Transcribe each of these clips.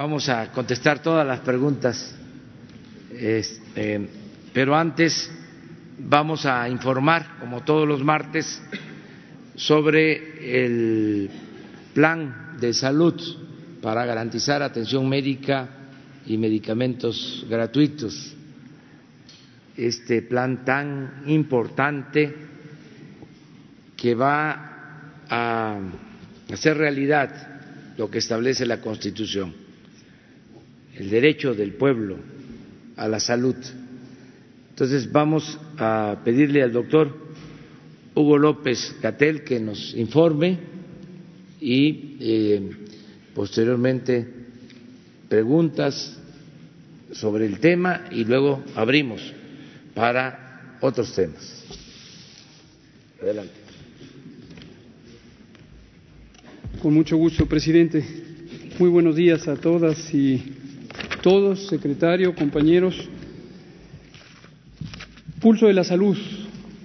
vamos a contestar todas las preguntas, este, pero antes vamos a informar, como todos los martes, sobre el plan de salud para garantizar atención médica y medicamentos gratuitos. Este plan tan importante que va a hacer realidad lo que establece la Constitución, el derecho del pueblo a la salud. Entonces vamos a pedirle al doctor Hugo López Catel que nos informe y eh, posteriormente preguntas sobre el tema y luego abrimos para otros temas. Adelante. Con mucho gusto, presidente. Muy buenos días a todas y todos, secretario, compañeros. Pulso de la Salud,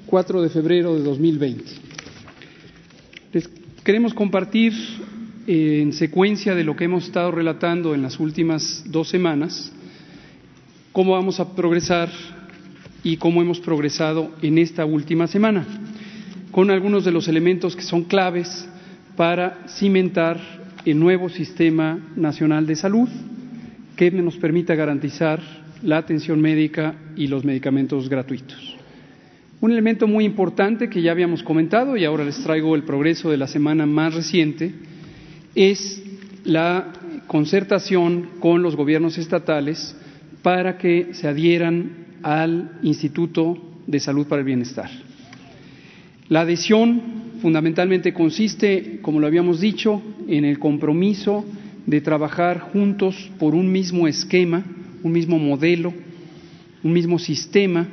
4 de febrero de 2020. Les queremos compartir eh, en secuencia de lo que hemos estado relatando en las últimas dos semanas, cómo vamos a progresar y cómo hemos progresado en esta última semana, con algunos de los elementos que son claves para cimentar el nuevo Sistema Nacional de Salud que nos permita garantizar la atención médica y los medicamentos gratuitos. Un elemento muy importante que ya habíamos comentado y ahora les traigo el progreso de la semana más reciente es la concertación con los gobiernos estatales para que se adhieran al Instituto de Salud para el Bienestar. La adhesión fundamentalmente consiste, como lo habíamos dicho, en el compromiso de trabajar juntos por un mismo esquema, un mismo modelo, un mismo sistema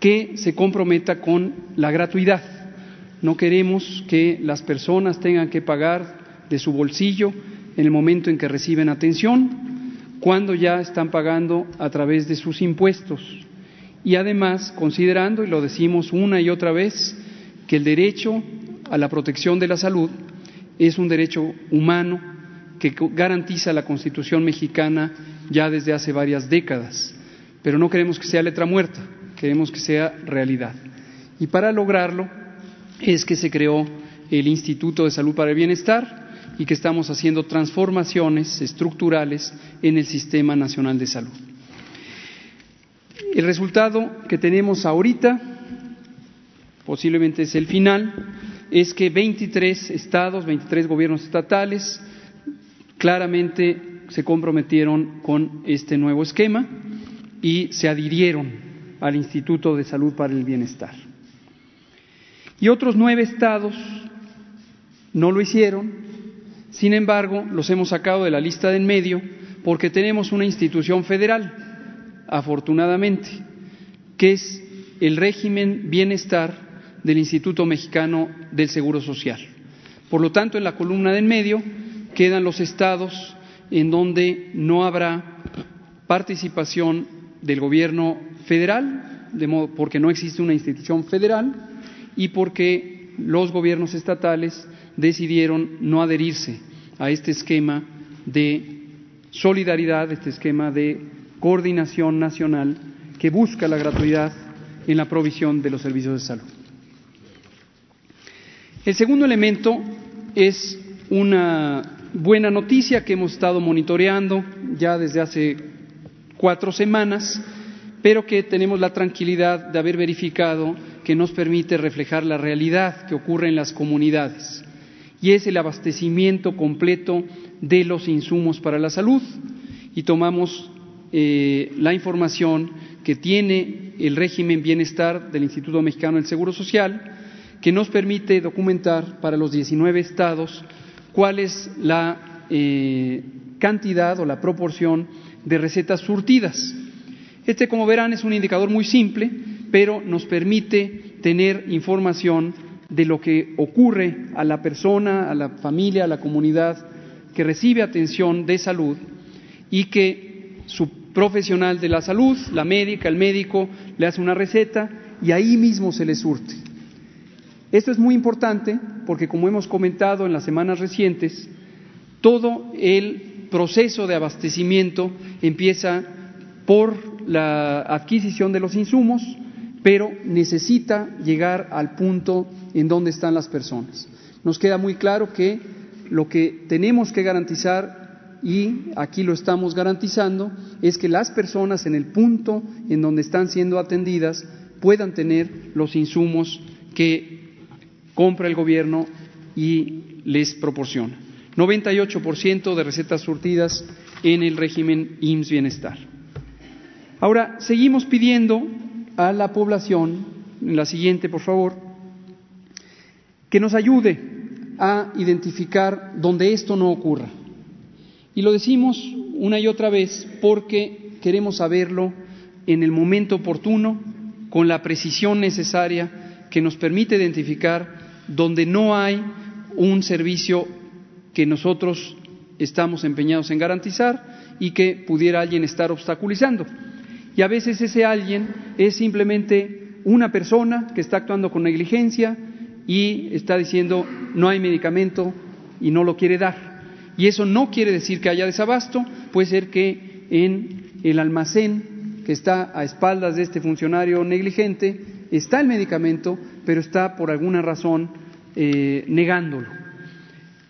que se comprometa con la gratuidad. No queremos que las personas tengan que pagar de su bolsillo en el momento en que reciben atención, cuando ya están pagando a través de sus impuestos. Y además, considerando, y lo decimos una y otra vez, que el derecho a la protección de la salud es un derecho humano que garantiza la Constitución mexicana ya desde hace varias décadas. Pero no queremos que sea letra muerta, queremos que sea realidad. Y para lograrlo es que se creó el Instituto de Salud para el Bienestar y que estamos haciendo transformaciones estructurales en el Sistema Nacional de Salud. El resultado que tenemos ahorita, posiblemente es el final, es que 23 estados, 23 gobiernos estatales claramente se comprometieron con este nuevo esquema y se adhirieron al Instituto de Salud para el Bienestar. Y otros nueve estados no lo hicieron, sin embargo, los hemos sacado de la lista de en medio porque tenemos una institución federal, afortunadamente, que es el régimen bienestar del Instituto Mexicano del Seguro Social. Por lo tanto, en la columna de en medio quedan los estados en donde no habrá participación del gobierno federal, porque no existe una institución federal y porque los gobiernos estatales decidieron no adherirse a este esquema de solidaridad, este esquema de coordinación nacional que busca la gratuidad en la provisión de los servicios de salud. El segundo elemento es una buena noticia que hemos estado monitoreando ya desde hace cuatro semanas, pero que tenemos la tranquilidad de haber verificado que nos permite reflejar la realidad que ocurre en las comunidades, y es el abastecimiento completo de los insumos para la salud. Y tomamos eh, la información que tiene el régimen bienestar del Instituto Mexicano del Seguro Social, que nos permite documentar para los 19 estados cuál es la eh, cantidad o la proporción de recetas surtidas. Este, como verán, es un indicador muy simple, pero nos permite tener información de lo que ocurre a la persona, a la familia, a la comunidad que recibe atención de salud y que su profesional de la salud, la médica, el médico, le hace una receta y ahí mismo se le surte. Esto es muy importante porque, como hemos comentado en las semanas recientes, todo el proceso de abastecimiento empieza por la adquisición de los insumos, pero necesita llegar al punto en donde están las personas. Nos queda muy claro que lo que tenemos que garantizar, y aquí lo estamos garantizando, es que las personas en el punto en donde están siendo atendidas puedan tener los insumos que compra el gobierno y les proporciona. 98% de recetas surtidas en el régimen IMSS Bienestar. Ahora, seguimos pidiendo a la población, en la siguiente, por favor, que nos ayude a identificar donde esto no ocurra. Y lo decimos una y otra vez porque queremos saberlo en el momento oportuno, con la precisión necesaria que nos permite identificar donde no hay un servicio que nosotros estamos empeñados en garantizar y que pudiera alguien estar obstaculizando. Y a veces ese alguien es simplemente una persona que está actuando con negligencia y está diciendo no hay medicamento y no lo quiere dar. Y eso no quiere decir que haya desabasto, puede ser que en el almacén que está a espaldas de este funcionario negligente está el medicamento, pero está por alguna razón eh, negándolo.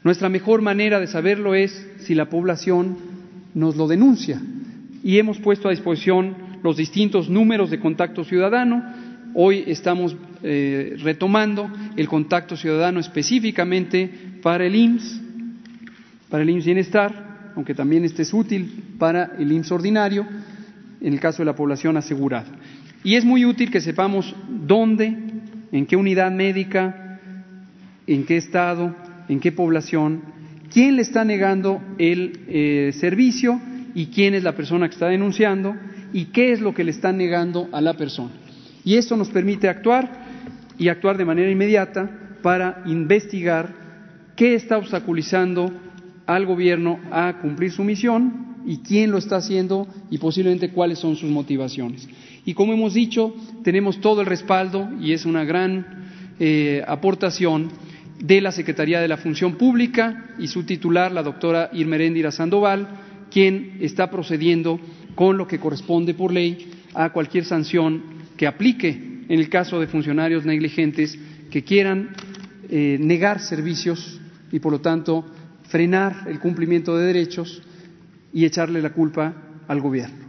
Nuestra mejor manera de saberlo es si la población nos lo denuncia y hemos puesto a disposición los distintos números de contacto ciudadano. Hoy estamos eh, retomando el contacto ciudadano específicamente para el IMSS, para el IMSS Bienestar, aunque también este es útil para el IMSS ordinario, en el caso de la población asegurada. Y es muy útil que sepamos dónde, en qué unidad médica, en qué estado, en qué población, quién le está negando el eh, servicio y quién es la persona que está denunciando y qué es lo que le están negando a la persona. Y esto nos permite actuar y actuar de manera inmediata para investigar qué está obstaculizando al gobierno a cumplir su misión y quién lo está haciendo y posiblemente cuáles son sus motivaciones. Y como hemos dicho, tenemos todo el respaldo y es una gran eh, aportación de la Secretaría de la Función Pública y su titular, la doctora Irmeréndira Sandoval, quien está procediendo con lo que corresponde por ley a cualquier sanción que aplique en el caso de funcionarios negligentes que quieran eh, negar servicios y, por lo tanto, frenar el cumplimiento de derechos y echarle la culpa al gobierno.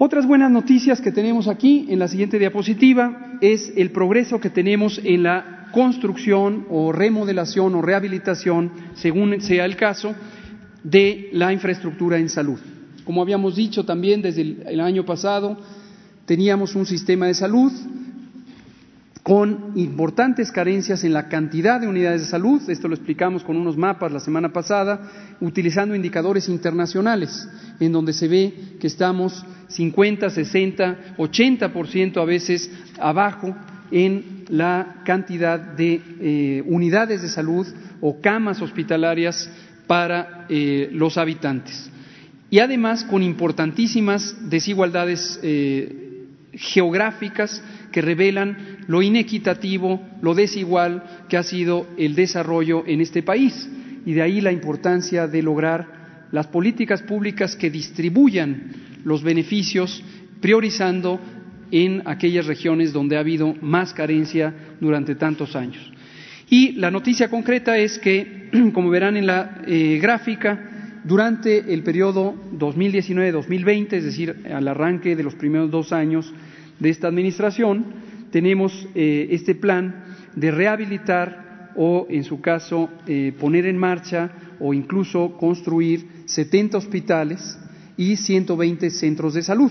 Otras buenas noticias que tenemos aquí en la siguiente diapositiva es el progreso que tenemos en la construcción o remodelación o rehabilitación, según sea el caso, de la infraestructura en salud. Como habíamos dicho también desde el, año pasado, teníamos un sistema de salud con importantes carencias en la cantidad de unidades de salud, esto lo explicamos con unos mapas la semana pasada, utilizando indicadores internacionales, en donde se ve que estamos 50, 60, 80% a veces abajo en la cantidad de eh, unidades de salud o camas hospitalarias para eh, los habitantes. Y además con importantísimas desigualdades eh, geográficas que revelan lo inequitativo, lo desigual que ha sido el desarrollo en este país. Y de ahí la importancia de lograr las políticas públicas que distribuyan los beneficios priorizando en aquellas regiones donde ha habido más carencia durante tantos años. Y la noticia concreta es que, como verán en la eh, gráfica, durante el periodo 2019-2020, es decir, al arranque de los primeros dos años de esta administración, tenemos eh, este plan de rehabilitar o, en su caso, eh, poner en marcha o incluso construir 70 hospitales y 120 centros de salud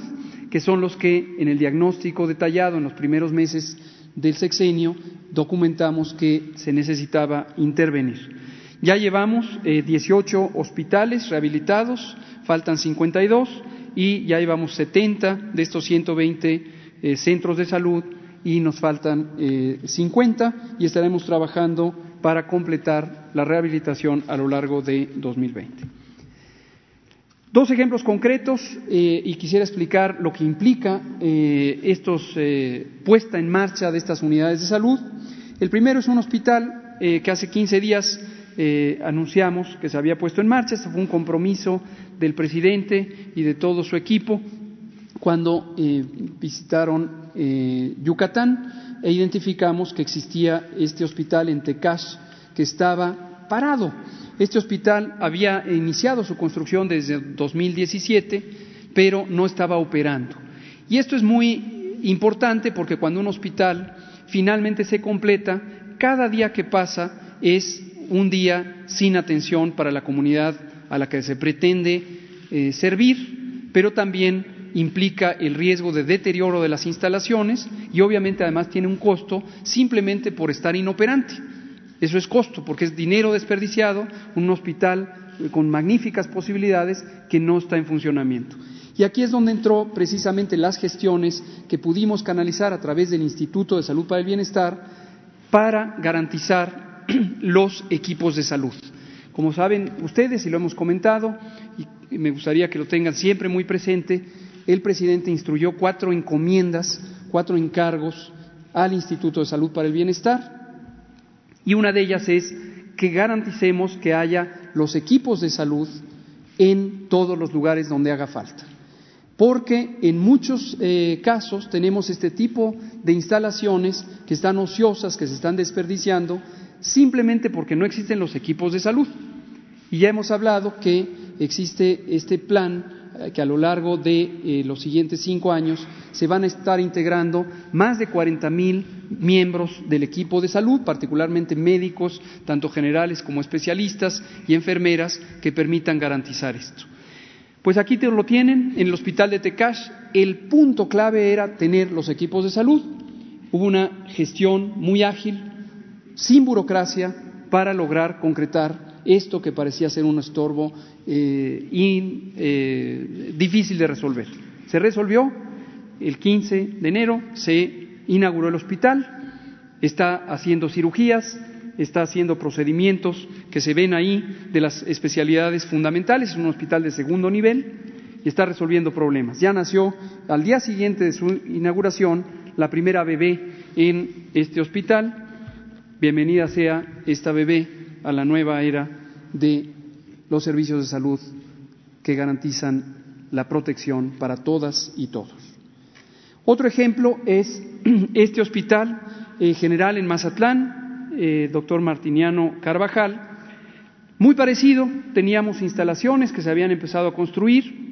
que son los que en el diagnóstico detallado en los primeros meses del sexenio documentamos que se necesitaba intervenir. Ya llevamos 18 eh, hospitales rehabilitados, faltan 52 y ya llevamos 70 de estos 120 eh, centros de salud y nos faltan 50 eh, y estaremos trabajando para completar la rehabilitación a lo largo de 2020. Dos ejemplos concretos eh, y quisiera explicar lo que implica eh, estos eh, puesta en marcha de estas unidades de salud. El primero es un hospital que hace 15 días eh, anunciamos que se había puesto en marcha. Este fue un compromiso del presidente y de todo su equipo cuando eh, visitaron eh, Yucatán e identificamos que existía este hospital en Tecash que estaba parado. Este hospital había iniciado su construcción desde 2017, pero no estaba operando. Y esto es muy importante porque cuando un hospital finalmente se completa, cada día que pasa es un día sin atención para la comunidad a la que se pretende eh, servir, pero también implica el riesgo de deterioro de las instalaciones y obviamente además tiene un costo simplemente por estar inoperante. Eso es costo, porque es dinero desperdiciado, un hospital con magníficas posibilidades que no está en funcionamiento. Y aquí es donde entró precisamente las gestiones que pudimos canalizar a través del Instituto de Salud para el Bienestar para garantizar los equipos de salud. Como saben ustedes, y lo hemos comentado, y me gustaría que lo tengan siempre muy presente, el presidente instruyó cuatro encomiendas, cuatro encargos al Instituto de Salud para el Bienestar y una de ellas es que garanticemos que haya los equipos de salud en todos los lugares donde haga falta. Porque en muchos eh, casos tenemos este tipo de instalaciones que están ociosas, que se están desperdiciando, simplemente porque no existen los equipos de salud. Y ya hemos hablado que existe este plan que a lo largo de eh, los siguientes cinco años se van a estar integrando más de 40 mil miembros del equipo de salud, particularmente médicos, tanto generales como especialistas y enfermeras, que permitan garantizar esto. Pues aquí te lo tienen, en el hospital de Tecash, el punto clave era tener los equipos de salud. Hubo una gestión muy ágil, sin burocracia, para lograr concretar esto que parecía ser un estorbo eh, eh, difícil de resolver. Se resolvió el 15 de enero, se inauguró el hospital, está haciendo cirugías, está haciendo procedimientos que se ven ahí de las especialidades fundamentales, es un hospital de segundo nivel y está resolviendo problemas. Ya nació al día siguiente de su inauguración la primera bebé en este hospital. Bienvenida sea esta bebé a la nueva era de los servicios de salud que garantizan la protección para todas y todos. Otro ejemplo es este hospital eh, general en Mazatlán, eh, doctor Martiniano Carvajal, muy parecido, teníamos instalaciones que se habían empezado a construir,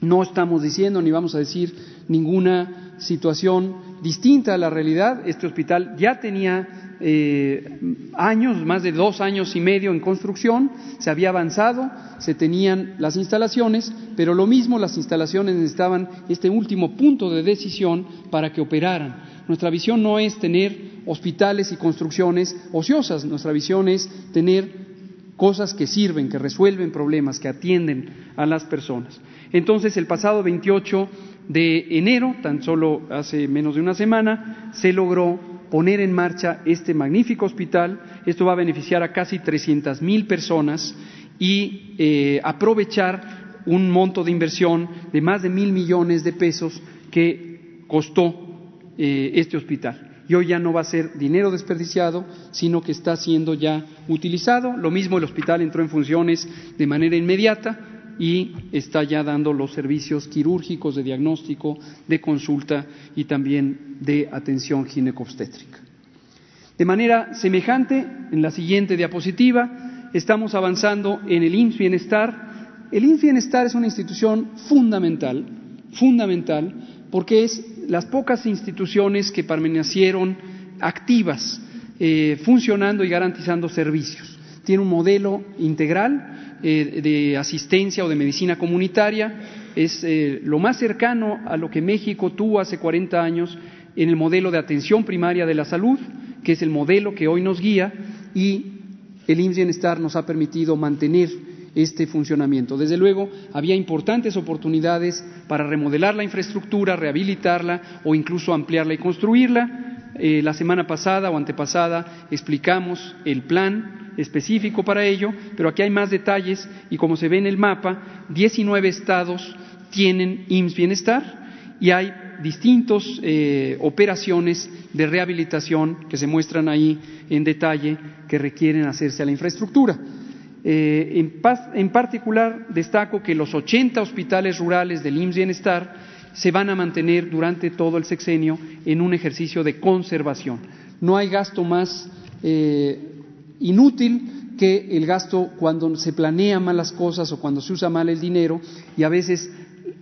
no estamos diciendo ni vamos a decir ninguna situación distinta a la realidad, este hospital ya tenía eh, años, más de dos años y medio en construcción, se había avanzado, se tenían las instalaciones, pero lo mismo las instalaciones necesitaban este último punto de decisión para que operaran. Nuestra visión no es tener hospitales y construcciones ociosas, nuestra visión es tener cosas que sirven, que resuelven problemas, que atienden a las personas. Entonces, el pasado 28 de enero, tan solo hace menos de una semana, se logró poner en marcha este magnífico hospital. Esto va a beneficiar a casi 300 mil personas y eh, aprovechar un monto de inversión de más de mil millones de pesos que costó eh, este hospital. Y hoy ya no va a ser dinero desperdiciado, sino que está siendo ya utilizado. Lo mismo el hospital entró en funciones de manera inmediata y está ya dando los servicios quirúrgicos de diagnóstico, de consulta y también de atención ginecobstétrica. De manera semejante, en la siguiente diapositiva, estamos avanzando en el INS Bienestar. El INS Bienestar es una institución fundamental, fundamental, porque es las pocas instituciones que permanecieron activas, eh, funcionando y garantizando servicios. Tiene un modelo integral eh, de asistencia o de medicina comunitaria es eh, lo más cercano a lo que México tuvo hace 40 años en el modelo de atención primaria de la salud, que es el modelo que hoy nos guía y el IMSS nos ha permitido mantener este funcionamiento. Desde luego, había importantes oportunidades para remodelar la infraestructura, rehabilitarla o incluso ampliarla y construirla. Eh, la semana pasada o antepasada explicamos el plan específico para ello, pero aquí hay más detalles y como se ve en el mapa, 19 estados tienen IMSS Bienestar y hay distintas eh, operaciones de rehabilitación que se muestran ahí en detalle que requieren hacerse a la infraestructura. Eh, en, en, particular, destaco que los 80 hospitales rurales del IMSS Bienestar se van a mantener durante todo el sexenio en un ejercicio de conservación. No hay gasto más eh, inútil que el gasto cuando se planean mal las cosas o cuando se usa mal el dinero y a veces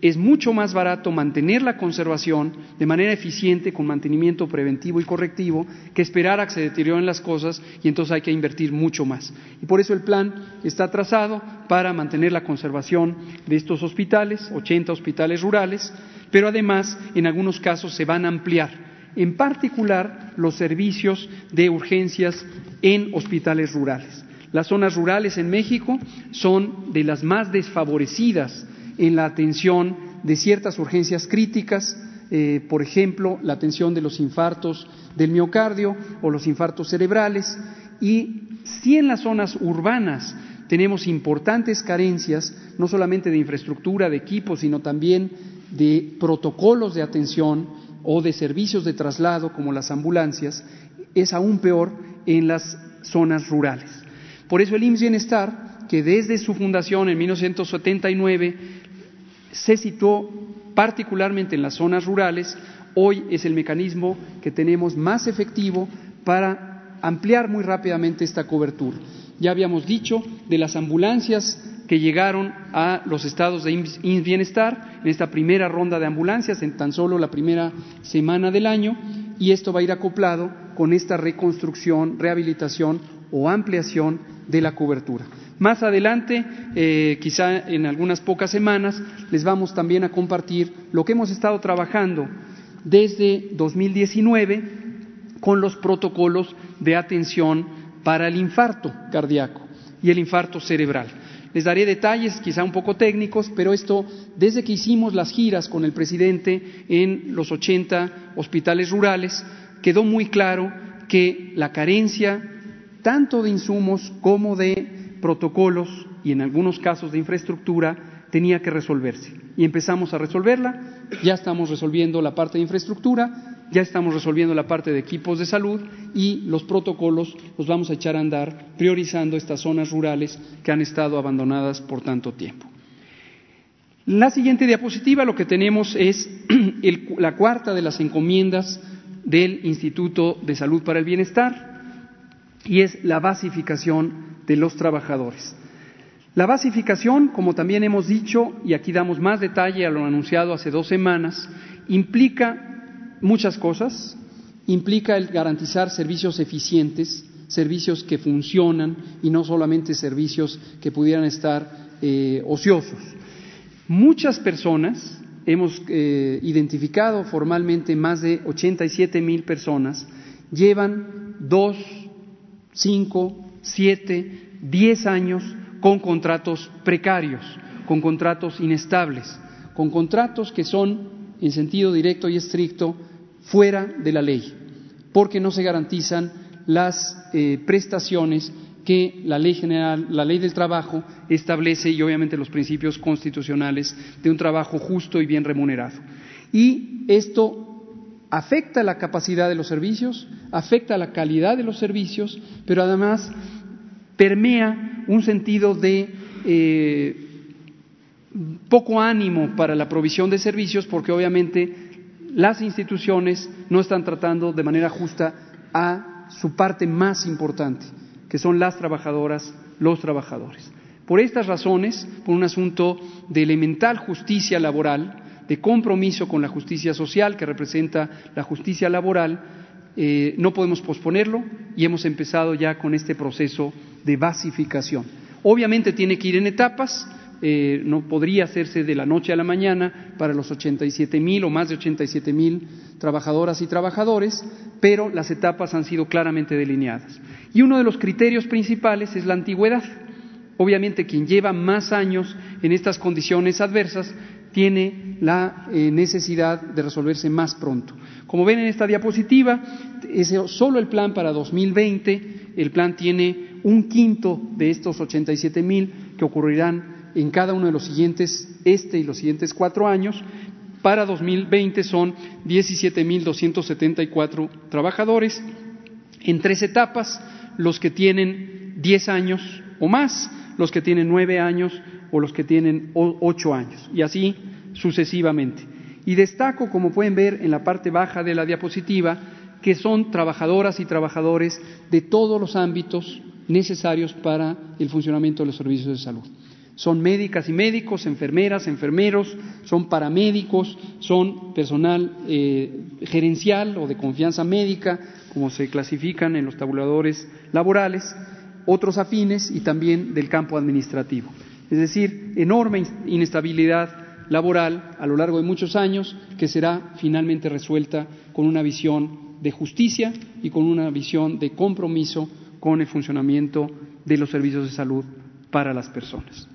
es mucho más barato mantener la conservación de manera eficiente con mantenimiento preventivo y correctivo que esperar a que se deterioren las cosas y entonces hay que invertir mucho más. Y por eso el plan está trazado para mantener la conservación de estos hospitales, 80 hospitales rurales, pero además en algunos casos se van a ampliar, en particular los servicios de urgencias en hospitales rurales. Las zonas rurales en México son de las más desfavorecidas en la atención de ciertas urgencias críticas, eh, por ejemplo, la atención de los infartos del miocardio o los infartos cerebrales, y si en las zonas urbanas tenemos importantes carencias, no solamente de infraestructura, de equipos, sino también de protocolos de atención o de servicios de traslado, como las ambulancias, es aún peor en las zonas rurales. Por eso el IMSS Bienestar, que desde su fundación en 1979 se situó particularmente en las zonas rurales, hoy es el mecanismo que tenemos más efectivo para ampliar muy rápidamente esta cobertura. Ya habíamos dicho de las ambulancias que llegaron a los estados de Bienestar en esta primera ronda de ambulancias, en tan solo la primera semana del año, y esto va a ir acoplado con esta reconstrucción, rehabilitación o ampliación de la cobertura. Más adelante, eh, quizá en algunas pocas semanas, les vamos también a compartir lo que hemos estado trabajando desde 2019 con los protocolos de atención para el infarto cardíaco y el infarto cerebral. Les daré detalles, quizá un poco técnicos, pero esto, desde que hicimos las giras con el presidente en los 80 hospitales rurales, quedó muy claro que la carencia tanto de insumos como de protocolos y en algunos casos de infraestructura tenía que resolverse. Y empezamos a resolverla, ya estamos resolviendo la parte de infraestructura, ya estamos resolviendo la parte de equipos de salud y los protocolos los vamos a echar a andar priorizando estas zonas rurales que han estado abandonadas por tanto tiempo. La siguiente diapositiva lo que tenemos es la cuarta de las encomiendas del Instituto de Salud para el Bienestar y es la basificación de los trabajadores. La basificación, como también hemos dicho, y aquí damos más detalle a lo anunciado hace dos semanas, implica muchas cosas, implica el garantizar servicios eficientes, servicios que funcionan y no solamente servicios que pudieran estar eh, ociosos. Muchas personas, hemos eh, identificado formalmente más de 87 mil personas, llevan dos, cinco, siete, diez años con contratos precarios, con contratos inestables, con contratos que son, en sentido directo y estricto, fuera de la ley, porque no se garantizan las eh, prestaciones que la ley general, la ley del trabajo establece y obviamente los principios constitucionales de un trabajo justo y bien remunerado. Y esto afecta la capacidad de los servicios, afecta la calidad de los servicios, pero además permea un sentido de eh, poco ánimo para la provisión de servicios porque obviamente las instituciones no están tratando de manera justa a su parte más importante, que son las trabajadoras, los trabajadores. Por estas razones, por un asunto de elemental justicia laboral, de compromiso con la justicia social que representa la justicia laboral, eh, no podemos posponerlo y hemos empezado ya con este proceso de basificación. Obviamente tiene que ir en etapas, eh, no podría hacerse de la noche a la mañana para los 87 mil o más de 87 mil trabajadoras y trabajadores, pero las etapas han sido claramente delineadas. Y uno de los criterios principales es la antigüedad. Obviamente quien lleva más años en estas condiciones adversas tiene la eh, necesidad de resolverse más pronto. Como ven en esta diapositiva, es solo el plan para 2020, el plan tiene un quinto de estos 87 mil que ocurrirán en cada uno de los siguientes, este y los siguientes cuatro años, para 2020 son 17.274 trabajadores en tres etapas, los que tienen 10 años o más, los que tienen 9 años o los que tienen 8 años, y así sucesivamente. Y destaco, como pueden ver en la parte baja de la diapositiva, que son trabajadoras y trabajadores de todos los ámbitos necesarios para el funcionamiento de los servicios de salud. Son médicas y médicos, enfermeras, enfermeros, son paramédicos, son personal eh, gerencial o de confianza médica, como se clasifican en los tabuladores laborales, otros afines y también del campo administrativo. Es decir, enorme inestabilidad laboral a lo largo de muchos años que será finalmente resuelta con una visión de justicia y con una visión de compromiso con el funcionamiento de los servicios de salud para las personas.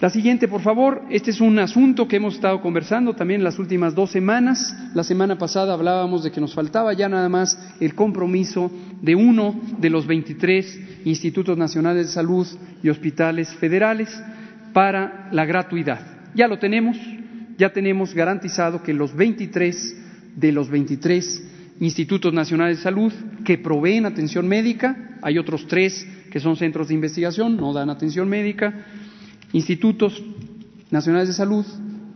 La siguiente, por favor. Este es un asunto que hemos estado conversando también las últimas dos semanas. La semana pasada hablábamos de que nos faltaba ya nada más el compromiso de uno de los 23 institutos nacionales de salud y hospitales federales para la gratuidad. Ya lo tenemos, ya tenemos garantizado que los 23 de los 23 institutos nacionales de salud que proveen atención médica, hay otros tres que son centros de investigación, no dan atención médica, institutos nacionales de salud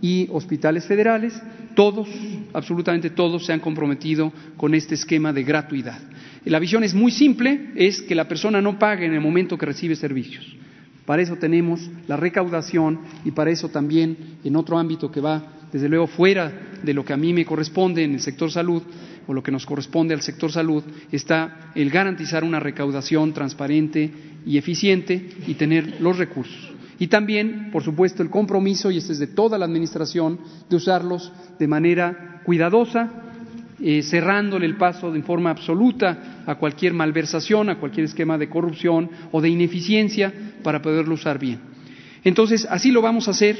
y hospitales federales, todos, absolutamente todos, se han comprometido con este esquema de gratuidad. La visión es muy simple, es que la persona no pague en el momento que recibe servicios. Para eso tenemos la recaudación y para eso también, en otro ámbito que va, desde luego, fuera de lo que a mí me corresponde en el sector salud, o lo que nos corresponde al sector salud, está el garantizar una recaudación transparente y eficiente y tener los recursos. Y también, por supuesto, el compromiso, y este es de toda la Administración, de usarlos de manera cuidadosa, eh, cerrándole el paso en forma absoluta a cualquier malversación, a cualquier esquema de corrupción o de ineficiencia para poderlo usar bien. Entonces, así lo vamos a hacer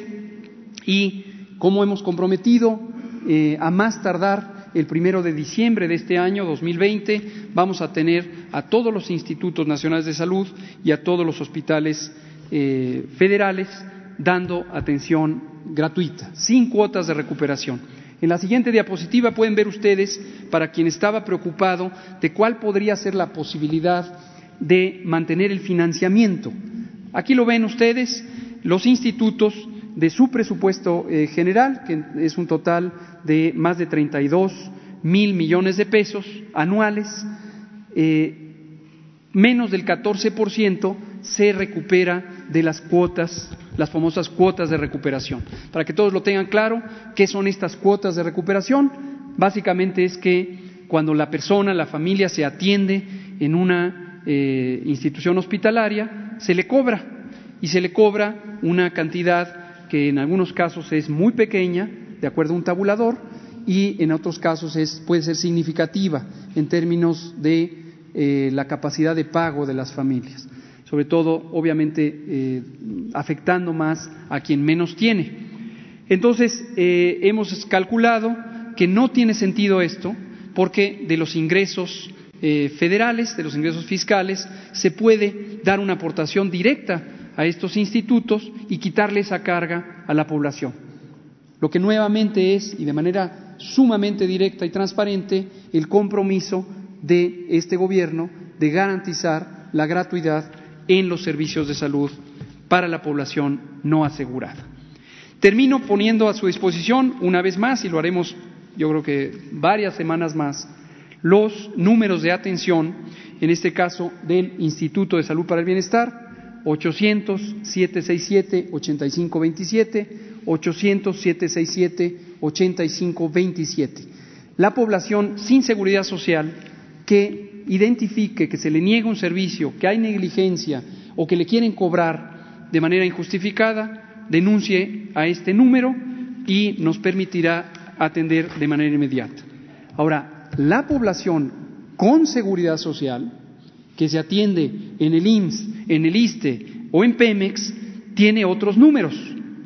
y como hemos comprometido eh, a más tardar el primero de diciembre de este año 2020, vamos a tener a todos los institutos nacionales de salud y a todos los hospitales eh, federales dando atención gratuita, sin cuotas de recuperación. En la siguiente diapositiva pueden ver ustedes, para quien estaba preocupado, de cuál podría ser la posibilidad de mantener el financiamiento. Aquí lo ven ustedes, los institutos de su presupuesto eh, general, que es un total de más de 32 mil millones de pesos anuales, eh, menos del 14% se recupera de las cuotas, las famosas cuotas de recuperación. Para que todos lo tengan claro, ¿qué son estas cuotas de recuperación? Básicamente es que cuando la persona, la familia se atiende en una eh, institución hospitalaria, se le cobra y se le cobra una cantidad que en algunos casos es muy pequeña, de acuerdo a un tabulador, y en otros casos es, puede ser significativa en términos de eh, la capacidad de pago de las familias sobre todo, obviamente, eh, afectando más a quien menos tiene. Entonces, eh, hemos calculado que no tiene sentido esto porque de los ingresos eh, federales, de los ingresos fiscales, se puede dar una aportación directa a estos institutos y quitarle esa carga a la población. Lo que nuevamente es, y de manera sumamente directa y transparente, el compromiso de este Gobierno de garantizar la gratuidad en los servicios de salud para la población no asegurada. Termino poniendo a su disposición, una vez más, y lo haremos yo creo que varias semanas más, los números de atención, en este caso del Instituto de Salud para el Bienestar, 800-767-8527, 800-767-8527. La población sin seguridad social que identifique que se le niega un servicio, que hay negligencia o que le quieren cobrar de manera injustificada, denuncie a este número y nos permitirá atender de manera inmediata. Ahora, la población con seguridad social, que se atiende en el IMSS, en el ISTE o en Pemex, tiene otros números,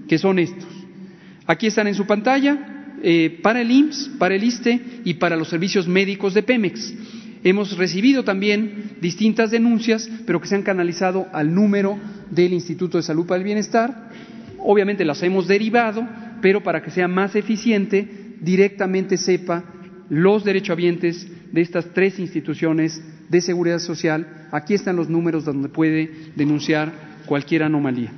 que son estos. Aquí están en su pantalla, eh, para el IMSS, para el ISTE y para los servicios médicos de Pemex. Hemos recibido también distintas denuncias, pero que se han canalizado al número del Instituto de Salud para el Bienestar. Obviamente las hemos derivado pero para que sea más eficiente, directamente sepa los derechohabientes de estas tres instituciones de seguridad social. Aquí están los números donde puede denunciar cualquier anomalía.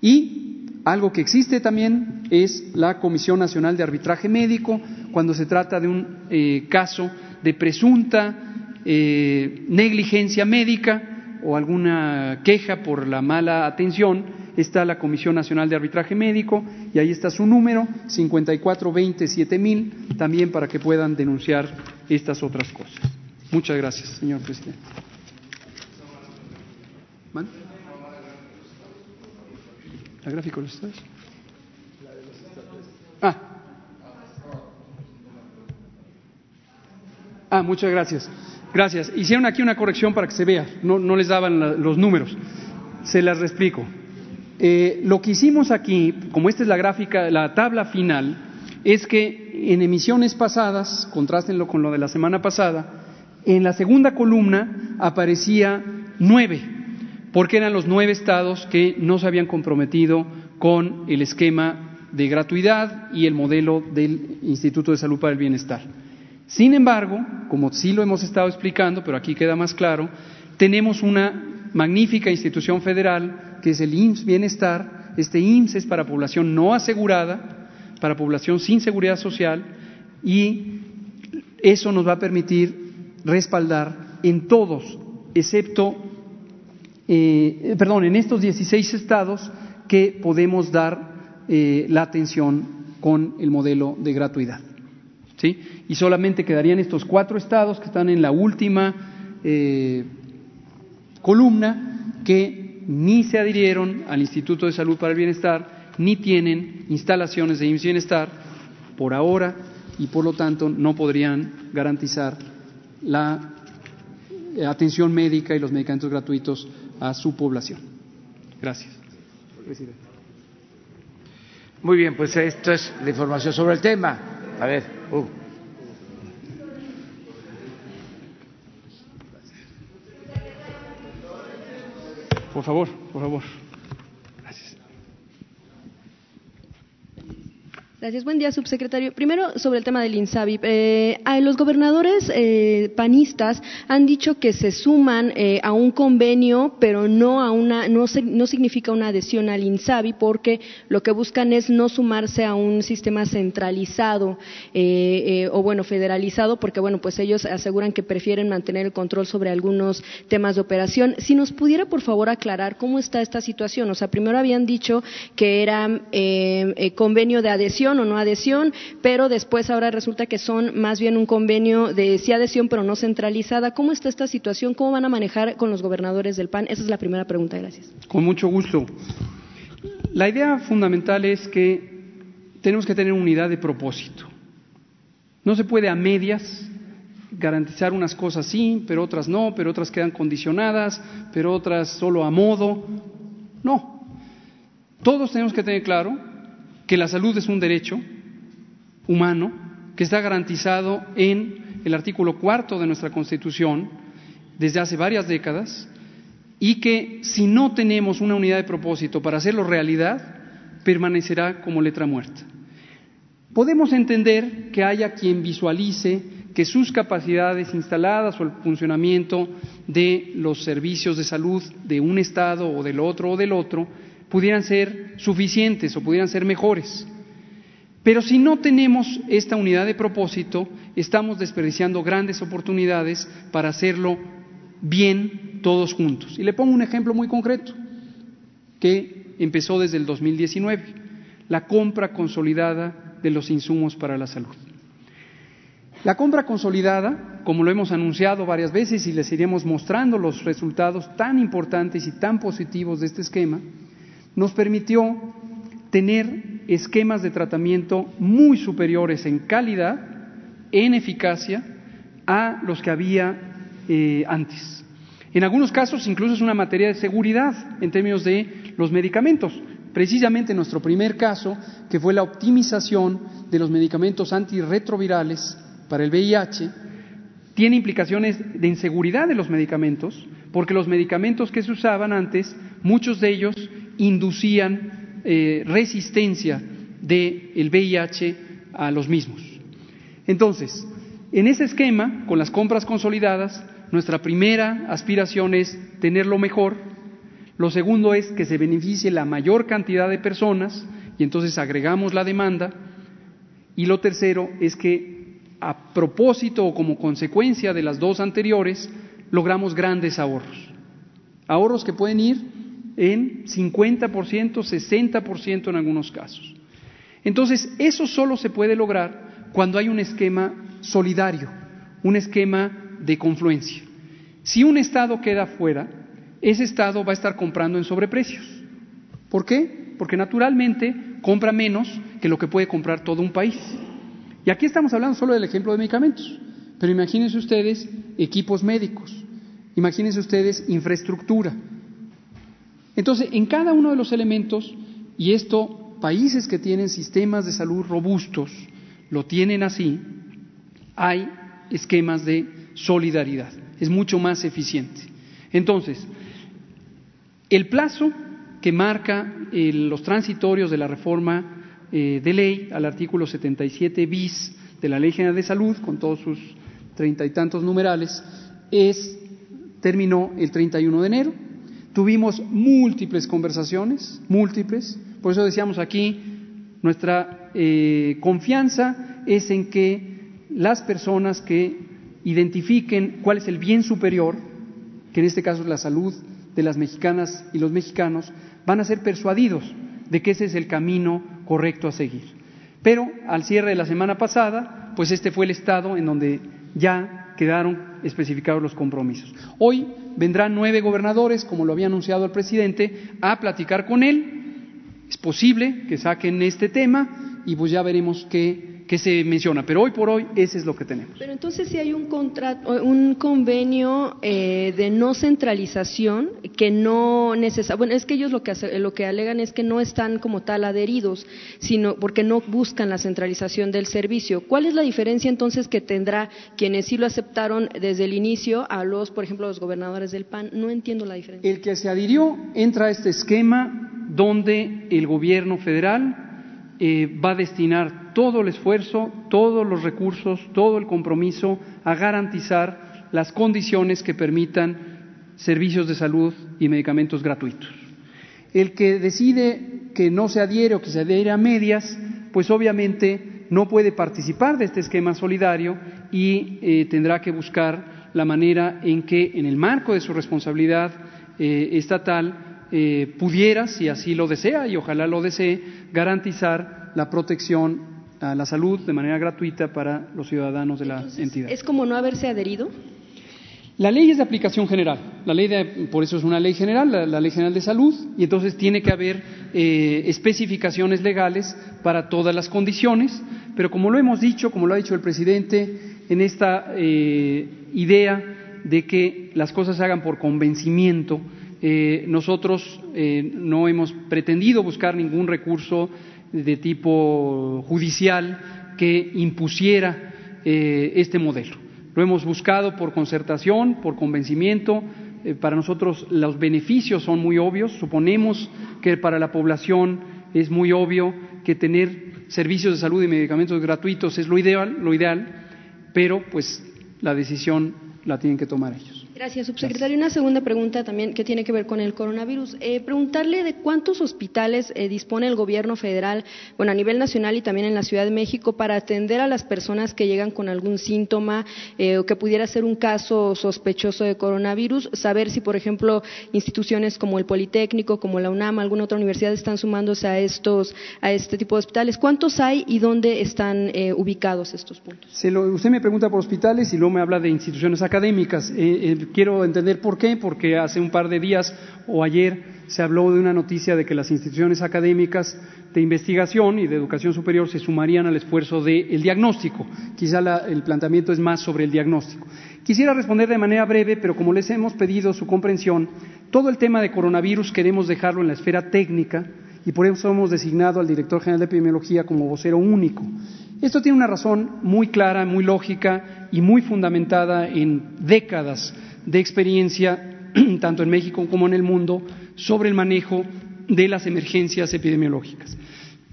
Y algo que existe también es la Comisión Nacional de Arbitraje Médico, cuando se trata de un eh, caso de presunta eh, negligencia médica o alguna queja por la mala atención, está la Comisión Nacional de Arbitraje Médico y ahí está su número, 54207000, también para que puedan denunciar estas otras cosas. Muchas gracias, señor presidente. ¿La gráfico los estados? Ah. Ah, muchas gracias. Gracias. Hicieron aquí una corrección para que se vea. No, les daban los números. Se las explico. Eh, lo que hicimos aquí, como esta es la gráfica, la tabla final, es que en emisiones pasadas, contrástenlo con lo de la semana pasada, en la segunda columna aparecía nueve, porque eran los nueve estados que no se habían comprometido con el esquema de gratuidad y el modelo del Instituto de Salud para el Bienestar. Sin embargo, como sí lo hemos estado explicando, pero aquí queda más claro, tenemos una magnífica institución federal que es el IMSS Bienestar. Este IMSS es para población no asegurada, para población sin seguridad social y eso nos va a permitir respaldar en todos, excepto, eh, perdón, en estos 16 estados que podemos dar eh, la atención con el modelo de gratuidad. ¿Sí? Y solamente quedarían estos cuatro estados que están en la última eh, columna que ni se adhirieron al Instituto de Salud para el Bienestar, ni tienen instalaciones de IMSS Bienestar por ahora y por lo tanto no podrían garantizar la eh, atención médica y los medicamentos gratuitos a su población. Gracias. Muy bien, pues esto es la información sobre el tema. A ver, uh. Por favor, por favor. Gracias. Buen día, subsecretario. Primero, sobre el tema del INSABI. Eh, los gobernadores eh, panistas han dicho que se suman eh, a un convenio, pero no a una, no, no significa una adhesión al INSABI, porque lo que buscan es no sumarse a un sistema centralizado o bueno federalizado, porque bueno, pues ellos aseguran que prefieren mantener el control sobre algunos temas de operación. Si nos pudiera, por favor, aclarar cómo está esta situación. O sea, primero habían dicho que era convenio de adhesión o no adhesión, pero después ahora resulta que son más bien un convenio de sí adhesión, pero no centralizada. ¿Cómo está esta situación? ¿Cómo van a manejar con los gobernadores del PAN? Esa es la primera pregunta. Gracias. Con mucho gusto. La idea fundamental es que tenemos que tener unidad de propósito. No se puede a medias garantizar unas cosas sí, pero otras no, pero otras quedan condicionadas, pero otras solo a modo. No. Todos tenemos que tener claro que la salud es un derecho humano que está garantizado en el artículo cuarto de nuestra Constitución desde hace varias décadas y que si no tenemos una unidad de propósito para hacerlo realidad, permanecerá como letra muerta. Podemos entender que haya quien visualice que sus capacidades instaladas o el funcionamiento de los servicios de salud de un Estado o del otro o del otro pudieran ser suficientes o pudieran ser mejores. Pero si no tenemos esta unidad de propósito, estamos desperdiciando grandes oportunidades para hacerlo bien todos juntos. Y le pongo un ejemplo muy concreto que empezó desde el 2019, la compra consolidada de los insumos para la salud. La compra consolidada, como lo hemos anunciado varias veces y les iremos mostrando los resultados tan importantes y tan positivos de este esquema, nos permitió tener esquemas de tratamiento muy superiores en calidad, en eficacia, a los que había eh, antes. En algunos casos incluso es una materia de seguridad en términos de los medicamentos. Precisamente nuestro primer caso, que fue la optimización de los medicamentos antirretrovirales para el VIH, tiene implicaciones de inseguridad de los medicamentos, porque los medicamentos que se usaban antes, muchos de ellos inducían eh, resistencia del VIH a los mismos. Entonces, en ese esquema, con las compras consolidadas, nuestra primera aspiración es tenerlo mejor, lo segundo es que se beneficie la mayor cantidad de personas y entonces agregamos la demanda, y lo tercero es que a propósito o como consecuencia de las dos anteriores, logramos grandes ahorros. Ahorros que pueden ir en 50%, 60% en algunos casos. Entonces, eso solo se puede lograr cuando hay un esquema solidario, un esquema de confluencia. Si un Estado queda fuera, ese Estado va a estar comprando en sobreprecios. ¿Por qué? Porque naturalmente compra menos que lo que puede comprar todo un país. Y aquí estamos hablando solo del ejemplo de medicamentos, pero imagínense ustedes equipos médicos, imagínense ustedes infraestructura. Entonces, en cada uno de los elementos, y esto, países que tienen sistemas de salud robustos, lo tienen así, hay esquemas de solidaridad. Es mucho más eficiente. Entonces, el plazo que marca eh, los transitorios de la reforma eh, de ley al artículo 77 bis de la Ley General de Salud, con todos sus treinta y tantos numerales, es, terminó el 31 de enero. Tuvimos múltiples conversaciones, múltiples, por eso decíamos aquí, nuestra eh, confianza es en que las personas que identifiquen cuál es el bien superior, que en este caso es la salud de las mexicanas y los mexicanos, van a ser persuadidos de que ese es el camino correcto a seguir. Pero al cierre de la semana pasada, pues este fue el estado en donde ya quedaron especificados los compromisos. Hoy vendrán nueve gobernadores, como lo había anunciado el presidente, a platicar con él. Es posible que saquen este tema y pues ya veremos qué que se menciona, pero hoy por hoy ese es lo que tenemos. Pero entonces si hay un contrato, un convenio eh, de no centralización que no necesita, bueno, es que ellos lo que lo que alegan es que no están como tal adheridos, sino porque no buscan la centralización del servicio. ¿Cuál es la diferencia entonces que tendrá quienes sí lo aceptaron desde el inicio a los, por ejemplo, los gobernadores del PAN? No entiendo la diferencia. El que se adhirió entra a este esquema donde el gobierno federal eh, va a destinar todo el esfuerzo, todos los recursos, todo el compromiso a garantizar las condiciones que permitan servicios de salud y medicamentos gratuitos. El que decide que no se adhiere o que se adhiere a medias, pues obviamente no puede participar de este esquema solidario y eh, tendrá que buscar la manera en que, en el marco de su responsabilidad eh, estatal, eh, pudiera, si así lo desea y ojalá lo desee, garantizar la protección a la salud de manera gratuita para los ciudadanos de la entidad. ¿Es como no haberse adherido? La ley es de aplicación general, la ley por eso es una ley general, la, ley general de salud, y entonces tiene que haber eh, especificaciones legales para todas las condiciones, pero como lo hemos dicho, como lo ha dicho el presidente, en esta eh, idea de que las cosas se hagan por convencimiento, eh, nosotros eh, no hemos pretendido buscar ningún recurso de tipo judicial que impusiera eh, este modelo. Lo hemos buscado por concertación, por convencimiento. para nosotros los beneficios son muy obvios. Suponemos que para la población es muy obvio que tener servicios de salud y medicamentos gratuitos es lo ideal, lo ideal, pero pues la decisión la tienen que tomar ellos. Gracias, subsecretario. Una segunda pregunta también que tiene que ver con el coronavirus. Eh, preguntarle de cuántos hospitales eh, dispone el gobierno federal, bueno, a nivel nacional y también en la Ciudad de México, para atender a las personas que llegan con algún síntoma eh, o que pudiera ser un caso sospechoso de coronavirus. Saber si, por ejemplo, instituciones como el Politécnico, como la UNAM, alguna otra universidad están sumándose a estos, a este tipo de hospitales. ¿Cuántos hay y dónde están ubicados estos puntos? usted me pregunta por hospitales y luego me habla de instituciones académicas quiero entender por qué, porque hace un par de días o ayer se habló de una noticia de que las instituciones académicas de investigación y de educación superior se sumarían al esfuerzo del diagnóstico. Quizá el planteamiento es más sobre el diagnóstico. Quisiera responder de manera breve, pero como les hemos pedido su comprensión, todo el tema de coronavirus queremos dejarlo en la esfera técnica y por eso hemos designado al director general de epidemiología como vocero único. Esto tiene una razón muy clara, muy lógica y muy fundamentada en décadas de experiencia, tanto en México como en el mundo, sobre el manejo de las emergencias epidemiológicas.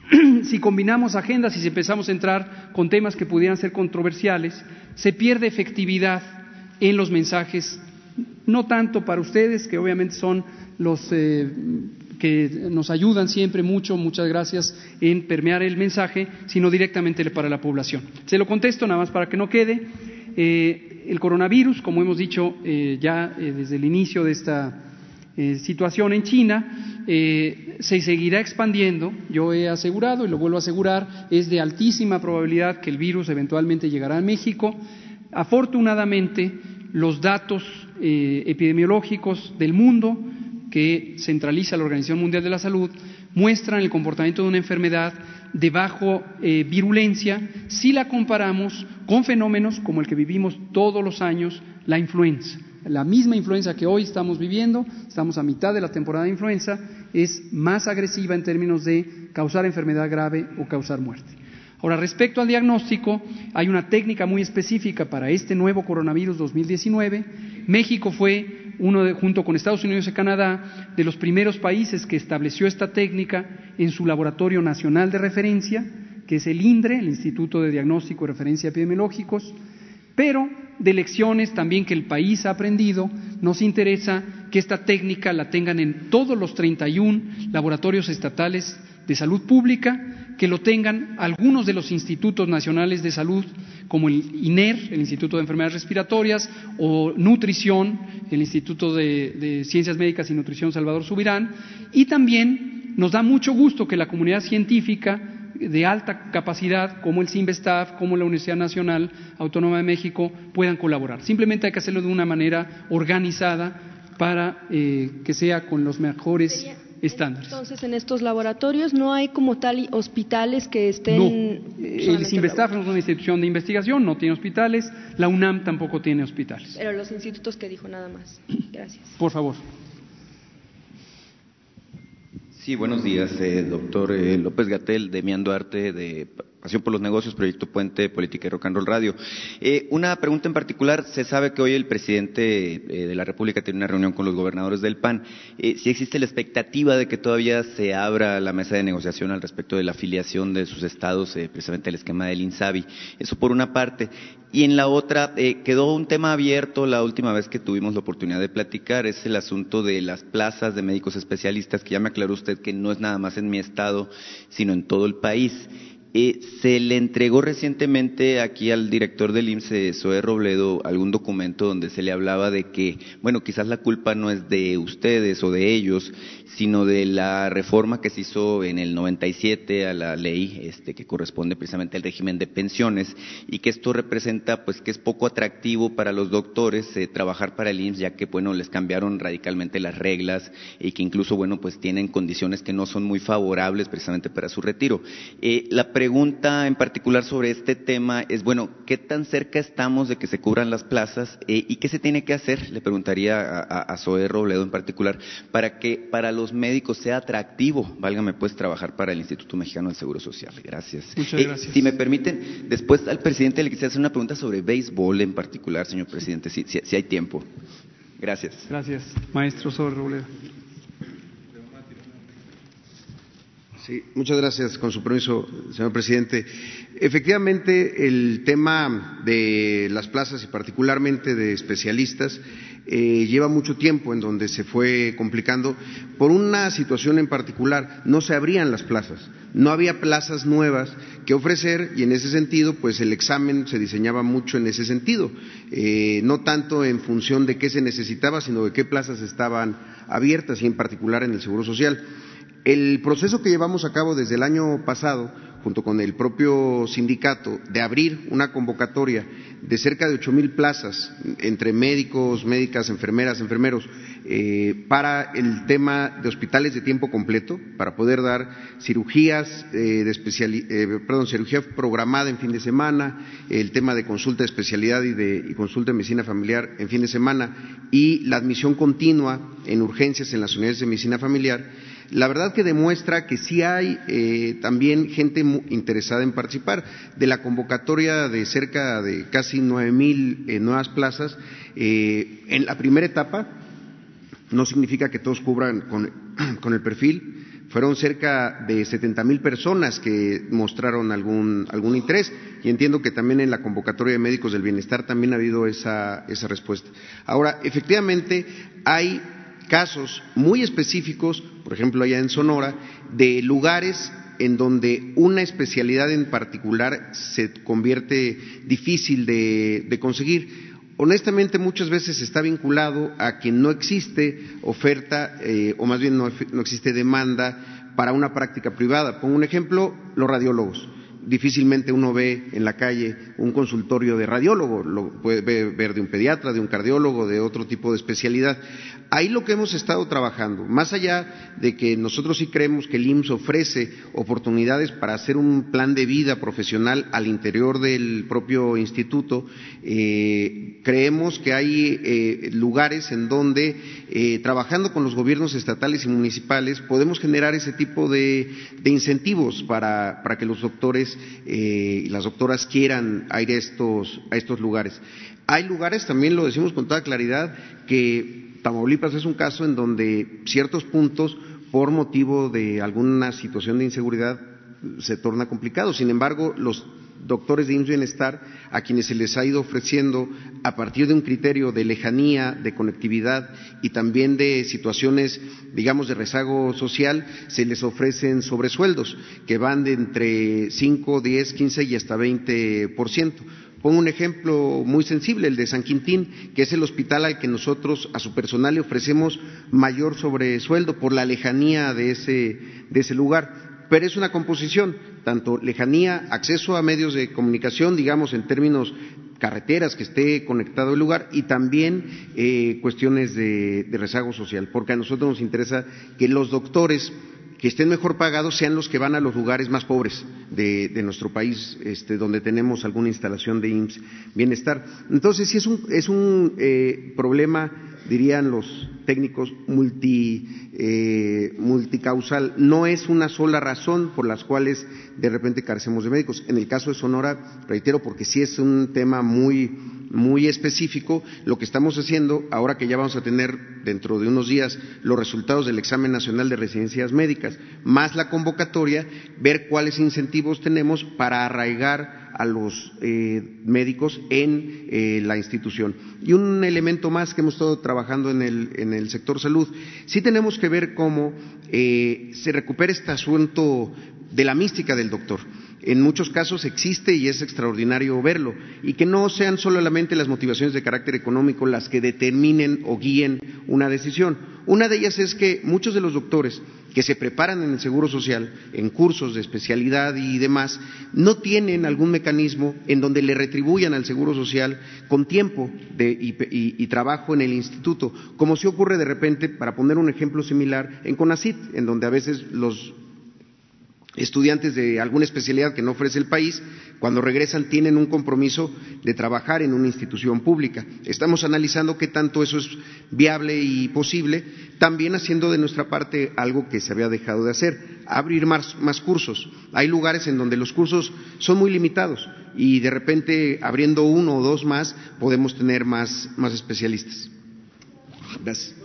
si combinamos agendas y si empezamos a entrar con temas que pudieran ser controversiales, se pierde efectividad en los mensajes, no tanto para ustedes, que obviamente son los eh, que nos ayudan siempre mucho, muchas gracias, en permear el mensaje, sino directamente para la población. Se lo contesto nada más para que no quede. Eh, el coronavirus, como hemos dicho eh, ya desde el inicio de esta situación en China, se seguirá expandiendo. Yo he asegurado, y lo vuelvo a asegurar, es de altísima probabilidad que el virus eventualmente llegará a México. Afortunadamente, los datos epidemiológicos del mundo que centraliza la Organización Mundial de la Salud muestran el comportamiento de una enfermedad de bajo eh, virulencia si la comparamos con fenómenos como el que vivimos todos los años, la influenza. La misma influenza que hoy estamos viviendo, estamos a mitad de la temporada de influenza, es más agresiva en términos de causar enfermedad grave o causar muerte. Ahora, respecto al diagnóstico, hay una técnica muy específica para este nuevo coronavirus 2019. México fue uno de, junto con Estados Unidos y Canadá, de los primeros países que estableció esta técnica en su laboratorio nacional de referencia, que es el INDRE, el Instituto de Diagnóstico y Referencia Epidemiológicos, pero de lecciones también que el país ha aprendido, nos interesa que esta técnica la tengan en todos los 31 laboratorios estatales de salud pública que lo tengan algunos de los institutos nacionales de salud, como el INER, el Instituto de Enfermedades Respiratorias, o Nutrición, el Instituto de, Ciencias Médicas y Nutrición Salvador Subirán, y también nos da mucho gusto que la comunidad científica de alta capacidad, como el CIMBESTAF, como la Universidad Nacional Autónoma de México, puedan colaborar. Simplemente hay que hacerlo de una manera organizada para eh, que sea con los mejores entonces, en estos laboratorios no hay como tal hospitales que estén. No, el CIMBESTAF es una institución de investigación, no tiene hospitales, la UNAM tampoco tiene hospitales. Pero los institutos que dijo nada más. Gracias. Por favor. Sí, buenos días, eh, doctor eh, López Gatel, de Mian Duarte, de Pasión por los Negocios, Proyecto Puente, Política y Rock and Roll Radio. Eh, una pregunta en particular, se sabe que hoy el presidente de la República tiene una reunión con los gobernadores del PAN. si existe la expectativa de que todavía se abra la mesa de negociación al respecto de la afiliación de sus estados, precisamente el esquema del INSABI. Eso por una parte. Y en la otra, eh, quedó un tema abierto la última vez que tuvimos la oportunidad de platicar, es el asunto de las plazas de médicos especialistas, que ya me aclaró usted que no es nada más en mi estado, sino en todo el país. Eh, se le entregó recientemente aquí al director del IMSS, Zoe Robledo, algún documento donde se le hablaba de que, bueno, quizás la culpa no es de ustedes o de ellos, sino de la reforma que se hizo en el 97 a la ley este, que corresponde precisamente al régimen de pensiones y que esto representa pues que es poco atractivo para los doctores eh, trabajar para el IMSS ya que bueno les cambiaron radicalmente las reglas y que incluso bueno pues tienen condiciones que no son muy favorables precisamente para su retiro. Eh, la pregunta en particular sobre este tema es bueno qué tan cerca estamos de que se cubran las plazas eh, y qué se tiene que hacer le preguntaría a, a, Zoe Robledo en particular para que para los médicos sea atractivo, válgame pues, trabajar para el Instituto Mexicano del Seguro Social. Gracias. Muchas eh, gracias. si me permiten, después al presidente le quisiera hacer una pregunta sobre béisbol en particular, señor presidente, si, si, hay tiempo. Gracias. Gracias, maestro sobre Sí, muchas gracias, con su permiso, señor presidente. Efectivamente, el tema de las plazas y particularmente de especialistas eh, lleva mucho tiempo en donde se fue complicando por una situación en particular. No se abrían las plazas, no había plazas nuevas que ofrecer y en ese sentido, pues el examen se diseñaba mucho en ese sentido, eh, no tanto en función de qué se necesitaba, sino de qué plazas estaban abiertas y en particular en el Seguro Social. El proceso que llevamos a cabo desde el año pasado, junto con el propio sindicato, de abrir una convocatoria de cerca de ocho mil plazas entre médicos, médicas, enfermeras, enfermeros, eh, para el tema de hospitales de tiempo completo, para poder dar cirugías eh, de eh, perdón, cirugía programada en fin de semana, el tema de consulta de especialidad y de y consulta de medicina familiar en fin de semana y la admisión continua en urgencias en las unidades de medicina familiar la verdad que demuestra que sí hay eh, también gente interesada en participar. De la convocatoria de cerca de casi nueve mil eh, nuevas plazas, eh, en la primera etapa no significa que todos cubran con, con el perfil, Fueron cerca de 70 mil personas que mostraron algún, algún interés y entiendo que también en la convocatoria de médicos del bienestar también ha habido esa, esa respuesta. Ahora, efectivamente, hay casos muy específicos, por ejemplo, allá en Sonora, de lugares en donde una especialidad en particular se convierte difícil de, conseguir. Honestamente, muchas veces está vinculado a que no existe oferta, eh, o más bien no, no existe demanda para una práctica privada. Pongo un ejemplo, los radiólogos difícilmente uno ve en la calle un consultorio de radiólogo, lo puede ver de un pediatra, de un cardiólogo, de otro tipo de especialidad. Ahí lo que hemos estado trabajando, más allá de que nosotros sí creemos que el IMSS ofrece oportunidades para hacer un plan de vida profesional al interior del propio instituto, eh, creemos que hay eh, lugares en donde, eh, trabajando con los gobiernos estatales y municipales, podemos generar ese tipo de, incentivos para que los doctores eh, y las doctoras quieran ir a estos, a estos lugares. Hay lugares, también lo decimos con toda claridad, que Tamaulipas es un caso en donde ciertos puntos, por motivo de alguna situación de inseguridad, se torna complicado. Sin embargo, los doctores de IMSS Bienestar, a quienes se les ha ido ofreciendo, a partir de un criterio de lejanía, de conectividad y también de situaciones, digamos, de rezago social, se les ofrecen sobresueldos que van de entre 5, 10, 15 y hasta 20 por ciento. Pongo un ejemplo muy sensible, el de San Quintín, que es el hospital al que nosotros a su personal le ofrecemos mayor sobresueldo por la lejanía de ese, de ese lugar pero es una composición, tanto lejanía, acceso a medios de comunicación, digamos, en términos carreteras que esté conectado el lugar y también eh, cuestiones de, rezago social, porque a nosotros nos interesa que los doctores que estén mejor pagados sean los que van a los lugares más pobres de, nuestro país, este, donde tenemos alguna instalación de IMSS bienestar. Entonces, sí es un, es un eh, problema dirían los técnicos, eh, multicausal. No es una sola razón por las cuales de repente carecemos de médicos. En el caso de Sonora, reitero, porque sí es un tema muy, muy específico, lo que estamos haciendo, ahora que ya vamos a tener dentro de unos días los resultados del examen nacional de residencias médicas, más la convocatoria, ver cuáles incentivos tenemos para arraigar a los eh, médicos en eh, la institución. Y un elemento más que hemos estado trabajando en el, en el sector salud, sí tenemos que ver cómo eh, se recupera este asunto de la mística del doctor en muchos casos existe y es extraordinario verlo, y que no sean solamente las motivaciones de carácter económico las que determinen o guíen una decisión. Una de ellas es que muchos de los doctores que se preparan en el Seguro Social, en cursos de especialidad y demás, no tienen algún mecanismo en donde le retribuyan al Seguro Social con tiempo y, trabajo en el instituto, como si ocurre de repente, para poner un ejemplo similar, en CONACIT, en donde a veces los estudiantes de alguna especialidad que no ofrece el país, cuando regresan tienen un compromiso de trabajar en una institución pública. Estamos analizando qué tanto eso es viable y posible, también haciendo de nuestra parte algo que se había dejado de hacer, abrir más, cursos. Hay lugares en donde los cursos son muy limitados y de repente abriendo uno o dos más podemos tener más, más especialistas. Gracias.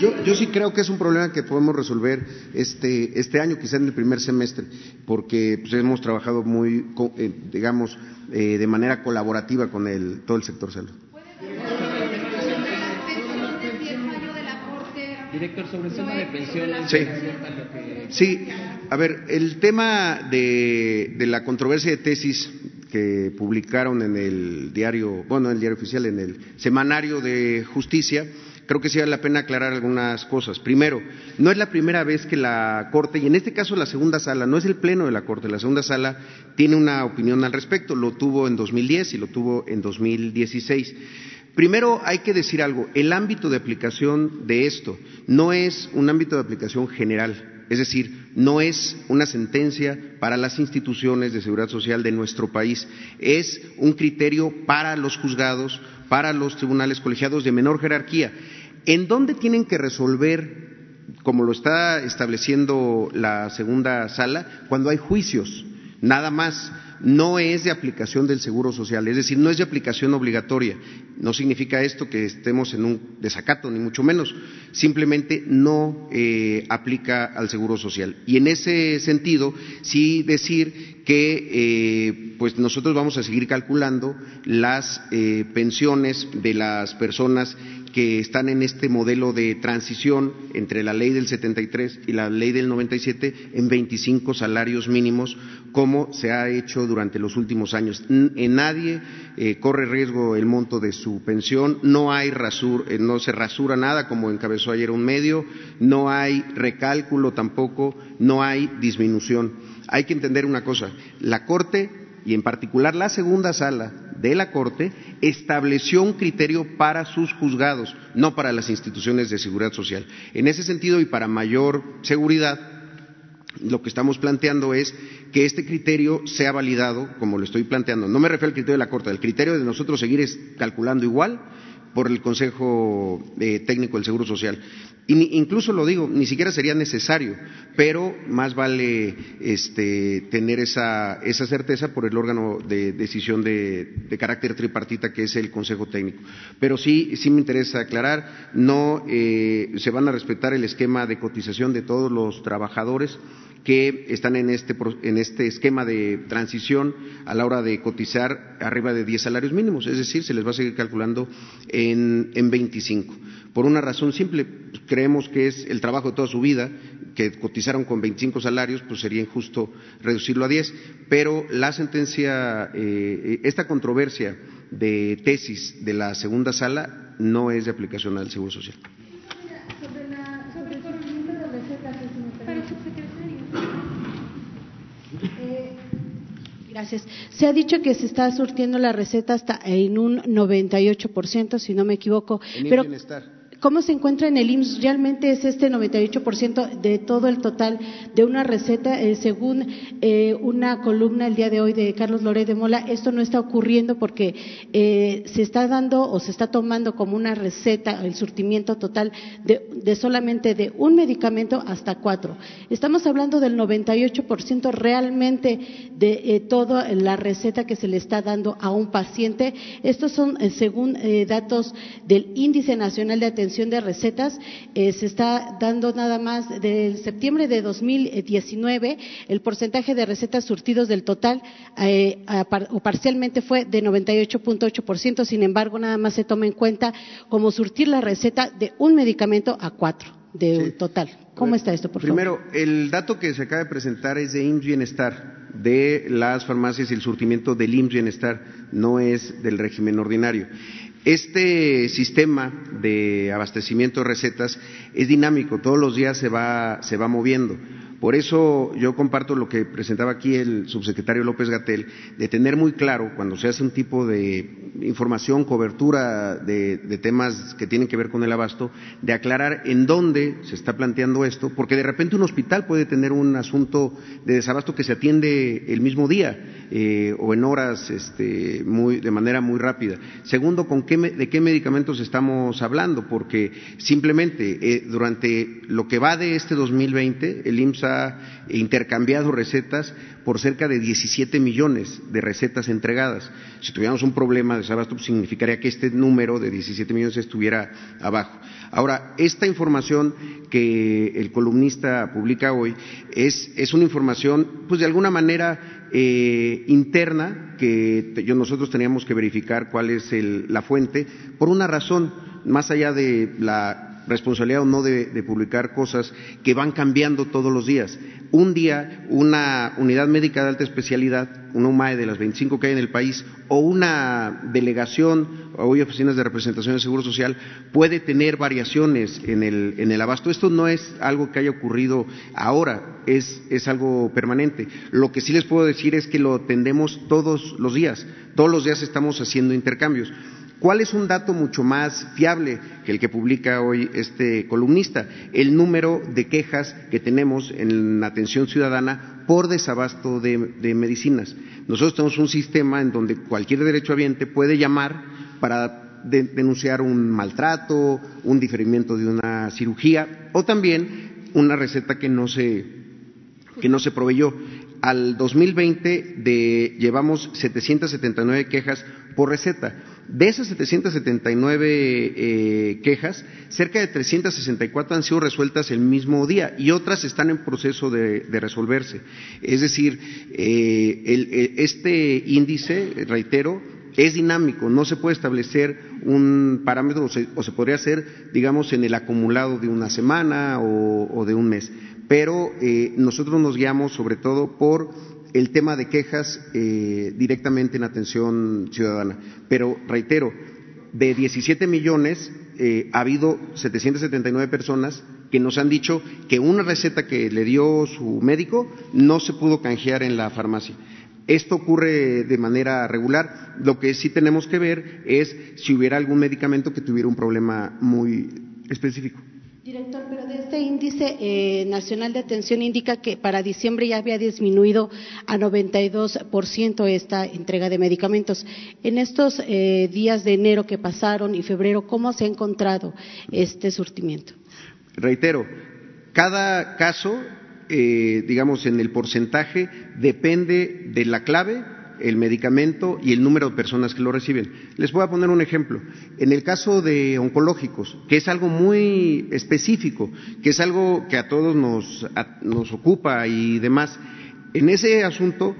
Yo, yo, sí creo que es un problema que podemos resolver este, este año, quizá en el primer semestre, porque pues, hemos trabajado muy, eh, digamos, eh, de manera colaborativa con el, todo el sector salud. Director, sobre el tema de pensiones. Sí. sí, a ver, el tema de, de la controversia de tesis que publicaron en el diario, bueno, en el diario oficial, en el semanario de justicia, creo que sí vale la pena aclarar algunas cosas. Primero, no es la primera vez que la Corte, y en este caso la segunda sala, no es el Pleno de la Corte, la segunda sala tiene una opinión al respecto, lo tuvo en 2010 y lo tuvo en 2016. Primero hay que decir algo, el ámbito de aplicación de esto no es un ámbito de aplicación general, es decir, no es una sentencia para las instituciones de seguridad social de nuestro país, es un criterio para los juzgados, para los tribunales colegiados de menor jerarquía. ¿En dónde tienen que resolver, como lo está estableciendo la segunda sala, cuando hay juicios? nada más. No es de aplicación del Seguro Social, es decir, no es de aplicación obligatoria. No significa esto que estemos en un desacato, ni mucho menos. Simplemente no eh, aplica al Seguro Social. Y en ese sentido, sí decir que eh, pues nosotros vamos a seguir calculando las eh, pensiones de las personas que están en este modelo de transición entre la ley del 73 y la ley del 97 en 25 salarios mínimos, como se ha hecho durante los últimos años. En nadie eh, corre riesgo el monto de su pensión, no hay rasur, eh, no se rasura nada, como encabezó ayer un medio, no hay recálculo tampoco, no hay disminución. Hay que entender una cosa, la Corte y en particular la segunda sala de la Corte estableció un criterio para sus juzgados, no para las instituciones de seguridad social. En ese sentido y para mayor seguridad, lo que estamos planteando es que este criterio sea validado, como lo estoy planteando. No me refiero al criterio de la Corte, el criterio de nosotros seguir calculando igual por el Consejo eh, Técnico del Seguro Social. incluso lo digo, ni siquiera sería necesario, pero más vale este, tener esa, certeza por el órgano de decisión de, carácter tripartita que es el Consejo Técnico. Pero sí, sí me interesa aclarar, no eh, se van a respetar el esquema de cotización de todos los trabajadores que están en este, en este esquema de transición a la hora de cotizar arriba de 10 salarios mínimos, es decir, se les va a seguir calculando en, en 25. Por una razón simple, creemos que es el trabajo de toda su vida, que cotizaron con 25 salarios, pues sería injusto reducirlo a 10, pero la sentencia, eh, esta controversia de tesis de la segunda sala no es de aplicación al Seguro Social. Gracias. Se ha dicho que se está surtiendo la receta hasta en un 98%, si no me equivoco. En pero, bienestar. ¿Cómo se encuentra en el IMSS? ¿Realmente es este 98% de todo el total de una receta? Eh, según eh, una columna el día de hoy de Carlos Loré de Mola, esto no está ocurriendo porque eh, se está dando o se está tomando como una receta el surtimiento total de, solamente de un medicamento hasta cuatro. Estamos hablando del 98% realmente de toda la receta que se le está dando a un paciente. Estos son, según datos del Índice Nacional de Atención de recetas eh, se está dando nada más de septiembre de 2019 el porcentaje de recetas surtidos del total eh, o parcialmente fue de 98.8%, sin embargo nada más se toma en cuenta como surtir la receta de un medicamento a cuatro de total. ¿Cómo está esto, por favor? Primero, el dato que se acaba de presentar es de IMSS Bienestar, de las farmacias y el surtimiento del IMSS Bienestar, no es del régimen ordinario. Este sistema de abastecimiento de recetas es dinámico, todos los días se va, se va moviendo. Por eso yo comparto lo que presentaba aquí el subsecretario López Gatel, de tener muy claro cuando se hace un tipo de información, cobertura de, temas que tienen que ver con el abasto, de aclarar en dónde se está planteando esto, porque de repente un hospital puede tener un asunto de desabasto que se atiende el mismo día eh, o en horas este, muy, de manera muy rápida. Segundo, ¿con qué, ¿de qué medicamentos estamos hablando? Porque simplemente eh, durante lo que va de este 2020, el IMSS ha intercambiado recetas por cerca de 17 millones de recetas entregadas. Si tuviéramos un problema de desabasto, pues significaría que este número de 17 millones estuviera abajo. Ahora, esta información que el columnista publica hoy es, es una información, pues de alguna manera eh, interna que nosotros teníamos que verificar cuál es la fuente, por una razón, más allá de la responsabilidad o no de, publicar cosas que van cambiando todos los días. Un día, una unidad médica de alta especialidad, una UMAE de las 25 que hay en el país, o una delegación o oficinas de representación del Seguro Social puede tener variaciones en el, abasto. Esto no es algo que haya ocurrido ahora, es, es algo permanente. Lo que sí les puedo decir es que lo tendemos todos los días. Todos los días estamos haciendo intercambios. ¿Cuál es un dato mucho más fiable que el que publica hoy este columnista? El número de quejas que tenemos en atención ciudadana por desabasto de, medicinas. Nosotros tenemos un sistema en donde cualquier derechohabiente puede llamar para denunciar un maltrato, un diferimiento de una cirugía o también una receta que no se, que no se proveyó al 2020 de, llevamos 779 quejas por receta. De esas 779 eh, quejas, cerca de 364 han sido resueltas el mismo día y otras están en proceso de, resolverse. Es decir, eh, este índice, reitero, es dinámico, no se puede establecer un parámetro o se, podría hacer, digamos, en el acumulado de una semana o, de un mes. Pero eh, nosotros nos guiamos sobre todo por el tema de quejas eh, directamente en atención ciudadana. Pero reitero, de 17 millones eh, ha habido 779 personas que nos han dicho que una receta que le dio su médico no se pudo canjear en la farmacia. Esto ocurre de manera regular. Lo que sí tenemos que ver es si hubiera algún medicamento que tuviera un problema muy específico. Director, pero de este índice eh, nacional de atención indica que para diciembre ya había disminuido a 92% esta entrega de medicamentos. En estos eh, días de enero que pasaron y febrero, ¿cómo se ha encontrado este surtimiento? Reitero, cada caso eh, digamos, en el porcentaje depende de la clave, el medicamento y el número de personas que lo reciben. Les voy a poner un ejemplo. En el caso de oncológicos, que es algo muy específico, que es algo que a todos nos, nos ocupa y demás, en ese asunto,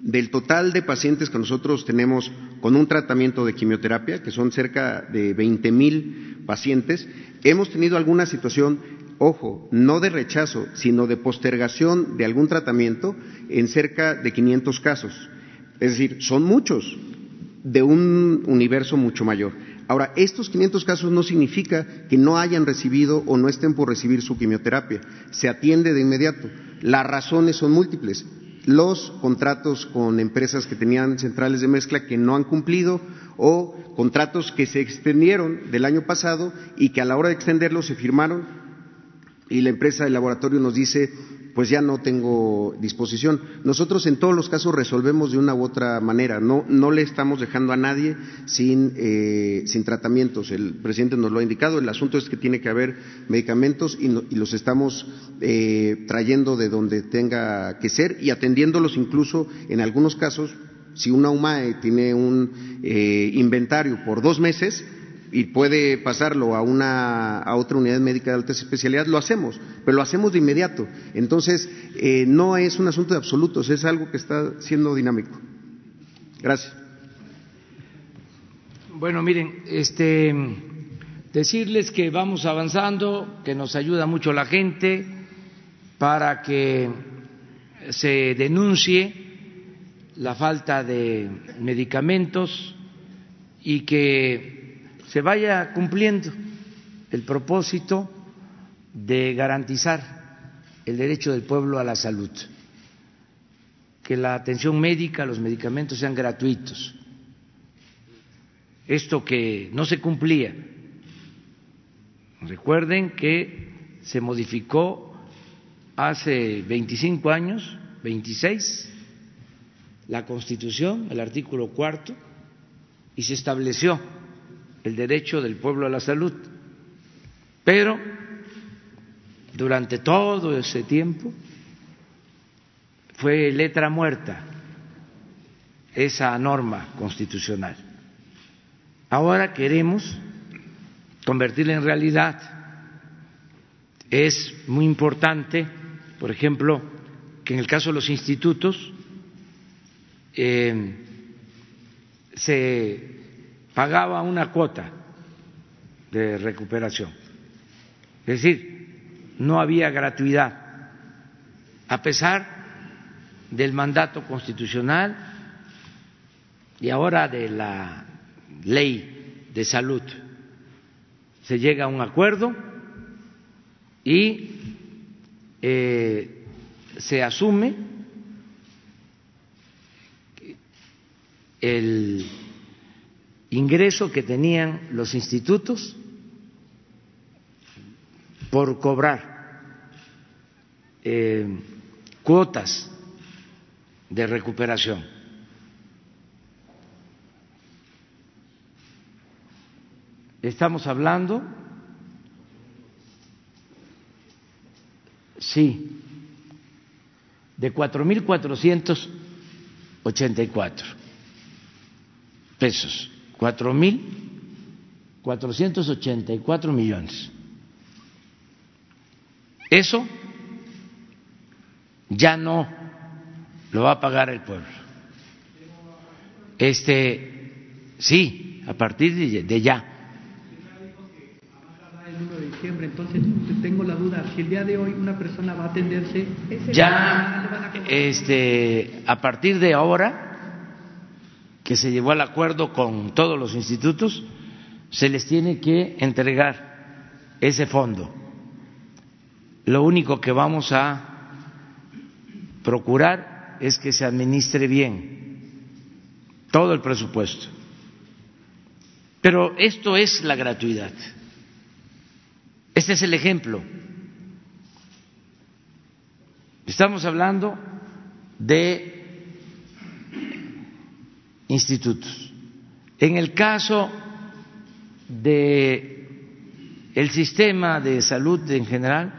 del total de pacientes que nosotros tenemos con un tratamiento de quimioterapia, que son cerca de 20 mil pacientes, hemos tenido alguna situación ojo, no de rechazo, sino de postergación de algún tratamiento en cerca de 500 casos. Es decir, son muchos de un universo mucho mayor. Ahora, estos 500 casos no significa que no hayan recibido o no estén por recibir su quimioterapia. Se atiende de inmediato. Las razones son múltiples. Los contratos con empresas que tenían centrales de mezcla que no han cumplido o contratos que se extendieron del año pasado y que a la hora de extenderlos se firmaron y la empresa del laboratorio nos dice, pues ya no tengo disposición. Nosotros en todos los casos resolvemos de una u otra manera, no, no le estamos dejando a nadie sin, eh, sin tratamientos. El presidente nos lo ha indicado, el asunto es que tiene que haber medicamentos y, los estamos eh, trayendo de donde tenga que ser y atendiéndolos incluso en algunos casos, si una UMAE tiene un eh, inventario por dos meses, y puede pasarlo a una a otra unidad médica de alta especialidad, lo hacemos, pero lo hacemos de inmediato. Entonces, eh, no es un asunto de absolutos, es algo que está siendo dinámico. Gracias. Bueno, miren, este decirles que vamos avanzando, que nos ayuda mucho la gente para que se denuncie la falta de medicamentos y que se vaya cumpliendo el propósito de garantizar el derecho del pueblo a la salud, que la atención médica, los medicamentos sean gratuitos. Esto que no se cumplía. Recuerden que se modificó hace 25 años, 26, la Constitución, el artículo cuarto, y se estableció el derecho del pueblo a la salud. Pero durante todo ese tiempo fue letra muerta esa norma constitucional. Ahora queremos convertirla en realidad. Es muy importante, por ejemplo, que en el caso de los institutos eh, se pagaba una cuota de recuperación. Es decir, no había gratuidad, a pesar del mandato constitucional y ahora de la ley de salud. Se llega a un acuerdo y eh, se asume el ingreso que tenían los institutos por cobrar eh, cuotas de recuperación. Estamos hablando, sí, de 4.484 pesos, 4.484 millones. Eso ya no lo va a pagar el pueblo. Este, sí, a partir de, ya. Entonces tengo la duda, si el día de hoy una persona va a atenderse, ya, este, a partir de ahora que se llevó al acuerdo con todos los institutos, se les tiene que entregar ese fondo. Lo único que vamos a procurar es que se administre bien todo el presupuesto. Pero esto es la gratuidad. Este es el ejemplo. Estamos hablando de institutos. En el caso de el sistema de salud en general,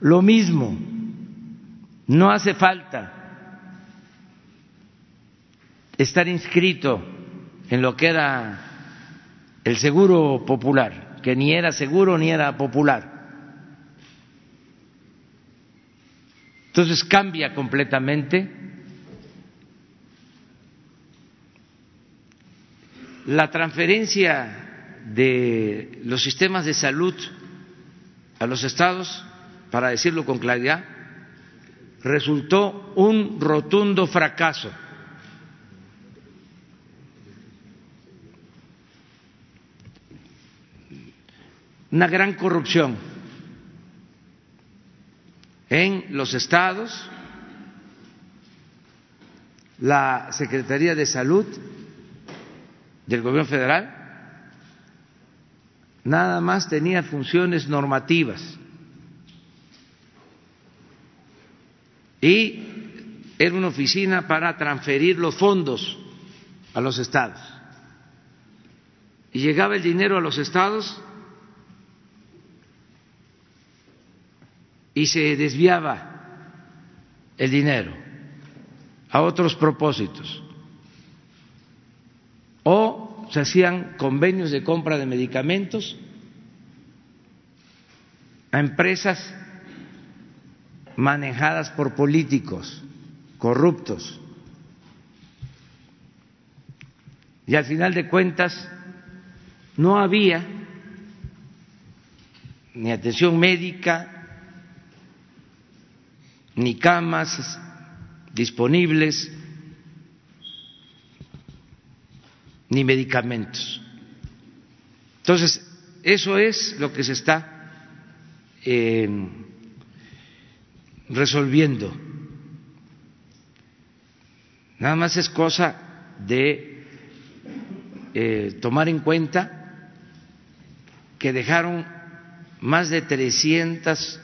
lo mismo no hace falta estar inscrito en lo que era el seguro popular, que ni era seguro ni era popular. Entonces cambia completamente la transferencia de los sistemas de salud a los estados, para decirlo con claridad, resultó un rotundo fracaso. Una gran corrupción en los estados, la Secretaría de Salud del Gobierno Federal nada más tenía funciones normativas y era una oficina para transferir los fondos a los estados. Y llegaba el dinero a los estados y se desviaba el dinero a otros propósitos. O se hacían convenios de compra de medicamentos a empresas manejadas por políticos corruptos. Y al final de cuentas no había ni atención médica, ni camas disponibles, ni medicamentos. Entonces, eso es lo que se está eh, resolviendo. Nada más es cosa de eh, tomar en cuenta que dejaron más de 300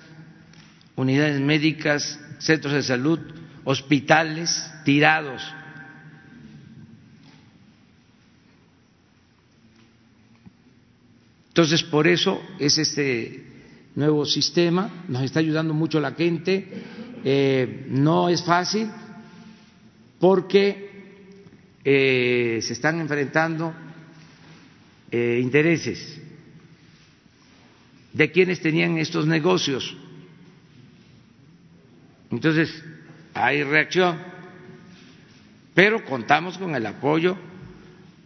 unidades médicas, centros de salud, hospitales tirados. Entonces, por eso es este nuevo sistema, nos está ayudando mucho la gente, eh, no es fácil porque eh, se están enfrentando eh, intereses. De quienes tenían estos negocios. Entonces, hay reacción, pero contamos con el apoyo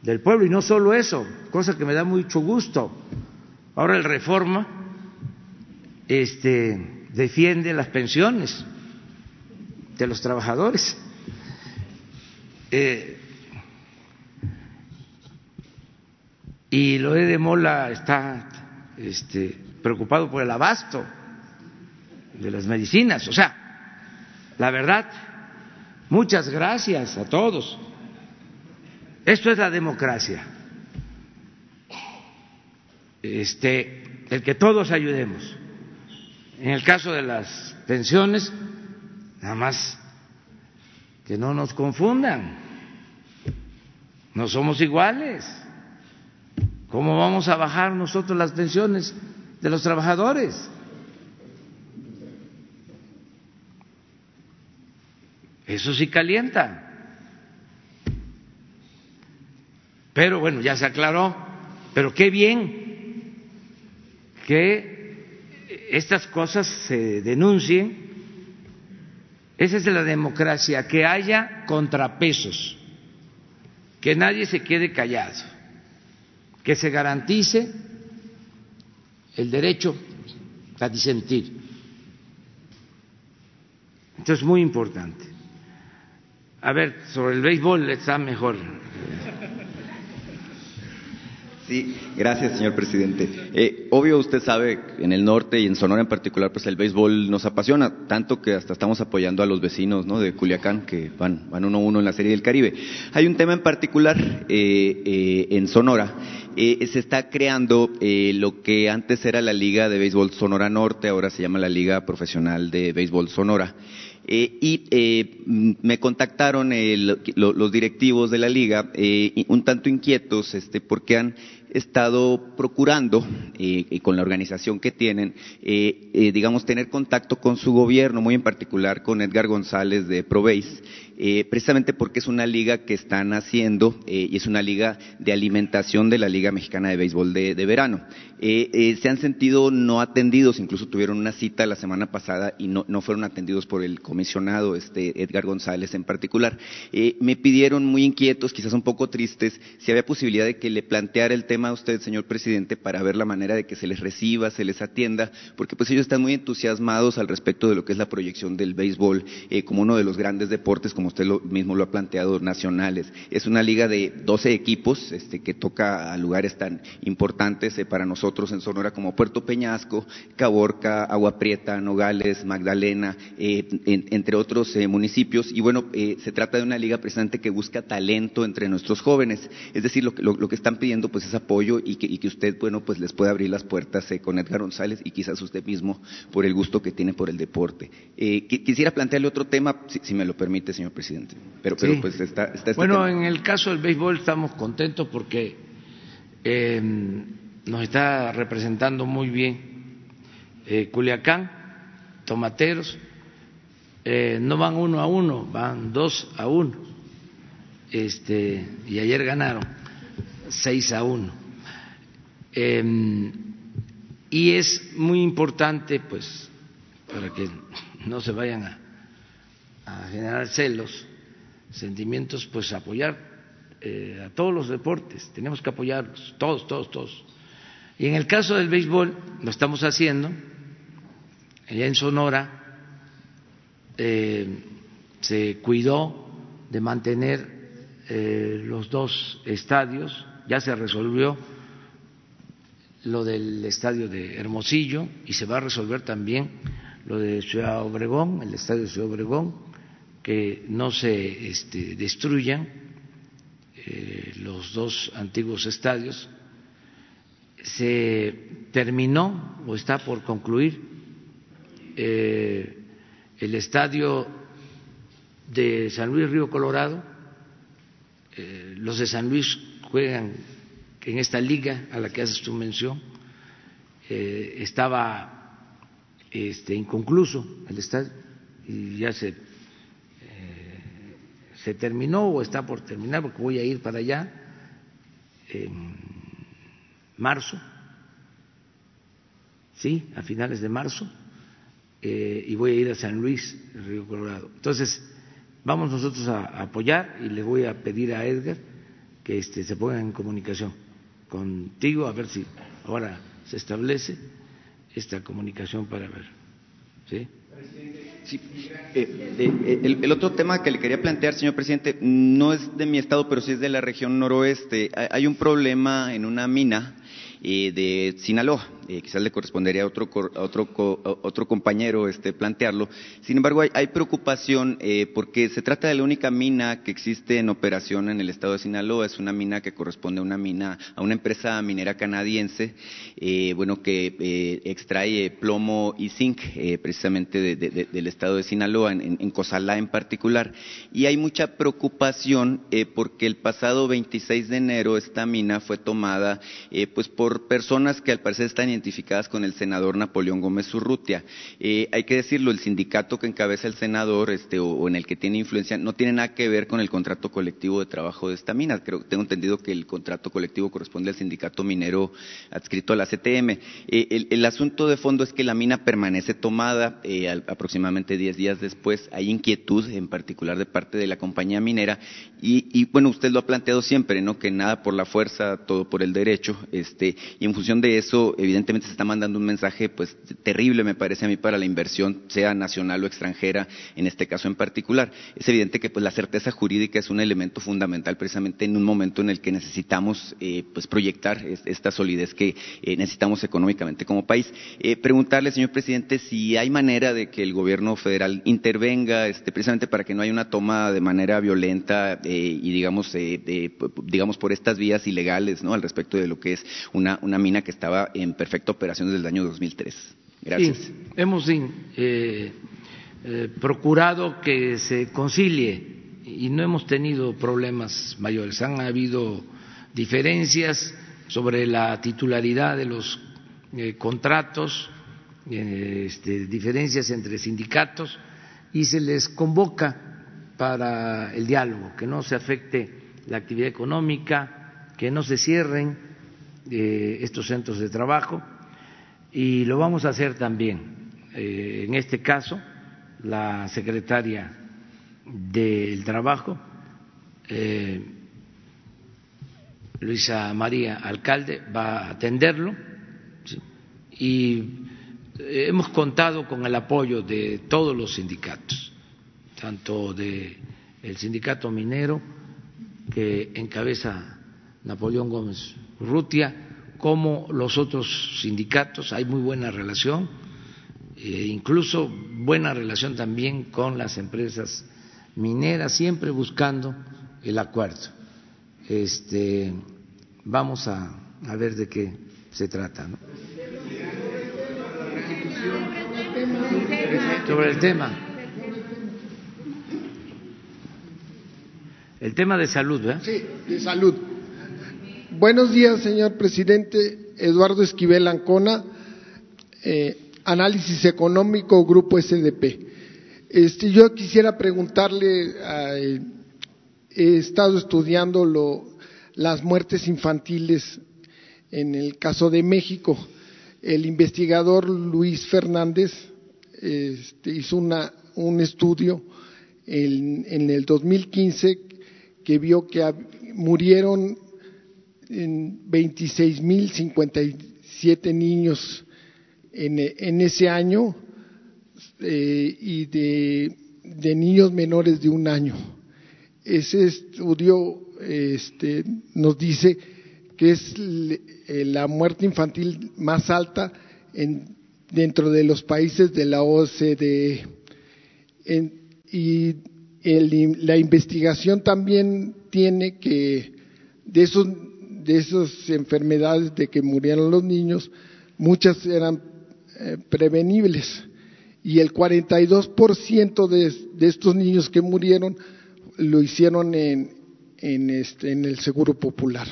del pueblo y no solo eso, cosa que me da mucho gusto. Ahora el reforma este, defiende las pensiones de los trabajadores. Eh, y Loé de Mola está este, preocupado por el abasto de las medicinas. O sea, la verdad, muchas gracias a todos. Esto es la democracia. Este, el que todos ayudemos. En el caso de las pensiones, nada más que no nos confundan, no somos iguales. ¿Cómo vamos a bajar nosotros las pensiones de los trabajadores? eso sí calienta. Pero bueno, ya se aclaró, pero qué bien que estas cosas se denuncien. Esa es la democracia, que haya contrapesos, que nadie se quede callado, que se garantice el derecho a disentir. Esto es muy importante. A ver, sobre el béisbol está mejor. Sí, gracias, señor presidente. Eh, obvio, usted sabe, en el norte y en Sonora en particular, pues el béisbol nos apasiona, tanto que hasta estamos apoyando a los vecinos ¿no? de Culiacán, que van, van uno a uno en la Serie del Caribe. Hay un tema en particular eh, eh, en Sonora. se está creando lo que antes era la Liga de Béisbol Sonora Norte, ahora se llama la Liga Profesional de Béisbol Sonora. Eh, y eh, me contactaron los directivos de la liga eh, un tanto inquietos este, porque han estado procurando, y con la organización que tienen, digamos, tener contacto con su gobierno, muy en particular con Edgar González de Proveis, precisamente porque es una liga que están haciendo y es una liga de alimentación de la Liga Mexicana de Béisbol de, Verano. se han sentido no atendidos, incluso tuvieron una cita la semana pasada y no, no fueron atendidos por el comisionado, este Edgar González en particular. Eh, me pidieron muy inquietos, quizás un poco tristes, si había posibilidad de que le planteara el tema a usted, señor presidente, para ver la manera de que se les reciba, se les atienda, porque pues ellos están muy entusiasmados al respecto de lo que es la proyección del béisbol eh, como uno de los grandes deportes, usted mismo lo ha planteado, nacionales. Es una liga de 12 equipos este, que toca a lugares tan importantes eh, para nosotros en Sonora como Puerto Peñasco, Caborca, Agua Prieta, Nogales, Magdalena, en, entre otros eh, municipios. Y bueno, eh, se trata de una liga precisamente que busca talento entre nuestros jóvenes. Es decir, lo, lo, lo que están pidiendo pues es apoyo y que, y que, usted, bueno, pues les puede abrir las puertas eh, con Edgar González y quizás usted mismo por el gusto que tiene por el deporte. quisiera plantearle otro tema, si, si, me lo permite, señor presidente. Pero, pero pues está, está este Bueno, tema. en el caso del béisbol estamos contentos porque eh, nos está representando muy bien Culiacán, Tomateros, eh, no van uno a uno, van dos a uno. Este, y ayer ganaron seis a uno. Eh, y es muy importante, pues, para que no se vayan a, a generar celos, sentimientos, pues apoyar eh, a todos los deportes, tenemos que apoyarlos, todos, todos, todos. Y en el caso del béisbol, lo estamos haciendo, allá en Sonora, eh, se cuidó de mantener eh, los dos estadios, ya se resolvió lo del estadio de Hermosillo y se va a resolver también lo de Ciudad Obregón, el estadio de Ciudad Obregón, que no se este, destruyan eh, los dos antiguos estadios. Se terminó o está por concluir eh, el estadio de San Luis Río Colorado, eh, los de San Luis juegan en esta liga a la que haces tu mención, estaba este, inconcluso el estadio y ya se, se terminó o está por terminar porque voy a ir para allá en marzo, sí, a finales de marzo eh, y voy a ir a San Luis, Río Colorado. Entonces, vamos nosotros a, apoyar y le voy a pedir a Edgar que este, se ponga en comunicación contigo a ver si ahora se establece esta comunicación para ver. ¿Sí? Eh, eh, el, el, otro tema que le quería plantear, señor presidente, no es de mi estado, pero sí es de la región noroeste. Hay un problema en una mina eh, de Sinaloa. Eh, quizás le correspondería a otro, a otro, otro compañero este, plantearlo. Sin embargo, hay, preocupación eh, porque se trata de la única mina que existe en operación en el estado de Sinaloa. Es una mina que corresponde a una mina, a una empresa minera canadiense, eh, bueno, que eh, extrae plomo y zinc, eh, precisamente de, de, de, del estado de Sinaloa, en, en, en particular. Y hay mucha preocupación porque el pasado 26 de enero esta mina fue tomada, pues, por personas que al parecer están identificadas con el senador Napoleón Gómez Urrutia. Eh, hay que decirlo, el sindicato que encabeza el senador este, o, en el que tiene influencia no tiene nada que ver con el contrato colectivo de trabajo de esta mina. Creo, tengo entendido que el contrato colectivo corresponde al sindicato minero adscrito a la CTM. Eh, el, asunto de fondo es que la mina permanece tomada eh, aproximadamente 10 días después. Hay inquietud, en particular de parte de la compañía minera. Y, bueno, usted lo ha planteado siempre, ¿no? Que nada por la fuerza, todo por el derecho. Este, y en función de eso, evidentemente se está mandando un mensaje pues terrible, me parece a mí, para la inversión, sea nacional o extranjera, en este caso en particular. Es evidente que pues la certeza jurídica es un elemento fundamental precisamente en un momento en el que necesitamos eh, pues proyectar esta solidez que eh, necesitamos económicamente como país. Eh, preguntarle, señor presidente, si hay manera de que el gobierno federal intervenga este, precisamente para que no haya una toma de manera violenta y digamos, digamos por estas vías ilegales, ¿no? Al respecto de lo que es una, una mina que estaba en perfecta operación desde el año 2003. Gracias. Sí, hemos eh, eh, procurado que se concilie y no hemos tenido problemas mayores. Han habido diferencias sobre la titularidad de los eh, contratos, este, diferencias entre sindicatos y se les convoca para el diálogo, que no se afecte la actividad económica, que no se cierren estos centros de trabajo y lo vamos a hacer también. Eh, en este caso, la secretaria del Trabajo, eh, Luisa María Alcalde, va a atenderlo y hemos contado con el apoyo de todos los sindicatos, tanto del el sindicato minero que encabeza Napoleón Gómez Rutia, como los otros sindicatos, hay muy buena relación, e incluso buena relación también con las empresas mineras, siempre buscando el acuerdo. Este, vamos a, ver de qué se trata. Sobre el tema. El tema de salud, ¿verdad? Sí, de salud. Buenos días, señor presidente. Eduardo Esquivel Ancona, eh, Análisis Económico, Grupo SDP. Este, yo quisiera preguntarle, eh, he estado estudiando lo, las muertes infantiles en el caso de México. El investigador Luis Fernández este, hizo una, un estudio en, en el 2015 que vio que murieron en 26.057 niños en, ese año eh, y de, niños menores de un año. Ese estudio este, nos dice que es eh, la muerte infantil más alta en, dentro de los países de la OCDE. Y la investigación también tiene que de esos de esas enfermedades de que murieron los niños, muchas eran eh, prevenibles y el 42% de, de estos niños que murieron lo hicieron en, en, este, en el Seguro Popular.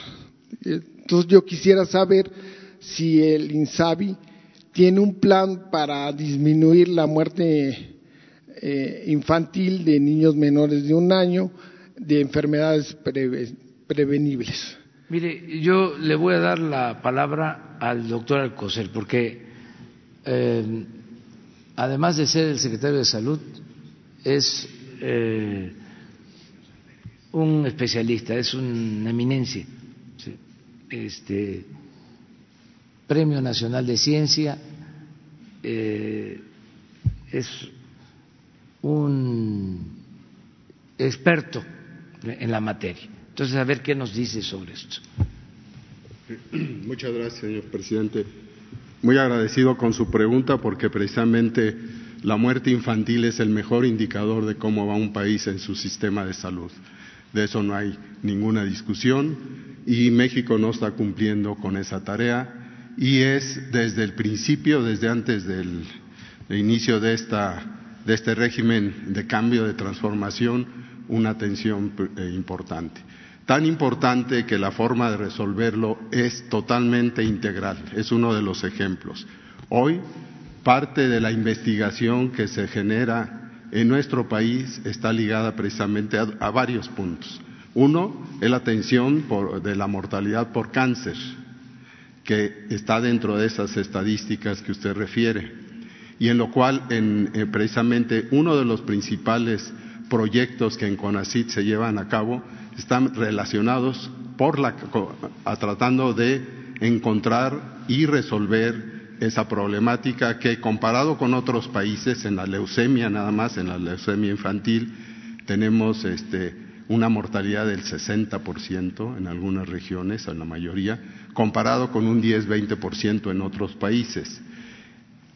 Entonces yo quisiera saber si el INSABI tiene un plan para disminuir la muerte eh, infantil de niños menores de un año de enfermedades prevenibles. Mire, yo le voy a dar la palabra al doctor Alcocer, porque eh, además de ser el secretario de Salud, es eh, un especialista, es una eminencia. Este, Premio Nacional de Ciencia, eh, es un experto en la materia. Entonces, a ver qué nos dice sobre esto. Muchas gracias, señor presidente. Muy agradecido con su pregunta porque precisamente la muerte infantil es el mejor indicador de cómo va un país en su sistema de salud. De eso no hay ninguna discusión y México no está cumpliendo con esa tarea y es desde el principio, desde antes del, inicio de, esta, de este régimen de cambio, de transformación, una atención eh, importante. Tan importante que la forma de resolverlo es totalmente integral. Es uno de los ejemplos. Hoy, parte de la investigación que se genera en nuestro país está ligada precisamente a, varios puntos. Uno es la atención de la mortalidad por cáncer, que está dentro de esas estadísticas que usted refiere, y en lo cual en, precisamente uno de los principales proyectos que en CONACIT se llevan a cabo están relacionados por la, a, tratando de encontrar y resolver esa problemática que comparado con otros países, en la leucemia nada más, en la leucemia infantil, tenemos este, una mortalidad del 60% en algunas regiones, en la mayoría, comparado con un 10-20% en otros países.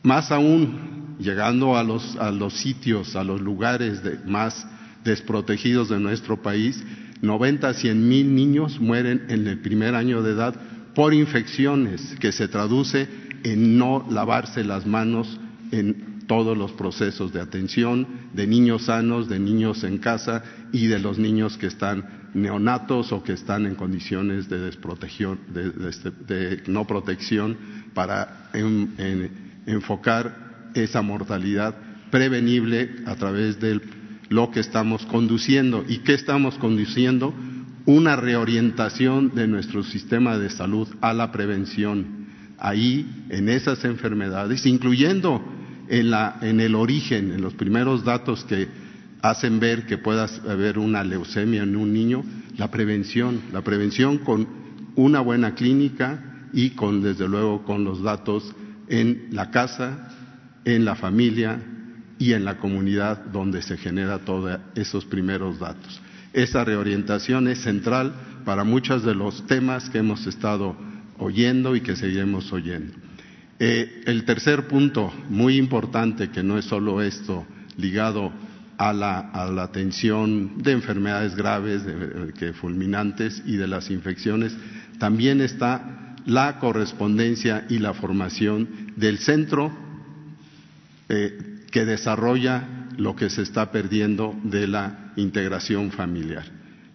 Más aún, llegando a los, a los sitios, a los lugares más desprotegidos de nuestro país, 90 a 100 mil niños mueren en el primer año de edad por infecciones, que se traduce en no lavarse las manos en todos los procesos de atención de niños sanos, de niños en casa y de los niños que están neonatos o que están en condiciones de desprotección, de, este, no protección, para enfocar esa mortalidad prevenible a través de lo que estamos conduciendo. ¿Y qué estamos conduciendo? Una reorientación de nuestro sistema de salud a la prevención ahí en esas enfermedades, incluyendo en, en el origen, en los primeros datos que hacen ver que pueda haber una leucemia en un niño, la prevención, la prevención con una buena clínica y con, desde luego, con los datos en la casa, en la familia y en la comunidad donde se genera todos esos primeros datos. Esa reorientación es central para muchos de los temas que hemos estado oyendo y que seguiremos oyendo. Eh, el tercer punto, muy importante, que no es solo esto ligado a la, atención de enfermedades graves, de, que fulminantes y de las infecciones, también está la correspondencia y la formación del centro eh, que desarrolla lo que se está perdiendo de la integración familiar.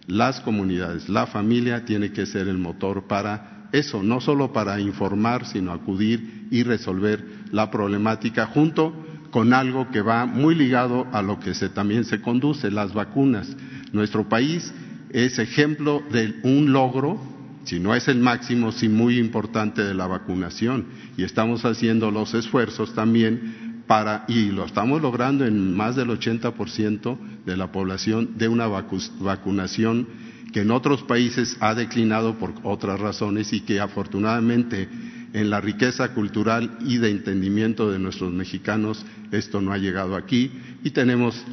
Las comunidades, la familia tiene que ser el motor para eso, no solo para informar, sino acudir y resolver la problemática junto con algo que va muy ligado a lo que también se conduce, las vacunas. Nuestro país es ejemplo de un logro, si no es el máximo, sí muy importante de la vacunación. Y estamos haciendo los esfuerzos también para, y lo estamos logrando en más del 80% de la población, de una vacunación que en otros países ha declinado por otras razones y que afortunadamente en la riqueza cultural y de entendimiento de nuestros mexicanos esto no ha llegado aquí y tenemos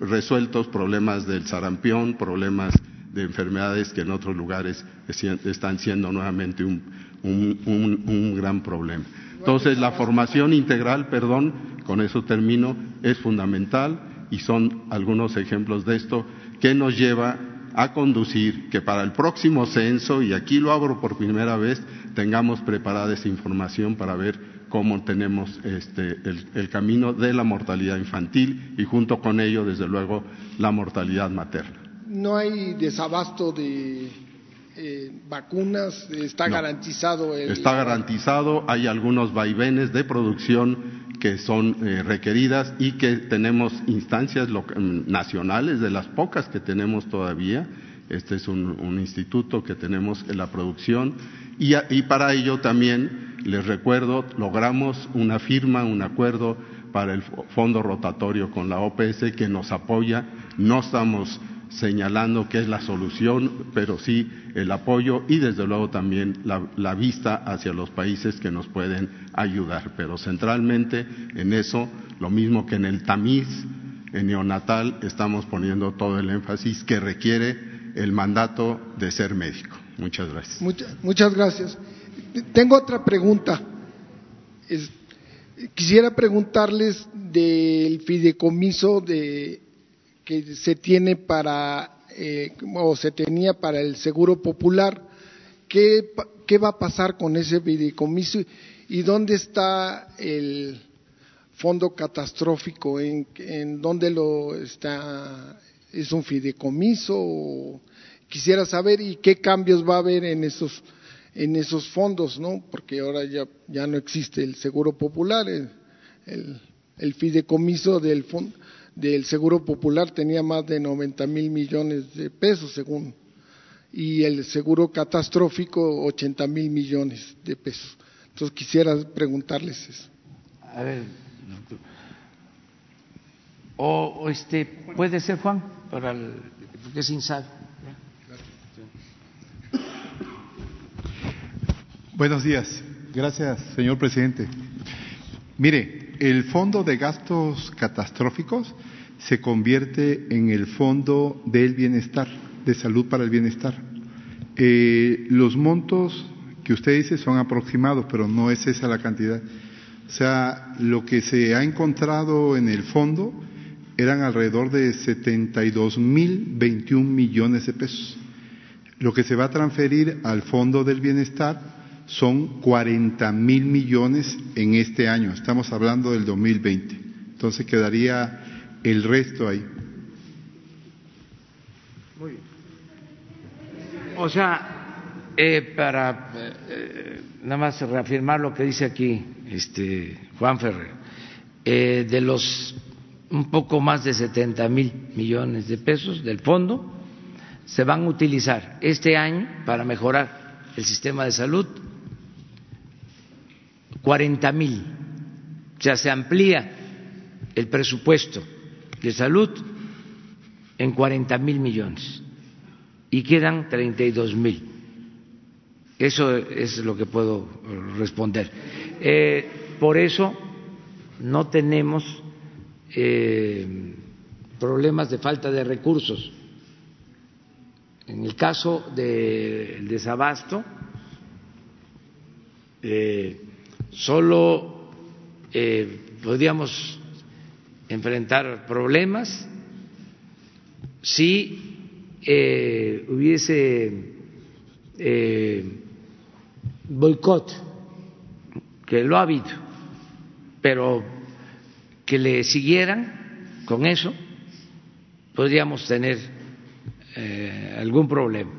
resueltos problemas del sarampión, problemas de enfermedades que en otros lugares están siendo nuevamente un, un gran problema. Entonces, la formación integral, perdón, con eso termino, es fundamental y son algunos ejemplos de esto que nos lleva a conducir que para el próximo censo, y aquí lo abro por primera vez, tengamos preparada esa información para ver cómo tenemos este, el, camino de la mortalidad infantil y junto con ello, desde luego, la mortalidad materna. No hay desabasto de eh, vacunas, está garantizado el... Está garantizado, hay algunos vaivenes de producción que son eh, requeridas y que tenemos instancias nacionales, de las pocas que tenemos todavía. Este es un, instituto que tenemos en la producción y, y, para ello también, les recuerdo, logramos una firma, un acuerdo para el fondo rotatorio con la OPS que nos apoya. No estamos señalando que es la solución, pero sí el apoyo y desde luego también la, vista hacia los países que nos pueden ayudar. Pero centralmente en eso, lo mismo que en el tamiz en neonatal, estamos poniendo todo el énfasis que requiere el mandato de ser médico. Muchas gracias. muchas gracias. Tengo otra pregunta. quisiera preguntarles del fideicomiso de que se tiene para eh, o se tenía para el seguro popular. ¿Qué, ¿Qué, va a pasar con ese fideicomiso y dónde está el fondo catastrófico? ¿En, en dónde lo está? ¿Es un fideicomiso? quisiera saber y qué cambios va a haber en esos en esos fondos, ¿no? Porque ahora ya, ya no existe el Seguro Popular, el, el, fideicomiso del, del Seguro Popular tenía más de 90 mil millones de pesos, según, y el Seguro Catastrófico 80 mil millones de pesos. Entonces quisiera preguntarles eso. A ver, o, este puede ser Juan para el, porque es INSABI. Buenos días. Gracias, señor presidente. Mire, el fondo de gastos catastróficos se convierte en el fondo del bienestar, de salud para el bienestar. Eh, los montos que usted dice son aproximados, pero no es esa la cantidad. O sea, lo que se ha encontrado en el fondo eran alrededor de 72 mil 21 millones de pesos. Lo que se va a transferir al Fondo del Bienestar son 40 mil millones en este año. Estamos hablando del 2020. Entonces quedaría el resto ahí. Muy bien. O sea, eh, para eh, nada más reafirmar lo que dice aquí este Juan Ferrer, eh, de los un poco más de 70 mil millones de pesos del fondo se van a utilizar este año para mejorar el sistema de salud 40 mil. O sea, se amplía el presupuesto de salud en 40 mil millones y quedan 32 mil. Eso es lo que puedo responder. Eh, por eso no tenemos eh, problemas de falta de recursos. En el caso del desabasto, eh, solo eh, podríamos enfrentar problemas si eh, hubiese eh, boicot, que lo ha habido, pero que le siguieran con eso, podríamos tener eh, algún problema,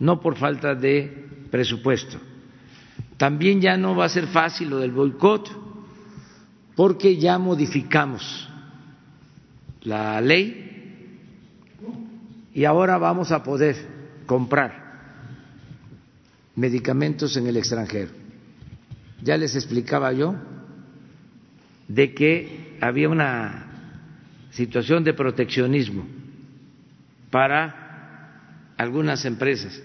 no por falta de presupuesto también ya no va a ser fácil lo del boicot, porque ya modificamos la ley y ahora vamos a poder comprar medicamentos en el extranjero. Ya les explicaba yo de que había una situación de proteccionismo para algunas empresas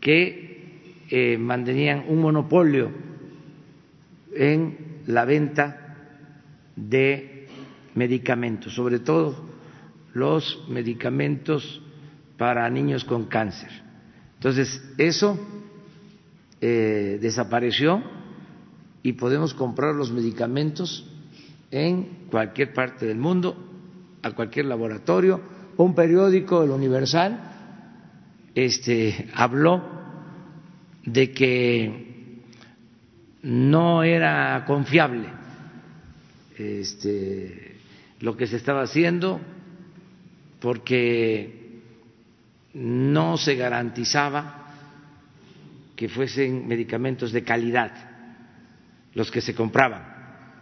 que eh, mantenían un monopolio en la venta de medicamentos, sobre todo los medicamentos para niños con cáncer. Entonces, eso eh, desapareció y podemos comprar los medicamentos en cualquier parte del mundo, a cualquier laboratorio. Un periódico, el Universal, este, habló de que no era confiable este, lo que se estaba haciendo porque no se garantizaba que fuesen medicamentos de calidad los que se compraban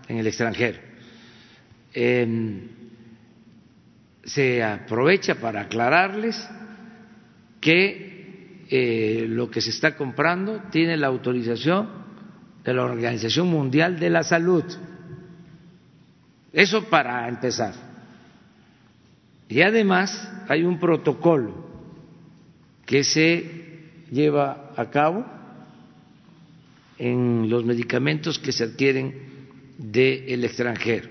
en el extranjero. Em, se aprovecha para aclararles que eh, lo que se está comprando tiene la autorización de la Organización Mundial de la Salud. Eso para empezar. Y además hay un protocolo que se lleva a cabo en los medicamentos que se adquieren del extranjero.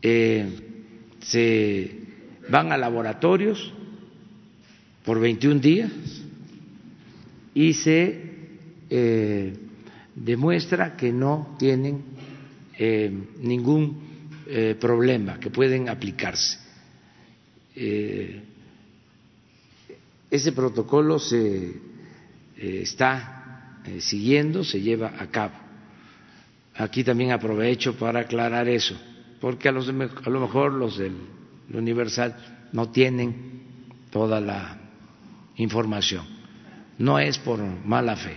Eh, se van a laboratorios por 21 días y se eh, demuestra que no tienen eh, ningún eh, problema, que pueden aplicarse. ese protocolo se está siguiendo, se lleva a cabo. Aquí también aprovecho para aclarar eso, porque a, los, a lo mejor los del Universal no tienen toda la información, no es por mala fe.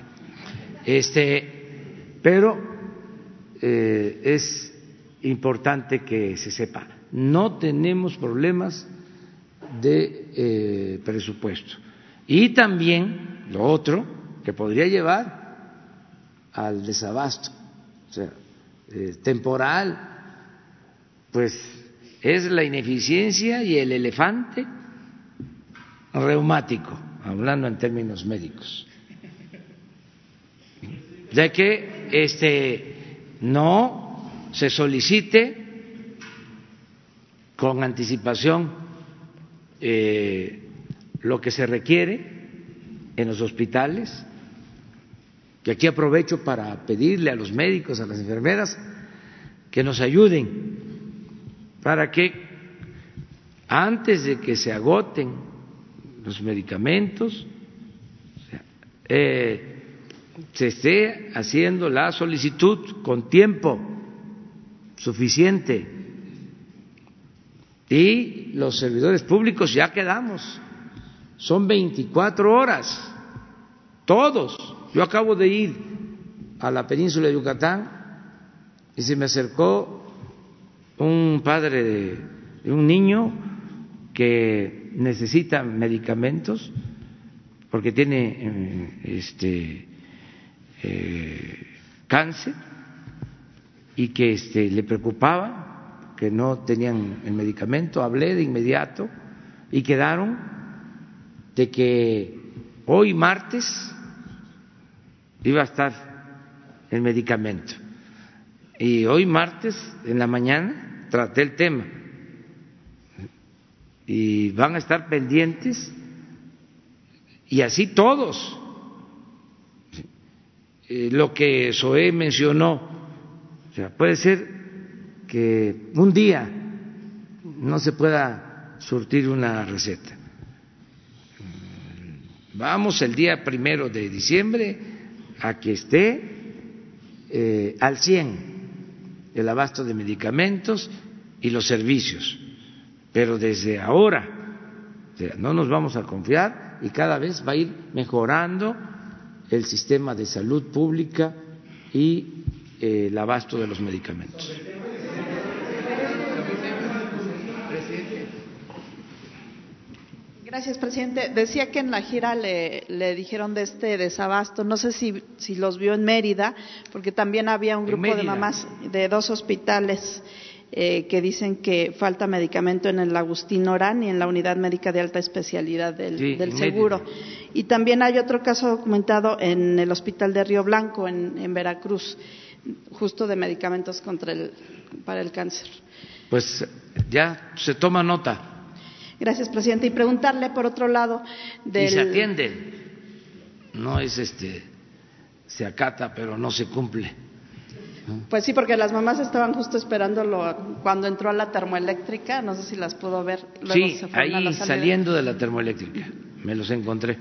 Este, pero eh, es importante que se sepa, no tenemos problemas de eh, presupuesto. Y también lo otro que podría llevar al desabasto, o sea, eh, temporal, pues es la ineficiencia y el elefante reumático, hablando en términos médicos, de que este no se solicite con anticipación eh, lo que se requiere en los hospitales, y aquí aprovecho para pedirle a los médicos, a las enfermeras, que nos ayuden para que antes de que se agoten los medicamentos, eh, se esté haciendo la solicitud con tiempo suficiente. Y los servidores públicos ya quedamos, son 24 horas, todos. Yo acabo de ir a la península de Yucatán y se me acercó un padre de un niño que necesita medicamentos porque tiene eh, este eh, cáncer y que este, le preocupaba que no tenían el medicamento, hablé de inmediato y quedaron de que hoy martes iba a estar el medicamento. Y hoy martes en la mañana traté el tema. Y van a estar pendientes y así todos. Eh, lo que Soé mencionó, o sea, puede ser que un día no se pueda surtir una receta. Vamos el día primero de diciembre a que esté eh, al 100 el abasto de medicamentos y los servicios. Pero desde ahora, no nos vamos a confiar y cada vez va a ir mejorando el sistema de salud pública y eh, el abasto de los medicamentos. Gracias, presidente. Decía que en la gira le, dijeron de este desabasto. No sé si, si, los vio en Mérida, porque también había un grupo de mamás de dos hospitales eh, que dicen que falta medicamento en el Agustín Orán y en la unidad médica de alta especialidad del, seguro. Y también hay otro caso documentado en el hospital de Río Blanco, en, en Veracruz, justo de medicamentos contra el, para el cáncer. Pues ya se toma nota Gracias, presidente. Y preguntarle, por otro lado, del... Y se atiende. No es este, se acata, pero no se cumple. Pues sí, porque las mamás estaban justo esperándolo cuando entró a la termoeléctrica, no sé si las pudo ver. sí, ahí saliendo de la termoeléctrica, me los encontré.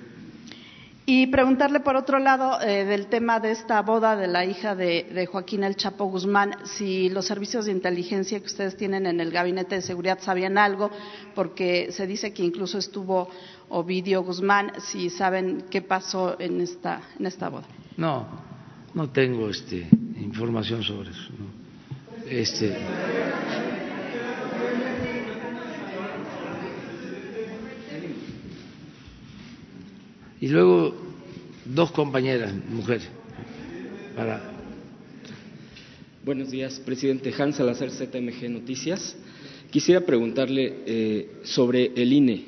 Y preguntarle, por otro lado, eh, del tema de esta boda de la hija de, Joaquín El Chapo Guzmán, si los servicios de inteligencia que ustedes tienen en el Gabinete de Seguridad sabían algo, porque se dice que incluso estuvo Ovidio Guzmán, si saben qué pasó en esta, en esta boda. No, no tengo este, información sobre eso. Este. y luego dos compañeras, mujeres, para... Buenos días, presidente Hans Salazar, ZMG Noticias. Quisiera preguntarle eh, sobre el INE.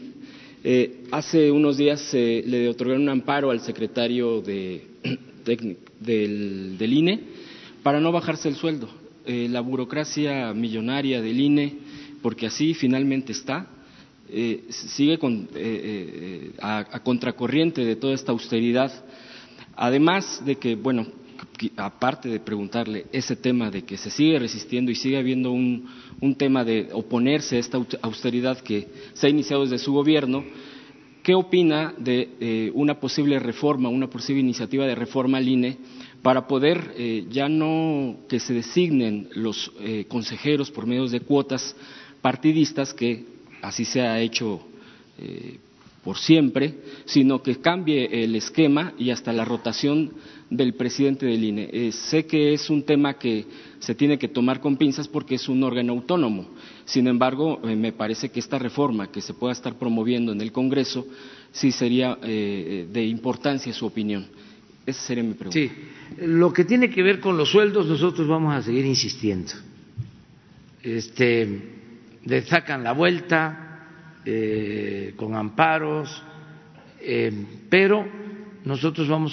Eh, hace unos días se le otorgaron un amparo al secretario de, del, del, INE para no bajarse el sueldo. Eh, la burocracia millonaria del INE, porque así finalmente está, eh, sigue con, eh, eh, a, contracorriente de toda esta austeridad. Además de que, bueno, aparte de preguntarle ese tema de que se sigue resistiendo y sigue habiendo un, un tema de oponerse a esta austeridad que se ha iniciado desde su gobierno, ¿qué opina de una posible reforma, una posible iniciativa de reforma al INE para poder ya no que se designen los consejeros por medio de cuotas partidistas que así se ha hecho eh, por siempre, sino que cambie el esquema y hasta la rotación del presidente del INE. Eh, sé que es un tema que se tiene que tomar con pinzas porque es un órgano autónomo. Sin embargo, eh, me parece que esta reforma que se pueda estar promoviendo en el Congreso sí sería eh, de importancia su opinión. Esa sería mi pregunta. Sí, lo que tiene que ver con los sueldos, nosotros vamos a seguir insistiendo. Este, le sacan la vuelta, eh, con amparos, eh, pero nosotros vamos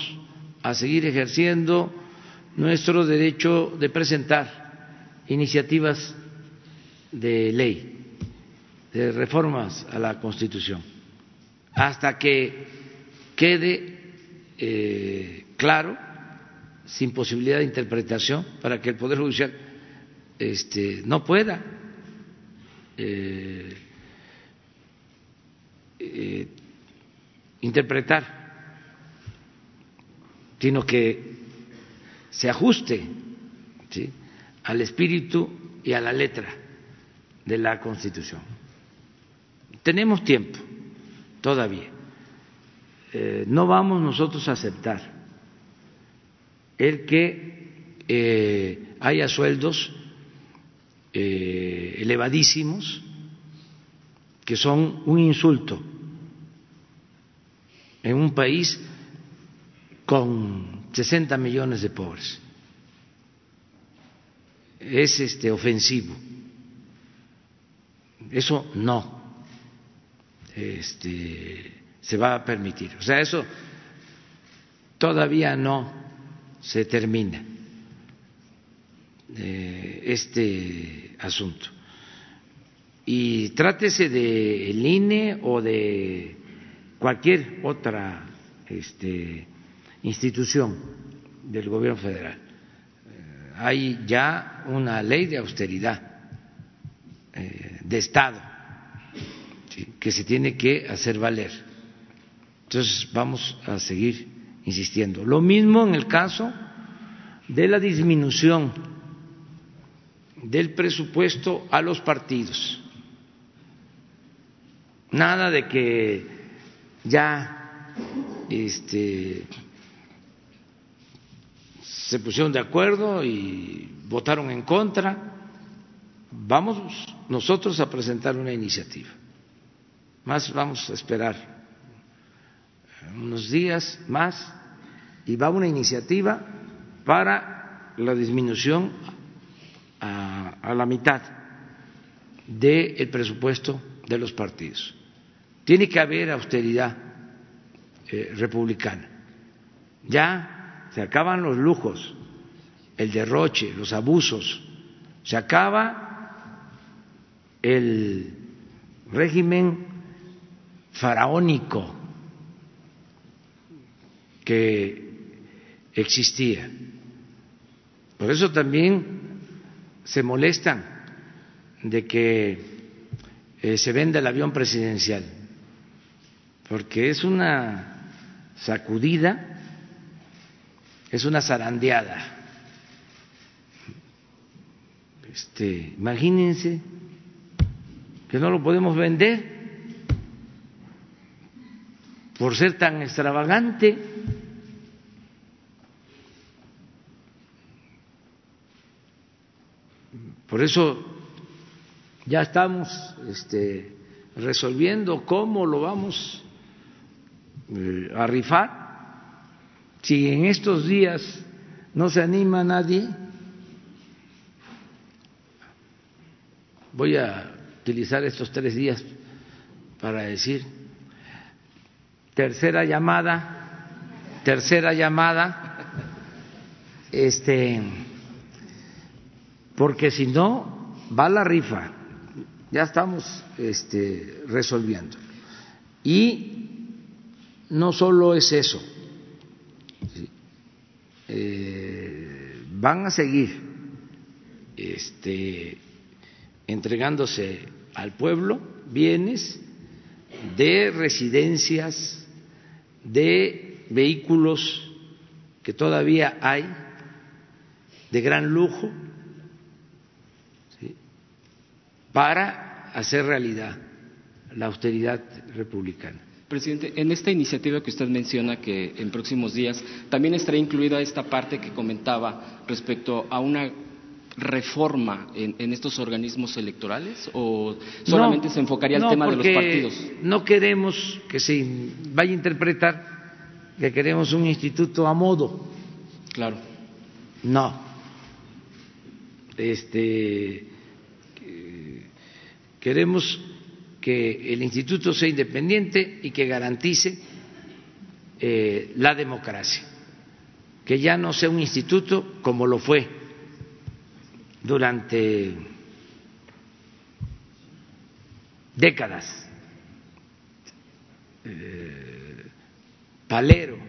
a seguir ejerciendo nuestro derecho de presentar iniciativas de ley, de reformas a la Constitución, hasta que quede eh, claro, sin posibilidad de interpretación, para que el Poder Judicial este, no pueda eh, interpretar, sino que se ajuste al espíritu y a la letra de la Constitución. Tenemos tiempo todavía. Eh, no vamos nosotros a aceptar el que eh, haya sueldos elevadísimos que son un insulto en un país con 60 millones de pobres. Es este ofensivo. Eso no este, se va a permitir. O sea, eso todavía no se termina eh, este asunto. Y trátese del INE o de cualquier otra este, institución del gobierno federal. Eh, hay ya una ley de austeridad eh, de Estado que se tiene que hacer valer. Entonces vamos a seguir insistiendo. Lo mismo en el caso de la disminución del presupuesto a los partidos. Nada de que ya este, se pusieron de acuerdo y votaron en contra. Vamos nosotros a presentar una iniciativa. Más vamos a esperar unos días más y va una iniciativa para la disminución a, la mitad del presupuesto de los partidos. Tiene que haber austeridad eh, republicana. Ya se acaban los lujos, el derroche, los abusos, se acaba el régimen faraónico que existía. Por eso también se molestan de que eh, se venda el avión presidencial porque es una sacudida, es una zarandeada. Este, imagínense que no lo podemos vender por ser tan extravagante. Por eso ya estamos este, resolviendo cómo lo vamos eh, a rifar. Si en estos días no se anima nadie, voy a utilizar estos tres días para decir, tercera llamada, tercera llamada, este, porque si no, va la rifa, ya estamos este, resolviendo. Y no solo es eso, eh, van a seguir este, entregándose al pueblo bienes de residencias, de vehículos que todavía hay de gran lujo para hacer realidad la austeridad republicana. Presidente, en esta iniciativa que usted menciona que en próximos días también estará incluida esta parte que comentaba respecto a una reforma en, estos organismos electorales o solamente se enfocaría al tema de los partidos? No queremos que se vaya a interpretar que queremos un instituto a modo. Claro. No. Este queremos que el instituto sea independiente y que garantice eh, la democracia, que ya no sea un instituto como lo fue durante décadas. Eh, palero,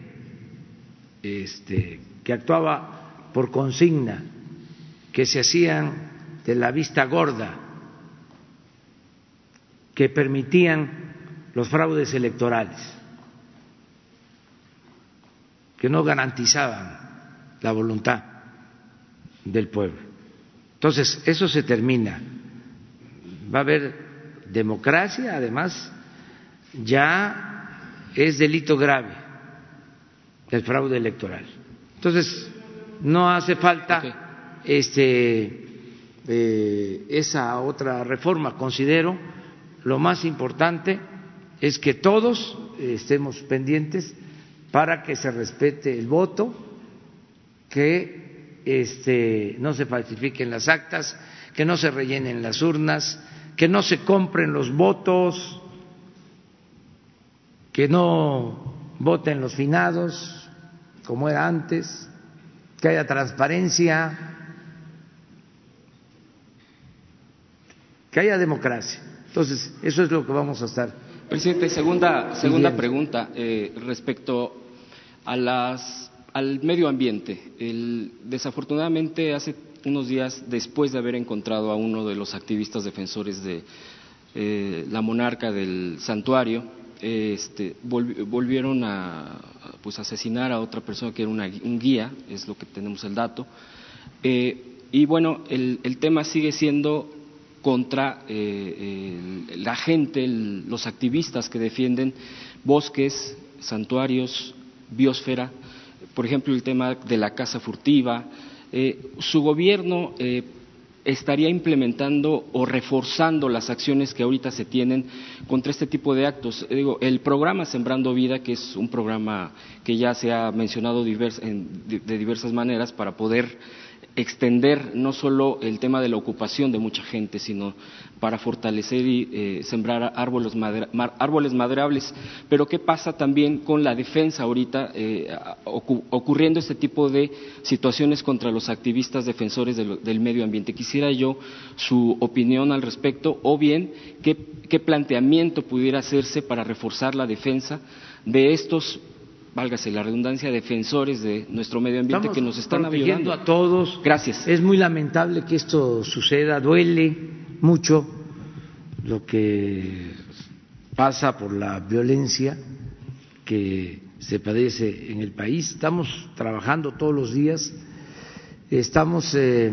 este, que actuaba por consigna, que se hacían de la vista gorda que permitían los fraudes electorales, que no garantizaban la voluntad del pueblo. Entonces, eso se termina. Va a haber democracia, además, ya es delito grave el fraude electoral. Entonces, no hace falta este, eh, esa otra reforma. Considero lo más importante es que todos estemos pendientes para que se respete el voto, que este, no se falsifiquen las actas, que no se rellenen las urnas, que no se compren los votos, que no voten los finados como era antes, que haya transparencia, que haya democracia. Entonces, eso es lo que vamos a estar. Presidente, segunda, segunda pregunta eh, respecto a las, al medio ambiente. desafortunadamente, hace unos días, después de haber encontrado a uno de los activistas defensores de eh, la monarca del santuario, este, volvieron a pues, asesinar a otra persona que era un guía, es lo que tenemos el dato. Eh, y bueno, el, el tema sigue siendo contra eh, la gente, los activistas que defienden bosques, santuarios, biosfera, por ejemplo, el tema de la casa furtiva. Eh, su gobierno eh, estaría implementando o reforzando las acciones que ahorita se tienen contra este tipo de actos. Digo, el programa Sembrando Vida, que es un programa que ya se ha mencionado de diversas maneras para poder extender no solo el tema de la ocupación de mucha gente, sino para fortalecer y eh, sembrar árboles, árboles, maderables. Pero ¿qué pasa también con la defensa ahorita, eh, ocurriendo este tipo de situaciones contra los activistas defensores del, medio ambiente? Quisiera yo su opinión al respecto, o bien qué planteamiento pudiera hacerse para reforzar la defensa de estos válgase la redundancia, defensores de nuestro medio ambiente que nos están ayudando a todos. Gracias. Es muy lamentable que esto suceda, duele mucho lo que pasa por la violencia que se padece en el país. Estamos trabajando todos los días, estamos eh,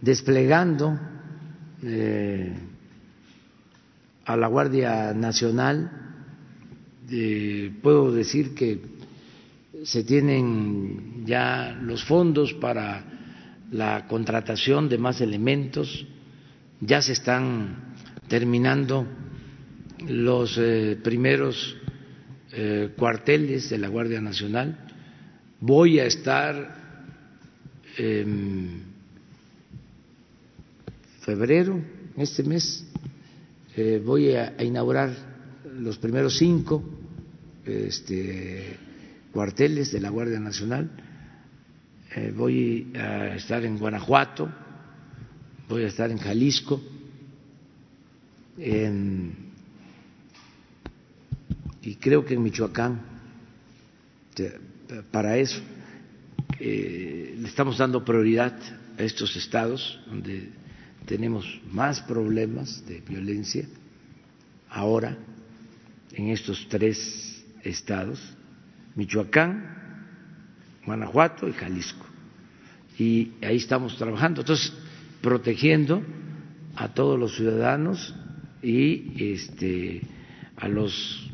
desplegando eh, a la Guardia Nacional eh, puedo decir que se tienen ya los fondos para la contratación de más elementos, ya se están terminando los eh, primeros eh, cuarteles de la Guardia Nacional. Voy a estar en febrero, este mes, voy a inaugurar los primeros cinco este, cuarteles de la Guardia Nacional. Eh, voy a estar en Guanajuato, voy a estar en Jalisco, y creo que en Michoacán, para eso, eh, le estamos dando prioridad a estos estados donde tenemos más problemas de violencia ahora en estos tres estados, Michoacán, Guanajuato y Jalisco. Y ahí estamos trabajando, entonces, protegiendo a todos los ciudadanos y este, a los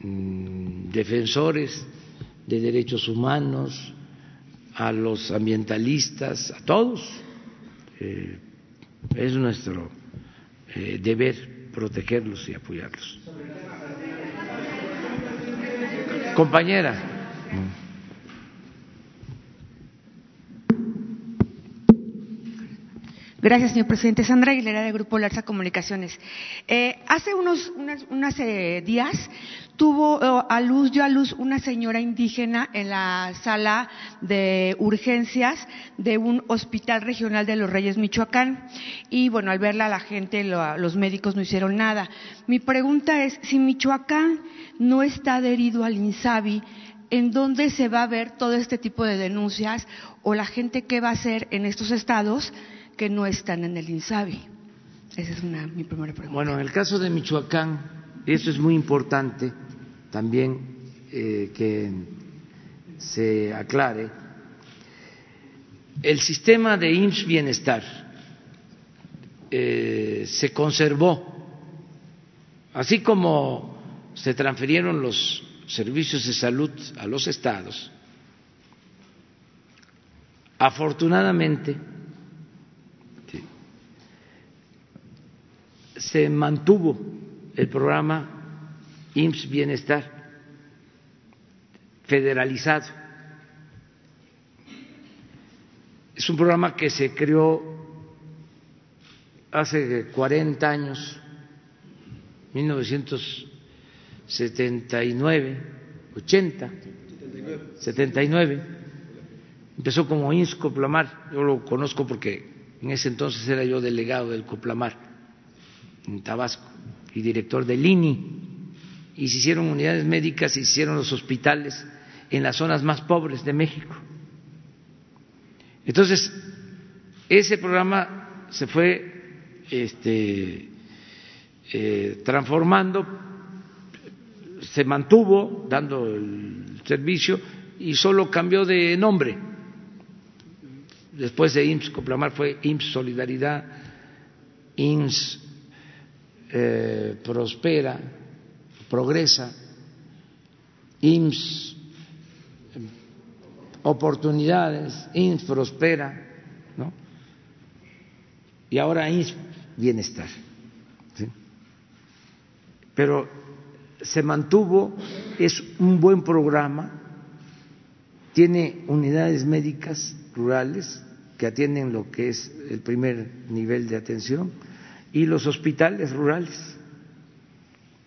mm, defensores de derechos humanos, a los ambientalistas, a todos. Eh, es nuestro eh, deber protegerlos y apoyarlos. Compañera. Gracias, señor presidente. Sandra Aguilera, del Grupo Larsa Comunicaciones. Eh, hace unos unas, eh, días tuvo eh, a luz, dio a luz una señora indígena en la sala de urgencias de un hospital regional de los Reyes, Michoacán. Y bueno, al verla la gente, los médicos no hicieron nada. Mi pregunta es, si Michoacán no está adherido al INSABI, ¿en dónde se va a ver todo este tipo de denuncias o la gente qué va a hacer en estos estados? Que no están en el INSABI? Esa es una, mi primera pregunta. Bueno, en el caso de Michoacán, eso es muy importante también eh, que se aclare. El sistema de IMSS Bienestar eh, se conservó, así como se transfirieron los servicios de salud a los estados. Afortunadamente, se mantuvo el programa IMSS Bienestar federalizado. Es un programa que se creó hace 40 años, 1979, 80, 79. Empezó como IMSS Coplamar, yo lo conozco porque en ese entonces era yo delegado del Coplamar en Tabasco y director del INI, y se hicieron unidades médicas y se hicieron los hospitales en las zonas más pobres de México. Entonces, ese programa se fue este, eh, transformando, se mantuvo dando el servicio y solo cambió de nombre. Después de IMSS Complamar fue IMSS Solidaridad, IMSS eh, prospera, progresa, IMSS, oportunidades, IMSS prospera, ¿no? Y ahora IMSS bienestar. Pero se mantuvo, es un buen programa, tiene unidades médicas rurales que atienden lo que es el primer nivel de atención y los hospitales rurales,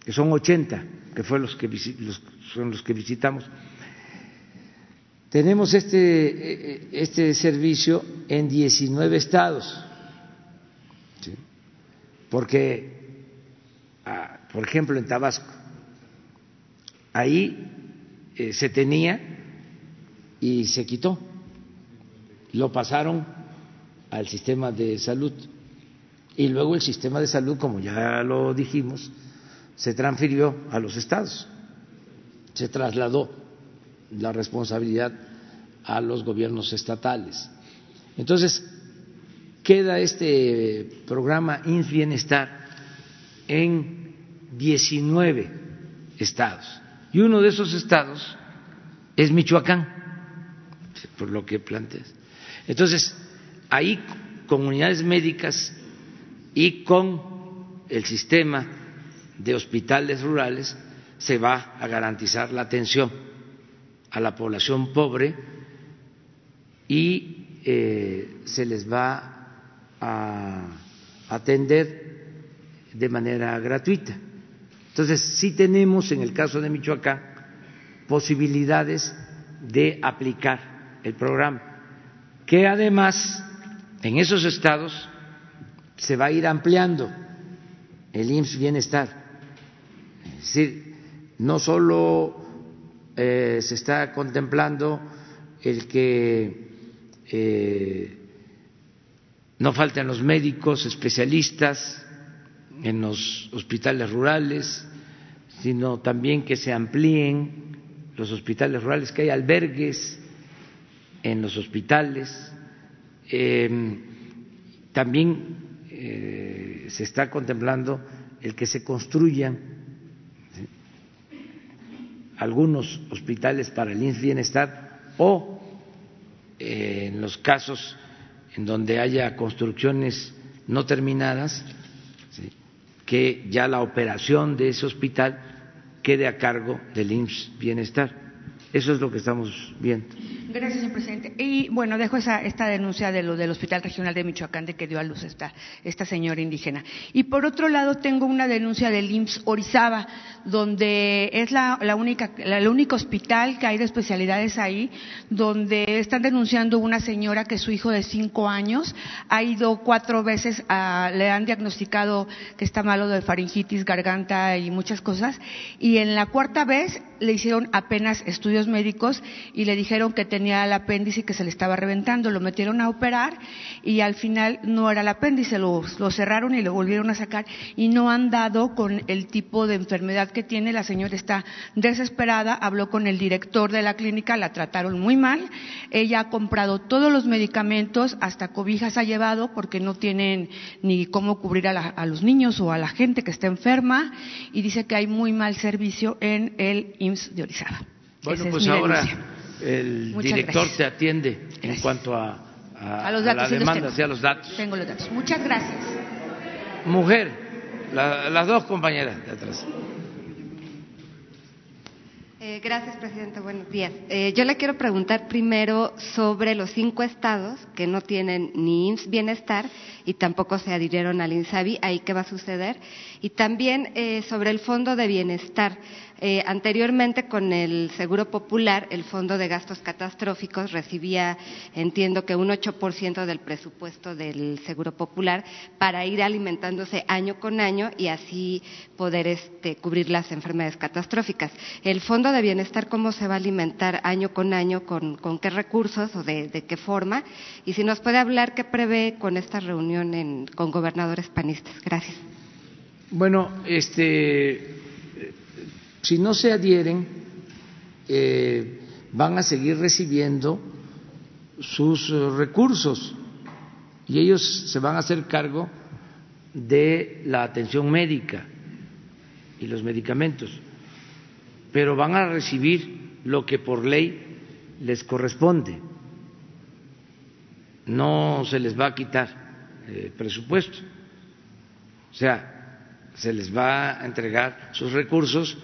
que son 80, que fue los que son los que visitamos. Tenemos este, este servicio en 19 estados, porque, ah, por ejemplo, en Tabasco, ahí eh, se tenía y se quitó, lo pasaron al sistema de salud y luego el sistema de salud, como ya lo dijimos, se transfirió a los estados, se trasladó la responsabilidad a los gobiernos estatales. Entonces, queda este programa INS Bienestar en 19 estados. Y uno de esos estados es Michoacán, por lo que planteas. Entonces, hay comunidades médicas y con el sistema de hospitales rurales se va a garantizar la atención a la población pobre y eh, se les va a atender de manera gratuita. Entonces, sí tenemos en el caso de Michoacán posibilidades de aplicar el programa, que además en esos estados se va a ir ampliando el IMSS Bienestar. Es decir, no solo eh, se está contemplando el que eh, no falten los médicos especialistas en los hospitales rurales, sino también que se amplíen los hospitales rurales, que hay albergues en los hospitales. Eh, también eh, se está contemplando el que se construyan algunos hospitales para el INS Bienestar o eh, en los casos en donde haya construcciones no terminadas, que ya la operación de ese hospital quede a cargo del IMSS Bienestar. Eso es lo que estamos viendo. Gracias, señor presidente. Y bueno, dejo esa, esta denuncia del Hospital Regional de Michoacán de que dio a luz esta, esta señora indígena. Y por otro lado, tengo una denuncia del IMSS Orizaba, donde es la, la única, la, el único hospital que hay de especialidades ahí, donde están denunciando una señora que su hijo de cinco años ha ido cuatro veces, a, le han diagnosticado que está malo de faringitis, garganta y muchas cosas, y en la cuarta vez le hicieron apenas estudios médicos y le dijeron que tenía el apéndice y que se le estaba reventando. Lo metieron a operar y al final no era el apéndice, lo, cerraron y lo volvieron a sacar y no han dado con el tipo de enfermedad que tiene. La señora está desesperada, habló con el director de la clínica, la trataron muy mal. Ella ha comprado todos los medicamentos, hasta cobijas ha llevado porque no tienen ni cómo cubrir a, la, a los niños o a la gente que está enferma y dice que hay muy mal servicio en el IMSS de Orizaba. Bueno, pues ahora el Muchas director gracias. te atiende gracias. en cuanto a, a, a los datos a la demanda, y a los datos. Tengo los datos. Muchas gracias. Mujer, la, las dos compañeras de atrás. Eh, gracias, presidente. Buenos días. Eh, yo le quiero preguntar primero sobre los cinco estados que no tienen ni IMSS Bienestar y tampoco se adhirieron al INSABI. ¿Ahí qué va a suceder? Y también eh, sobre el Fondo de Bienestar. Eh, anteriormente, con el Seguro Popular, el Fondo de Gastos Catastróficos recibía, entiendo que un 8% del presupuesto del Seguro Popular para ir alimentándose año con año y así poder este, cubrir las enfermedades catastróficas. El Fondo de Bienestar, ¿cómo se va a alimentar año con año? ¿Con, qué recursos o de, qué forma? Y si nos puede hablar, ¿qué prevé con esta reunión con gobernadores panistas? Gracias. Bueno, este si no se adhieren, eh, van a seguir recibiendo sus recursos y ellos se van a hacer cargo de la atención médica y los medicamentos, pero van a recibir lo que por ley les corresponde. No se les va a quitar eh, presupuesto. O sea, se les va a entregar sus recursos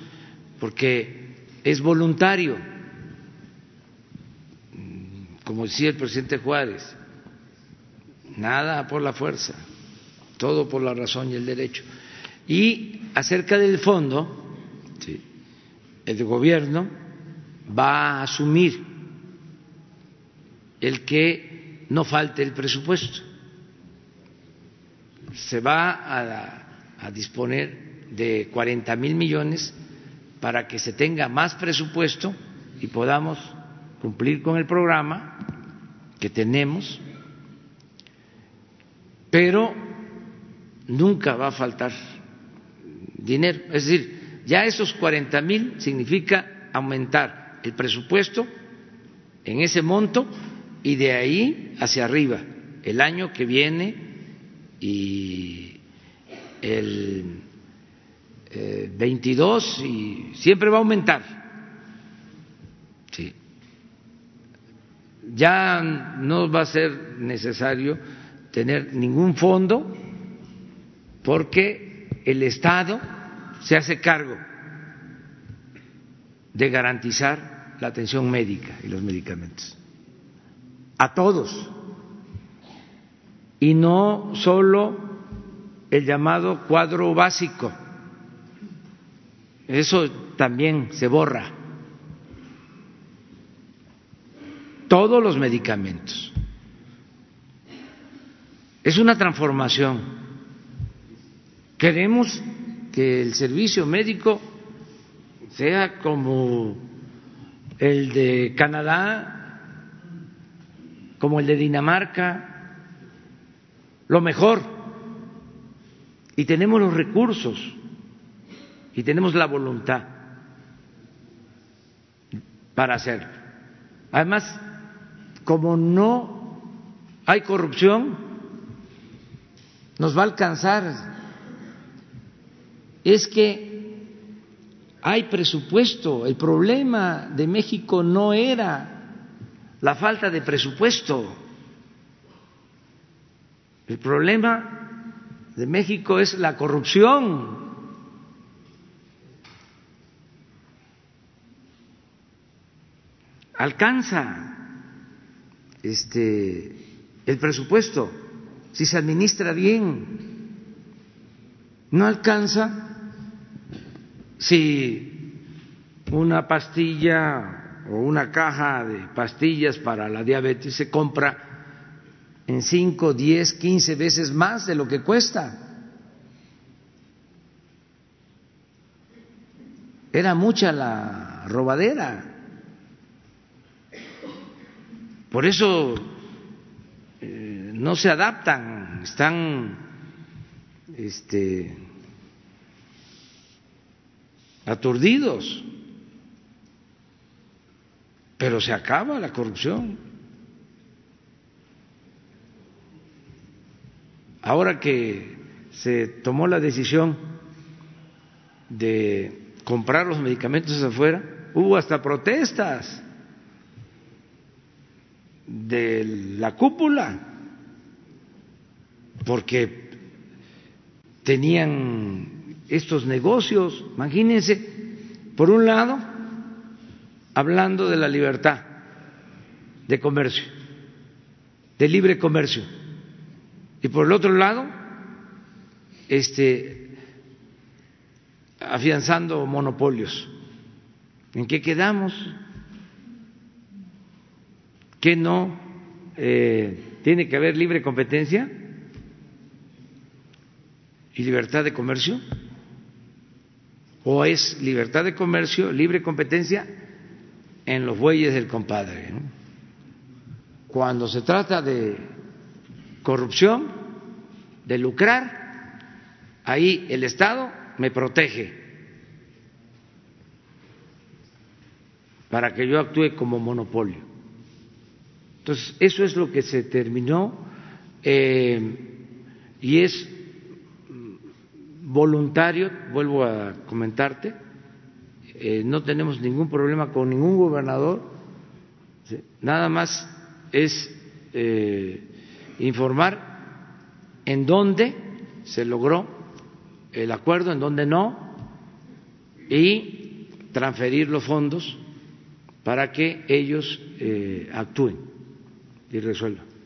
porque es voluntario, como decía el presidente Juárez, nada por la fuerza, todo por la razón y el derecho. Y acerca del fondo, ¿sí? el gobierno va a asumir el que no falte el presupuesto. Se va a, a disponer de 40 mil millones para que se tenga más presupuesto y podamos cumplir con el programa que tenemos, pero nunca va a faltar dinero. Es decir, ya esos 40 mil significa aumentar el presupuesto en ese monto y de ahí hacia arriba, el año que viene y el eh, 22 y siempre va a aumentar. Sí. Ya no va a ser necesario tener ningún fondo porque el Estado se hace cargo de garantizar la atención médica y los medicamentos a todos y no solo el llamado cuadro básico eso también se borra. Todos los medicamentos. Es una transformación. Queremos que el servicio médico sea como el de Canadá, como el de Dinamarca, lo mejor. Y tenemos los recursos y tenemos la voluntad para hacerlo. Además, como no hay corrupción, nos va a alcanzar. Es que hay presupuesto. El problema de México no era la falta de presupuesto. El problema de México es la corrupción. Alcanza este el presupuesto si se administra bien. No alcanza si una pastilla o una caja de pastillas para la diabetes se compra en 5, 10, 15 veces más de lo que cuesta. Era mucha la robadera. Por eso eh, no se adaptan, están este, aturdidos, pero se acaba la corrupción. Ahora que se tomó la decisión de comprar los medicamentos afuera, hubo hasta protestas de la cúpula, porque tenían estos negocios. Imagínense, por un lado, hablando de la libertad de comercio, de libre comercio, y por el otro lado, este, afianzando monopolios. ¿En qué quedamos? ¿Que no eh, tiene que haber libre competencia y libertad de comercio? o es libertad de comercio, libre competencia en los bueyes del compadre. Cuando se trata de corrupción, de lucrar, ahí el Estado me protege para que yo actúe como monopolio. Entonces, eso es lo que se terminó eh, y es voluntario, vuelvo a comentarte, eh, no tenemos ningún problema con ningún gobernador, nada más es eh, informar en dónde se logró el acuerdo, en dónde no, y transferir los fondos para que ellos actúen y resuelvan.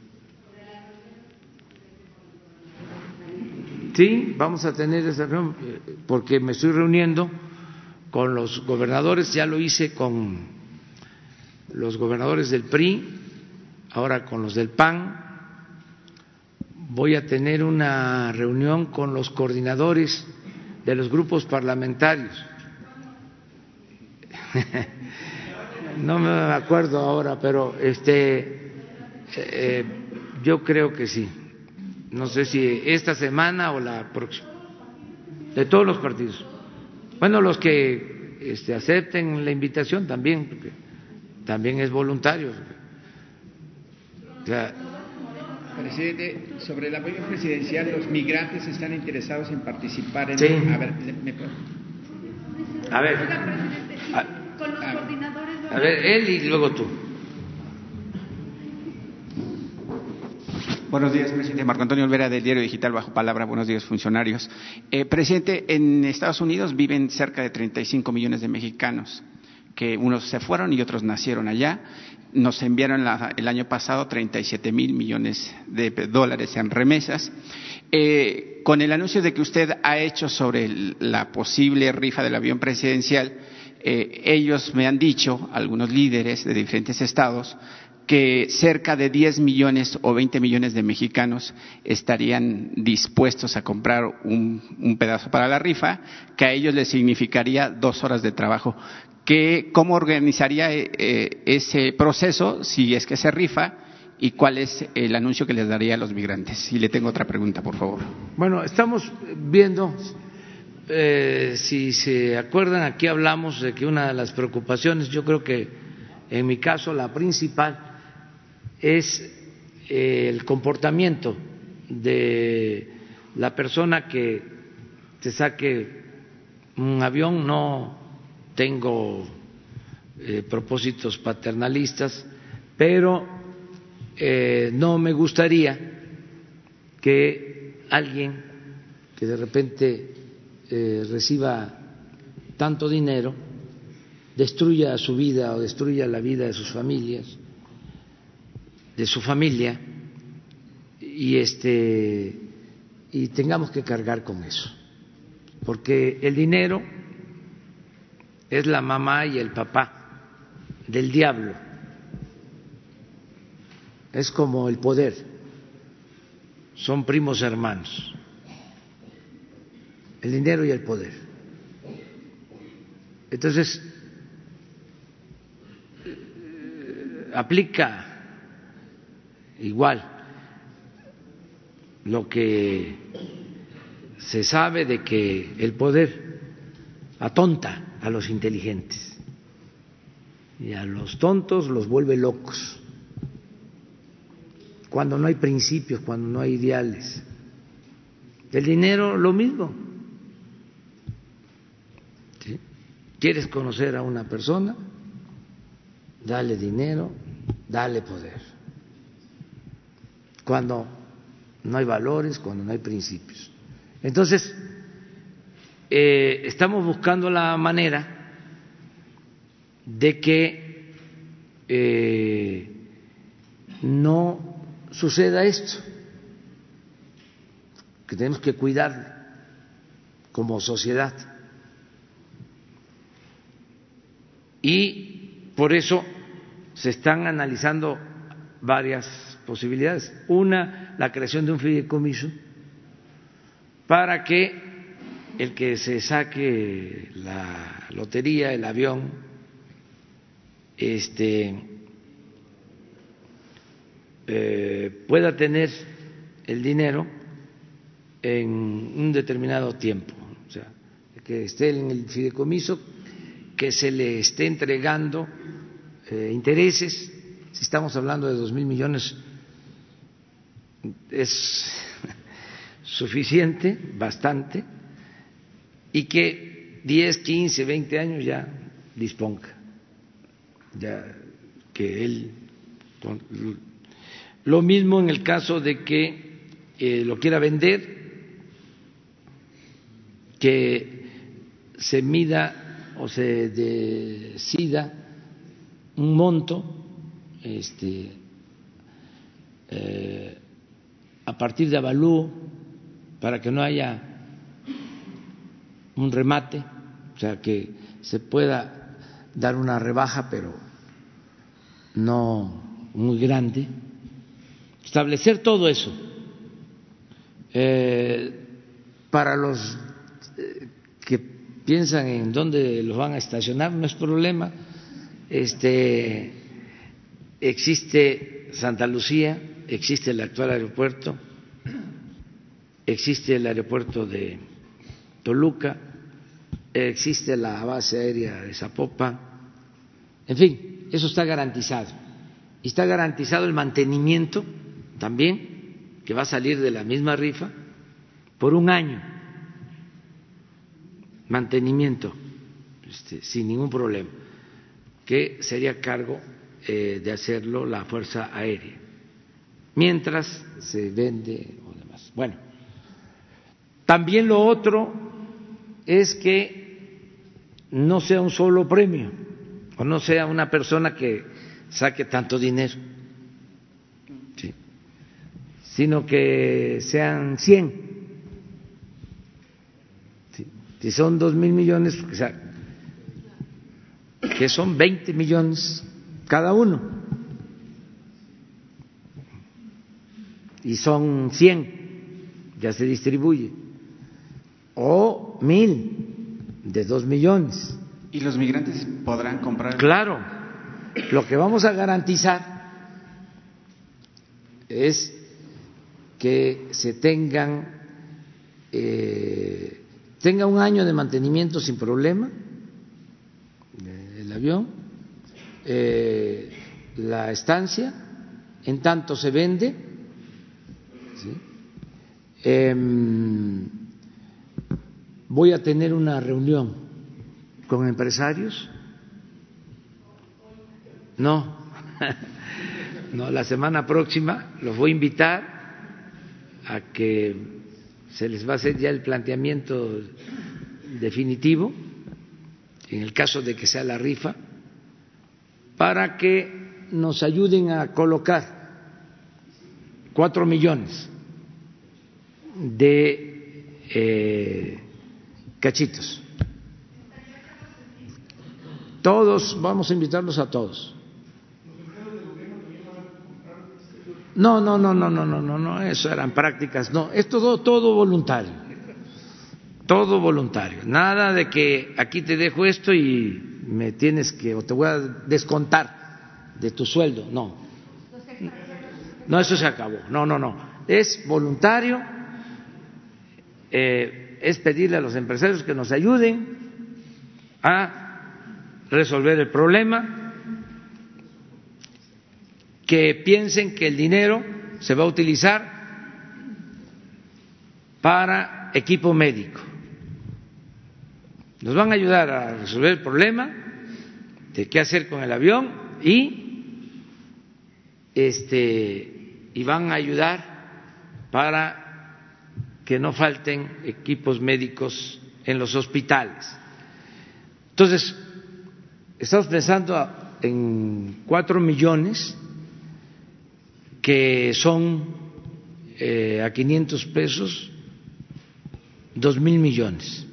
Sí, vamos a tener esa reunión eh, porque me estoy reuniendo con los gobernadores, ya lo hice con los gobernadores del PRI, ahora con los del PAN. Voy a tener una reunión con los coordinadores de los grupos parlamentarios. no me acuerdo ahora, pero este eh, yo creo que sí no sé si esta semana o la próxima, de todos los partidos. Bueno, los que este, acepten la invitación también, porque también es voluntario. Presidente, sobre el apoyo presidencial, los migrantes están interesados en participar en. Sí. A ver, A ver. A ver, él y luego tú. Buenos días, presidente. Marco Antonio Olvera del Diario Digital Bajo Palabra. Buenos días, funcionarios. Eh, presidente, en Estados Unidos viven cerca de 35 millones de mexicanos, que unos se fueron y otros nacieron allá. Nos enviaron el año pasado 37 mil millones de dólares en remesas. Eh, con el anuncio de que usted ha hecho sobre la posible rifa del avión presidencial, eh, ellos me han dicho, algunos líderes de diferentes estados, que cerca de 10 millones o 20 millones de mexicanos estarían dispuestos a comprar un, pedazo para la rifa, que a ellos les significaría dos horas de trabajo. ¿Cómo organizaría eh, eh, ese proceso si es que se rifa? ¿Y cuál es el anuncio que les daría a los migrantes? Y le tengo otra pregunta, por favor. Bueno, estamos viendo, eh, si se acuerdan, aquí hablamos de que una de las preocupaciones, yo creo que en mi caso la principal, es eh, el comportamiento de la persona que se saque un avión. No tengo eh, propósitos paternalistas, pero eh, no me gustaría que alguien que de repente reciba tanto dinero destruya su vida o destruya la vida de sus familias, de su familia, y este y tengamos que cargar con eso, porque el dinero es la mamá y el papá del diablo, es como el poder, son primos hermanos, el dinero y el poder. Entonces, aplica igual lo que se sabe de que el poder atonta a los inteligentes y a los tontos los vuelve locos. Cuando no hay principios, cuando no hay ideales. El dinero lo mismo. ¿Quieres conocer a una persona? Dale dinero, dale poder. Cuando no hay valores, cuando no hay principios. Entonces, eh, estamos buscando la manera de que eh, no suceda esto, que tenemos que cuidar como sociedad. Y por eso se están analizando varias posibilidades. Una, la creación de un fideicomiso para que el que se saque la lotería, el avión, este, eh, pueda tener el dinero en un determinado tiempo, o sea, que esté en el fideicomiso, que se le esté entregando eh, intereses, si estamos hablando de dos mil millones, es suficiente, bastante, y que 10, 15, 20 años ya disponga, ya que él. Lo mismo en el caso de que eh, lo quiera vender, que se mida o se decida un monto este, eh, a partir de avalúo para que no haya un remate, o sea, que se pueda dar una rebaja, pero no muy grande. Establecer todo eso. Eh, para los eh, que piensan en dónde los van a estacionar, no es problema este, existe Santa Lucía, existe el actual aeropuerto, existe el aeropuerto de Toluca, existe la base aérea de Zapopan, en fin, eso está garantizado. Y está garantizado el mantenimiento también, que va a salir de la misma rifa, por un año. Mantenimiento, este, sin ningún problema que sería cargo eh, de hacerlo la Fuerza Aérea, mientras se vende o demás. Bueno, también lo otro es que no sea un solo premio o no sea una persona que saque tanto dinero, sino que sean 100. Si son dos mil millones, que son 20 millones cada uno. Y son 100, ya se distribuye. O mil de dos millones. ¿Y los migrantes podrán comprar? Claro, lo que vamos a garantizar es que se tengan eh, tenga un año de mantenimiento sin problema avión, eh, la estancia, en tanto se vende. Em, voy a tener una reunión con empresarios. No, no, la semana próxima los voy a invitar a que se les va a hacer ya el planteamiento definitivo, en el caso de que sea la rifa, para que nos ayuden a colocar cuatro millones de eh, cachitos. Todos, vamos a invitarlos a todos. No, no, no, no, no, no, no, no, eso eran prácticas, no, es todo, todo voluntario, todo voluntario, nada de que aquí te dejo esto y me tienes que, o te voy a descontar de tu sueldo, no, no, eso se acabó, no, no, no, es voluntario, eh, es pedirle a los empresarios que nos ayuden a resolver el problema que piensen que el dinero se va a utilizar para equipo médico. Nos van a ayudar a resolver el problema de qué hacer con el avión y este y van a ayudar para que no falten equipos médicos en los hospitales. Entonces, estamos pensando en cuatro millones que son eh, a 500 pesos dos mil millones.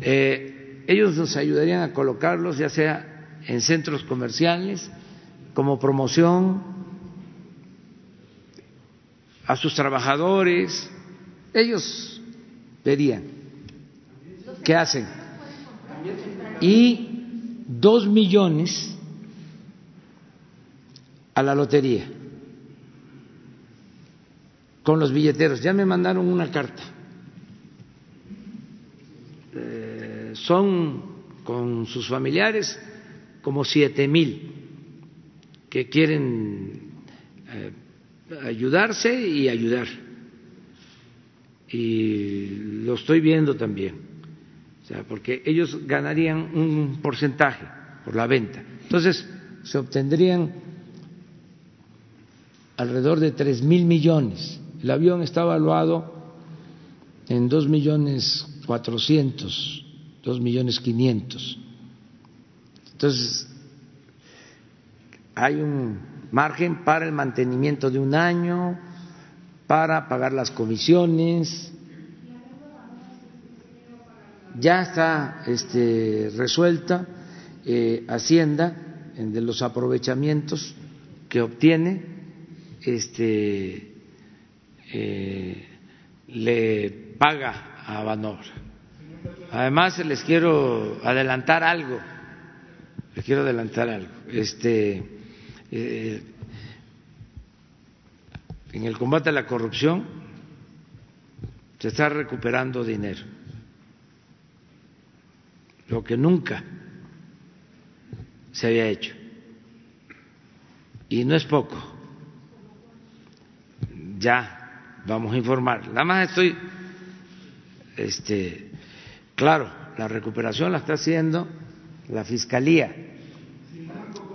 Eh, ellos nos ayudarían a colocarlos ya sea en centros comerciales como promoción a sus trabajadores. Ellos verían qué hacen. Y dos millones a la lotería con los billeteros. Ya me mandaron una carta. Eh, son con sus familiares como siete mil que quieren eh, ayudarse y ayudar. Y lo estoy viendo también. O sea, porque ellos ganarían un porcentaje por la venta. Entonces, se obtendrían alrededor de tres mil millones. El avión está evaluado en dos millones cuatrocientos, dos millones quinientos. Entonces, hay un margen para el mantenimiento de un año, para pagar las comisiones. Ya está este, resuelta eh, Hacienda de los aprovechamientos que obtiene este, eh, le paga a Banor. Además, les quiero adelantar algo. Les quiero adelantar algo. Este, eh, en el combate a la corrupción se está recuperando dinero, lo que nunca se había hecho. Y no es poco ya vamos a informar. Nada más estoy, este, claro, la recuperación la está haciendo la fiscalía,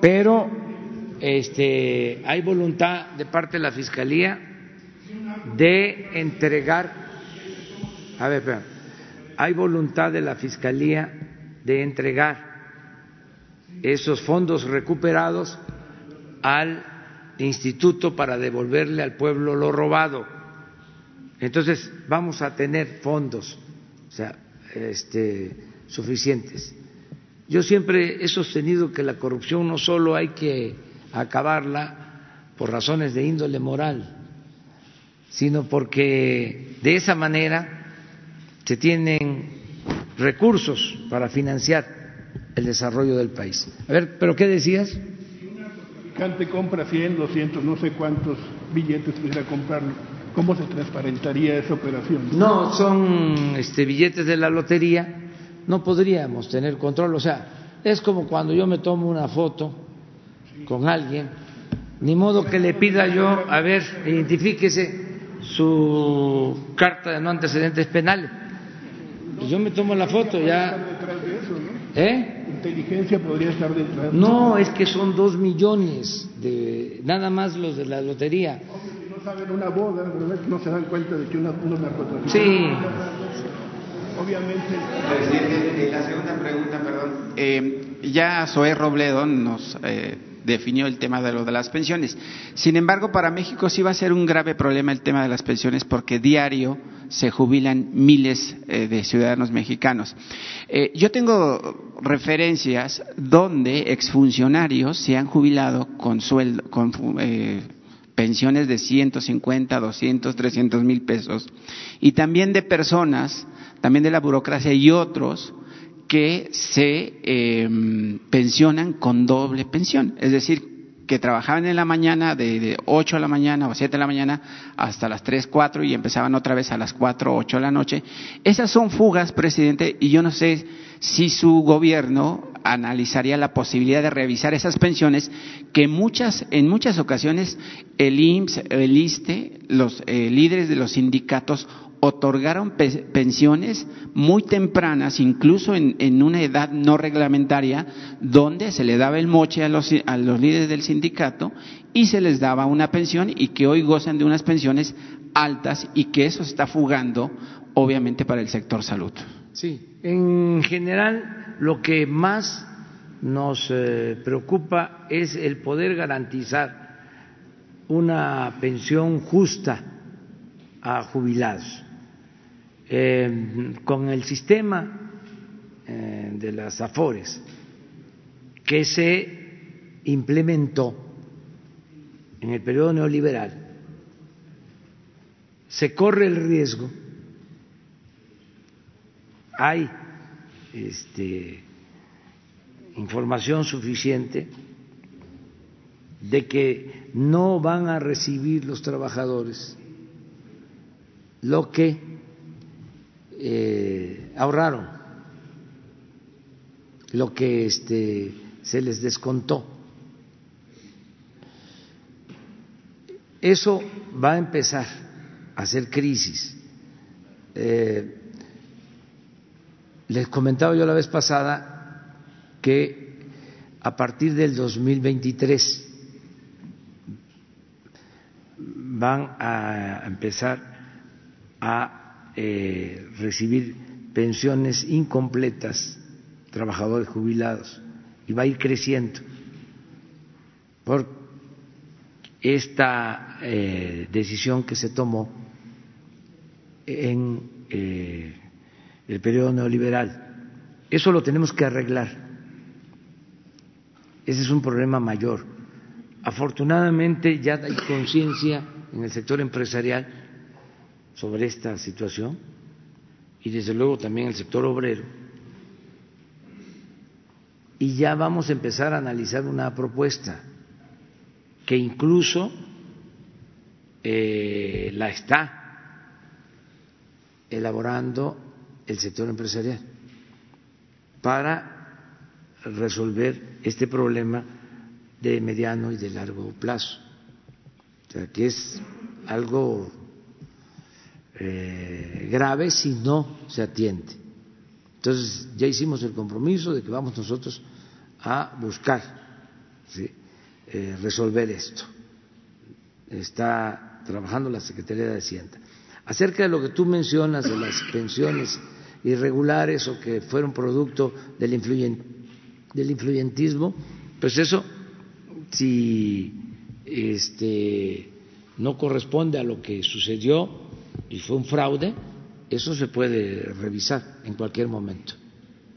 pero este, hay voluntad de parte de la fiscalía de entregar, a ver, espera, hay voluntad de la fiscalía de entregar esos fondos recuperados al instituto para devolverle al pueblo lo robado. Entonces vamos a tener fondos, o sea, este, suficientes. Yo siempre he sostenido que la corrupción no solo hay que acabarla por razones de índole moral, sino porque de esa manera se tienen recursos para financiar el desarrollo del país. A ver, ¿pero qué decías? traficante compra 100, 200, no sé cuántos billetes quisiera comprarlo, ¿cómo se transparentaría esa operación? No, son este, billetes de la lotería, no podríamos tener control, o sea, es como cuando yo me tomo una foto con alguien, ni modo que le pida yo, a ver, identifíquese su carta de no antecedentes penales. Y yo me tomo la foto, ya ¿Eh? Inteligencia podría estar detrás. No, es que son dos millones de nada más los de la lotería. si no saben una boda, ¿verdad? No se dan cuenta de que una, unos narcotraficantes. Sí. Obviamente. Presidente, la segunda pregunta, perdón. Eh, ya Zoé Robledo nos eh, definió el tema de lo de las pensiones. Sin embargo, para México sí va a ser un grave problema el tema de las pensiones porque diario se jubilan miles eh, de ciudadanos mexicanos. Eh, yo tengo referencias donde exfuncionarios se han jubilado con sueldo, con eh, pensiones de 150, 200, 300 mil pesos y también de personas, también de la burocracia y otros que se eh, pensionan con doble pensión, es decir, que trabajaban en la mañana de, de 8 de la mañana o 7 de la mañana hasta las 3, 4 y empezaban otra vez a las 4 o 8 de la noche. Esas son fugas, presidente, y yo no sé si su gobierno analizaría la posibilidad de revisar esas pensiones que muchas, en muchas ocasiones el IMSS, el ISTE, los eh, líderes de los sindicatos otorgaron pensiones muy tempranas, incluso en, una edad no reglamentaria, donde se le daba el moche a los, a los líderes del sindicato y se les daba una pensión y que hoy gozan de unas pensiones altas y que eso está fugando, obviamente, para el sector salud. Sí, en general lo que más nos eh, preocupa es el poder garantizar una pensión justa a jubilados eh, con el sistema eh, de las AFORES que se implementó en el periodo neoliberal, se corre el riesgo, hay este, información suficiente de que no van a recibir los trabajadores lo que eh, ahorraron lo que este, se les descontó. Eso va a empezar a ser crisis. Eh, les comentaba yo la vez pasada que a partir del 2023 van a empezar a eh, recibir pensiones incompletas, trabajadores jubilados, y va a ir creciendo por esta eh, decisión que se tomó en eh, el periodo neoliberal. Eso lo tenemos que arreglar. Ese es un problema mayor. Afortunadamente ya hay conciencia en el sector empresarial sobre esta situación y desde luego también el sector obrero. Y ya vamos a empezar a analizar una propuesta que incluso eh, la está elaborando el sector empresarial para resolver este problema de mediano y de largo plazo. O sea, que es algo eh, grave si no se atiende. Entonces ya hicimos el compromiso de que vamos nosotros a buscar eh, resolver esto. Está trabajando la Secretaría de Hacienda. Acerca de lo que tú mencionas de las pensiones irregulares o que fueron producto del, del influyentismo, pues eso, si este, no corresponde a lo que sucedió, y fue un fraude, eso se puede revisar en cualquier momento.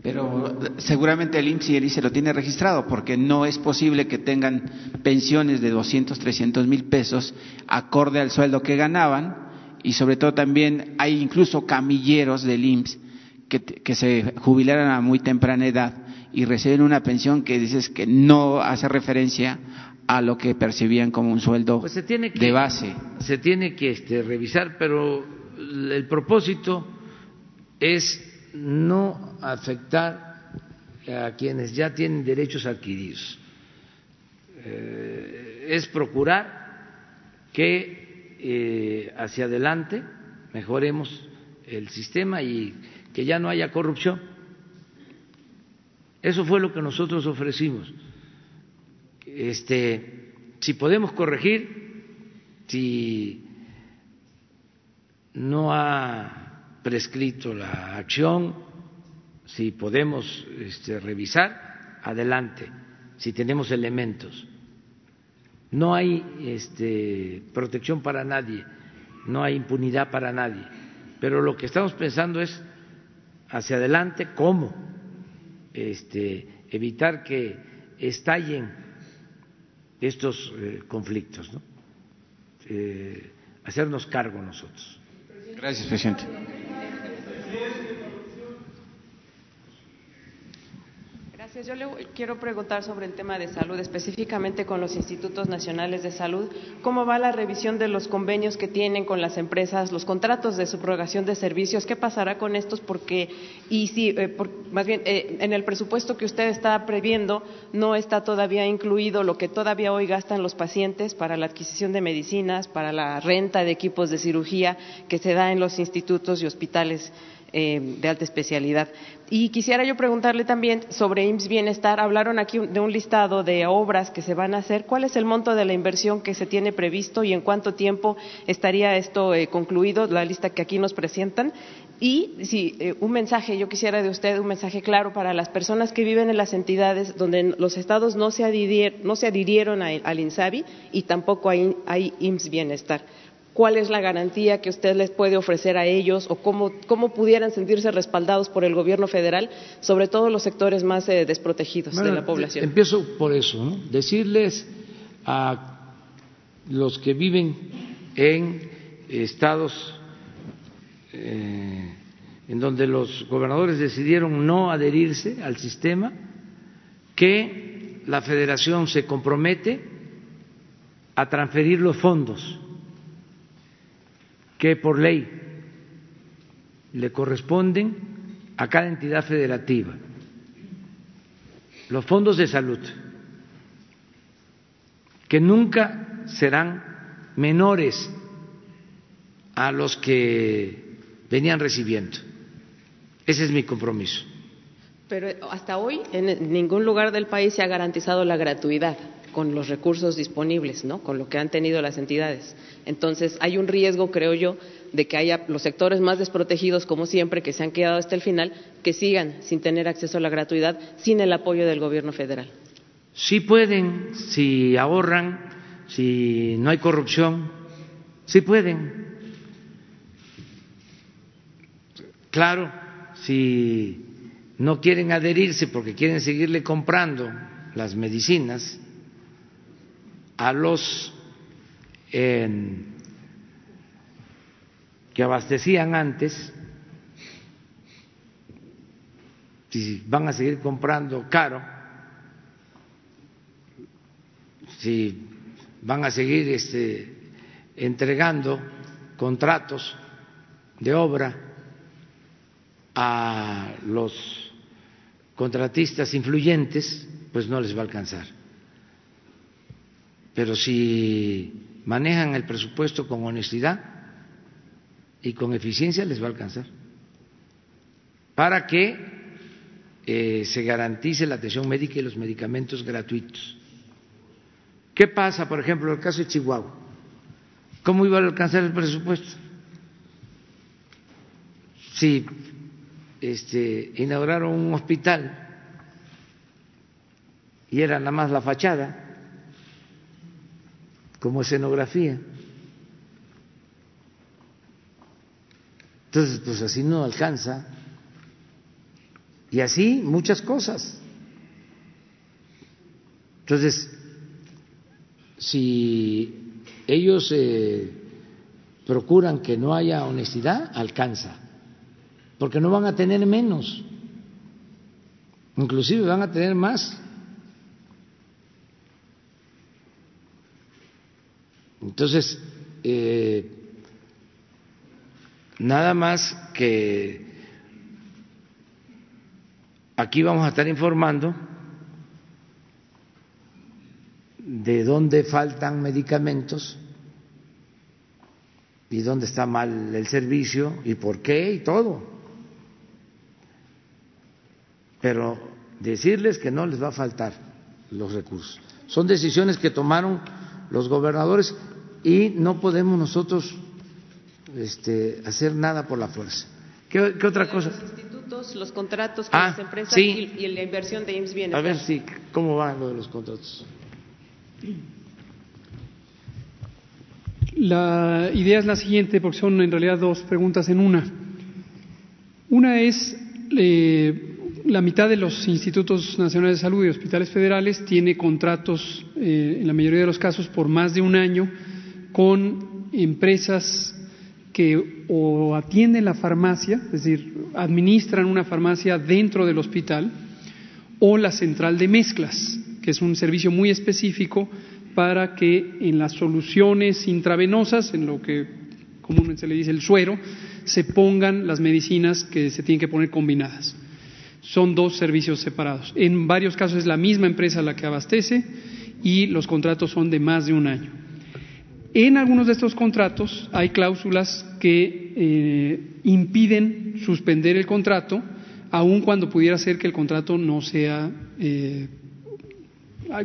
Pero seguramente el IMSS y el ICE lo tiene registrado porque no es posible que tengan pensiones de 200, 300 mil pesos acorde al sueldo que ganaban y sobre todo también hay incluso camilleros del IMSS que, se jubilaron a muy temprana edad y reciben una pensión que dices que no hace referencia a lo que percibían como un sueldo pues tiene de base. Se tiene que este, revisar, pero el propósito es no afectar a quienes ya tienen derechos adquiridos. Eh, es procurar que eh, hacia adelante mejoremos el sistema y que ya no haya corrupción Eso fue lo que nosotros ofrecimos. Este, si podemos corregir, si no ha prescrito la acción, si podemos este, revisar, adelante, si tenemos elementos. No hay este, protección para nadie, no hay impunidad para nadie, pero lo que estamos pensando es hacia adelante cómo este, evitar que estallen estos eh, conflictos, ¿no? Eh, hacernos cargo nosotros. Gracias, presidente. Yo le quiero preguntar sobre el tema de salud, específicamente con los institutos nacionales de salud. ¿Cómo va la revisión de los convenios que tienen con las empresas, los contratos de subrogación de servicios? ¿Qué pasará con estos? Porque, y si, eh, más bien, eh, en el presupuesto que usted está previendo no está todavía incluido lo que todavía hoy gastan los pacientes para la adquisición de medicinas, para la renta de equipos de cirugía que se da en los institutos y hospitales eh, de alta especialidad. Y quisiera yo preguntarle también sobre IMSS Bienestar. Hablaron aquí de un listado de obras que se van a hacer. ¿Cuál es el monto de la inversión que se tiene previsto y en cuánto tiempo estaría esto eh, concluido, la lista que aquí nos presentan? Y si eh, un mensaje, yo quisiera de usted un mensaje claro para las personas que viven en las entidades donde los estados no se, adhirieron al INSABI y tampoco hay, hay IMSS Bienestar cuál es la garantía que usted les puede ofrecer a ellos o cómo, pudieran sentirse respaldados por el gobierno federal, sobre todo los sectores más eh, desprotegidos de la población. Empiezo por eso, ¿no? decirles a los que viven en estados eh, en donde los gobernadores decidieron no adherirse al sistema, que la federación se compromete a transferir los fondos que por ley le corresponden a cada entidad federativa. Los fondos de salud, que nunca serán menores a los que venían recibiendo. Ese es mi compromiso. Pero hasta hoy en ningún lugar del país se ha garantizado la gratuidad con los recursos disponibles, ¿no? Con lo que han tenido las entidades. Entonces, hay un riesgo, creo yo, de que haya los sectores más desprotegidos, como siempre, que se han quedado hasta el final, que sigan sin tener acceso a la gratuidad, sin el apoyo del gobierno federal. Sí pueden, si ahorran, si no hay corrupción, sí pueden. Claro, si no quieren adherirse porque quieren seguirle comprando las medicinas, a los que abastecían antes, si van a seguir comprando caro, si van a seguir este, entregando contratos de obra a los contratistas influyentes, pues no les va a alcanzar pero si manejan el presupuesto con honestidad y con eficiencia les va a alcanzar para que eh, se garantice la atención médica y los medicamentos gratuitos. ¿Qué pasa, por ejemplo, en el caso de Chihuahua? ¿Cómo iba a alcanzar el presupuesto? Si este, inauguraron un hospital y era nada más la fachada, como escenografía. Entonces, pues así no alcanza. Y así muchas cosas. Entonces, si ellos eh, procuran que no haya honestidad, alcanza, porque no van a tener menos, inclusive van a tener más. Entonces, eh, nada más que aquí vamos a estar informando de dónde faltan medicamentos y dónde está mal el servicio y por qué y todo. Pero decirles que no les va a faltar los recursos. Son decisiones que tomaron los gobernadores y no podemos nosotros este, hacer nada por la fuerza. ¿Qué, otra cosa? Los institutos, los contratos con ah, las empresas y, la inversión de IMSS Bienestar. A ver si, ¿cómo va lo de los contratos? La idea es la siguiente, porque son en realidad dos preguntas en una. Una es, eh, la mitad de los institutos nacionales de salud y hospitales federales tiene contratos, eh, en la mayoría de los casos, por más de un año con empresas que o atienden la farmacia, es decir, administran una farmacia dentro del hospital, o la central de mezclas, que es un servicio muy específico para que en las soluciones intravenosas, en lo que comúnmente se le dice el suero, se pongan las medicinas que se tienen que poner combinadas. Son dos servicios separados. En varios casos es la misma empresa la que abastece y los contratos son de más de un año. En algunos de estos contratos hay cláusulas que eh, impiden suspender el contrato, aun cuando pudiera ser que el contrato no sea eh,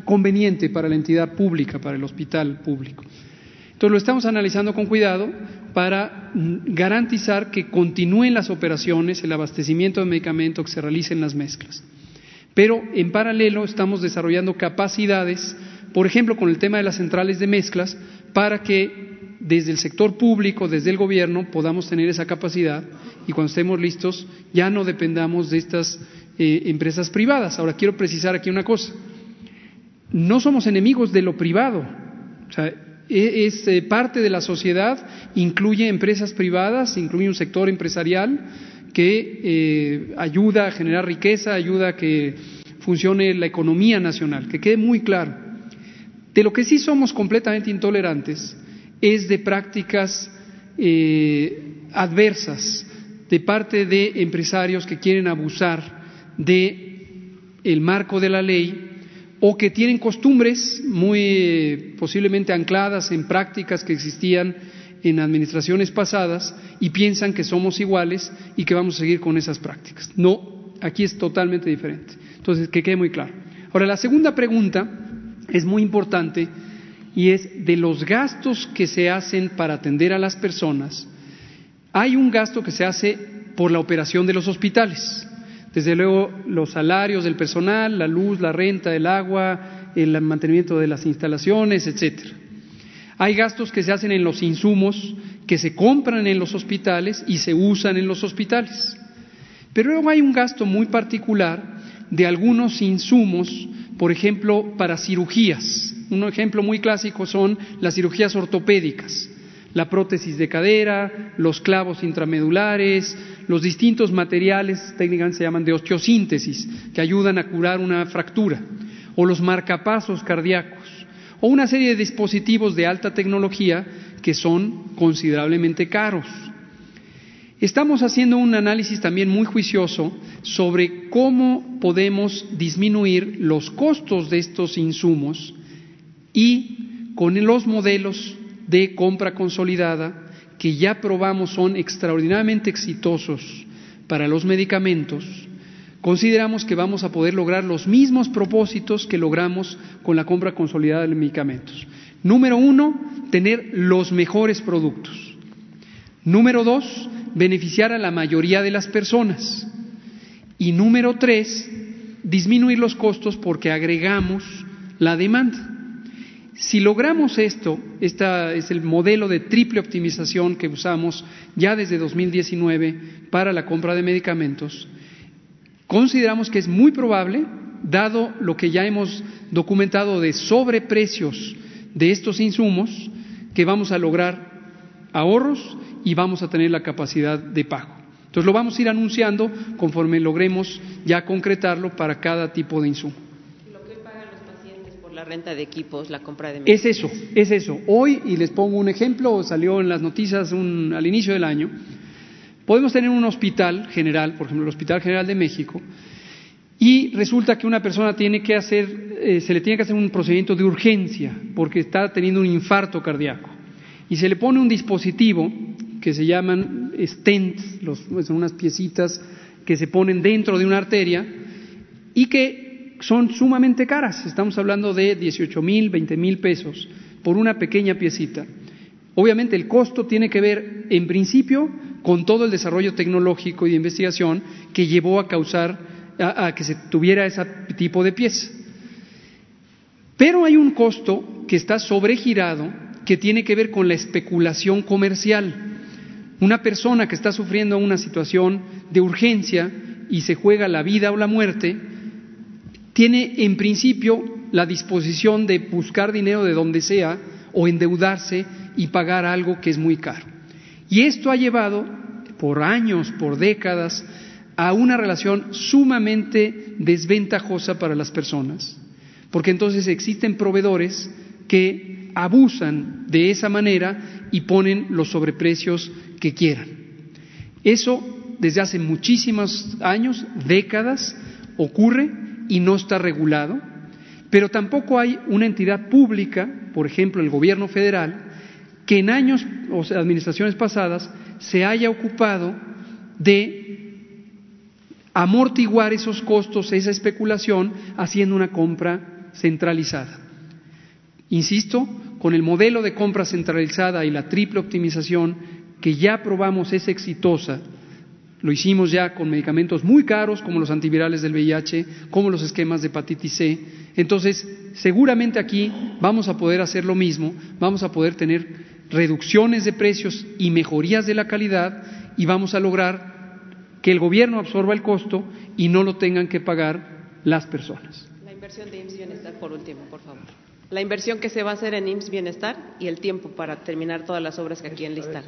conveniente para la entidad pública, para el hospital público. Entonces lo estamos analizando con cuidado para mm, garantizar que continúen las operaciones, el abastecimiento de medicamentos que se realicen las mezclas. Pero en paralelo estamos desarrollando capacidades, por ejemplo, con el tema de las centrales de mezclas, para que desde el sector público, desde el gobierno, podamos tener esa capacidad y cuando estemos listos ya no dependamos de estas eh, empresas privadas. Ahora quiero precisar aquí una cosa no somos enemigos de lo privado. O sea, e, es, eh, parte de la sociedad, incluye empresas privadas, incluye un sector empresarial que eh, ayuda a generar riqueza, ayuda a que funcione la economía nacional, que quede muy claro. De lo que sí somos completamente intolerantes es de prácticas eh, adversas de parte de empresarios que quieren abusar de el marco de la ley o que tienen costumbres muy posiblemente ancladas en prácticas que existían en administraciones pasadas y piensan que somos iguales y que vamos a seguir con esas prácticas. No, aquí es totalmente diferente. Entonces, que quede muy claro. Ahora, la segunda pregunta es muy importante y es de los gastos que se hacen para atender a las personas. Hay un gasto que se hace por la operación de los hospitales. Desde luego, los salarios del personal, la luz, la renta, el agua, el mantenimiento de las instalaciones, etcétera. Hay gastos que se hacen en los insumos que se compran en los hospitales y se usan en los hospitales. Pero luego hay un gasto muy particular de algunos insumos, por ejemplo, para cirugías. Un ejemplo muy clásico son las cirugías ortopédicas la prótesis de cadera, los clavos intramedulares, los distintos materiales, técnicamente se llaman de osteosíntesis, que ayudan a curar una fractura, o los marcapasos cardíacos, o una serie de dispositivos de alta tecnología que son considerablemente caros. Estamos haciendo un análisis también muy juicioso sobre cómo podemos disminuir los costos de estos insumos y con los modelos de compra consolidada que ya probamos son extraordinariamente exitosos para los medicamentos, consideramos que vamos a poder lograr los mismos propósitos que logramos con la compra consolidada de medicamentos. Número uno, tener los mejores productos. Número dos, beneficiar a la mayoría de las personas. Y número tres, disminuir los costos porque agregamos la demanda. Si logramos esto, este es el modelo de triple optimización que usamos ya desde 2019 para la compra de medicamentos, consideramos que es muy probable, dado lo que ya hemos documentado de sobreprecios de estos insumos, que vamos a lograr ahorros y vamos a tener la capacidad de pago. Entonces lo vamos a ir anunciando conforme logremos ya concretarlo para cada tipo de insumo la renta de equipos, la compra de Es eso, es eso. Hoy, y les pongo un ejemplo, salió en las noticias al inicio del año, podemos tener un hospital general, por ejemplo, el Hospital General de México, y resulta que una persona tiene que hacer, eh, se le tiene que hacer un procedimiento de urgencia porque está teniendo un infarto cardíaco. Y se le pone un dispositivo que se llaman stents, son unas piecitas que se ponen dentro de una arteria y que son sumamente caras. Estamos hablando de 18 mil, 20 mil pesos por una pequeña piecita. Obviamente el costo tiene que ver, en principio, con todo el desarrollo tecnológico y de investigación que llevó a causar a, que se tuviera ese tipo de pieza. Pero hay un costo que está sobregirado que tiene que ver con la especulación comercial. Una persona que está sufriendo una situación de urgencia y se juega la vida o la muerte, tiene en principio la disposición de buscar dinero de donde sea o endeudarse y pagar algo que es muy caro. Y esto ha llevado por años, por décadas, a una relación sumamente desventajosa para las personas, porque entonces existen proveedores que abusan de esa manera y ponen los sobreprecios que quieran. Eso desde hace muchísimos años, décadas, ocurre y no está regulado, pero tampoco hay una entidad pública, por ejemplo el gobierno federal, que en años o administraciones pasadas se haya ocupado de amortiguar esos costos, esa especulación, haciendo una compra centralizada. Insisto, con el modelo de compra centralizada y la triple optimización que ya probamos es exitosa, lo hicimos ya con medicamentos muy caros como los antivirales del VIH, como los esquemas de hepatitis C. Entonces, seguramente aquí vamos a poder hacer lo mismo, vamos a poder tener reducciones de precios y mejorías de la calidad y vamos a lograr que el gobierno absorba el costo y no lo tengan que pagar las personas. La inversión de por último, por favor. La inversión que se va a hacer en IMSS Bienestar y el tiempo para terminar todas las obras que aquí enlistan.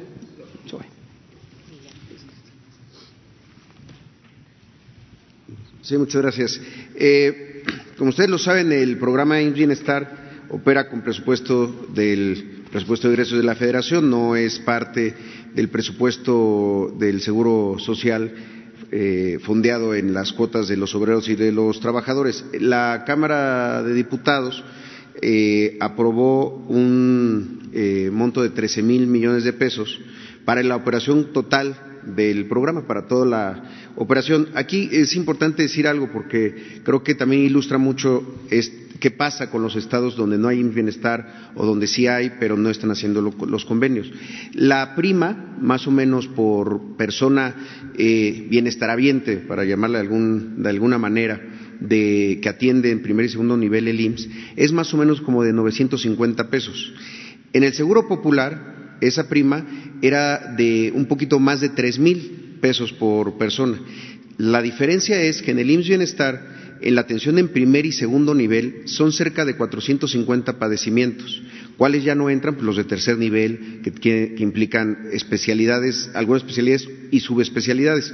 Sí, muchas gracias. Eh, como ustedes lo saben, el programa IMSS Bienestar opera con presupuesto del presupuesto de ingresos de la Federación, no es parte del presupuesto del Seguro Social eh, fondeado en las cuotas de los obreros y de los trabajadores. La Cámara de Diputados eh, aprobó un eh, monto de 13 mil millones de pesos para la operación total del programa, para toda la operación. Aquí es importante decir algo porque creo que también ilustra mucho qué pasa con los estados donde no hay bienestar o donde sí hay, pero no están haciendo los convenios. La prima, más o menos por persona eh, bienestaraviente, para llamarla de, alguna manera, de, que atiende en primer y segundo nivel el IMSS, es más o menos como de 950 pesos. En el Seguro Popular, esa prima era de un poquito más de tres mil pesos por persona. La diferencia es que en el IMSS Bienestar en la atención en primer y segundo nivel son cerca de 450 padecimientos. ¿Cuáles ya no entran? Pues los de tercer nivel, que, implican especialidades, algunas especialidades y subespecialidades.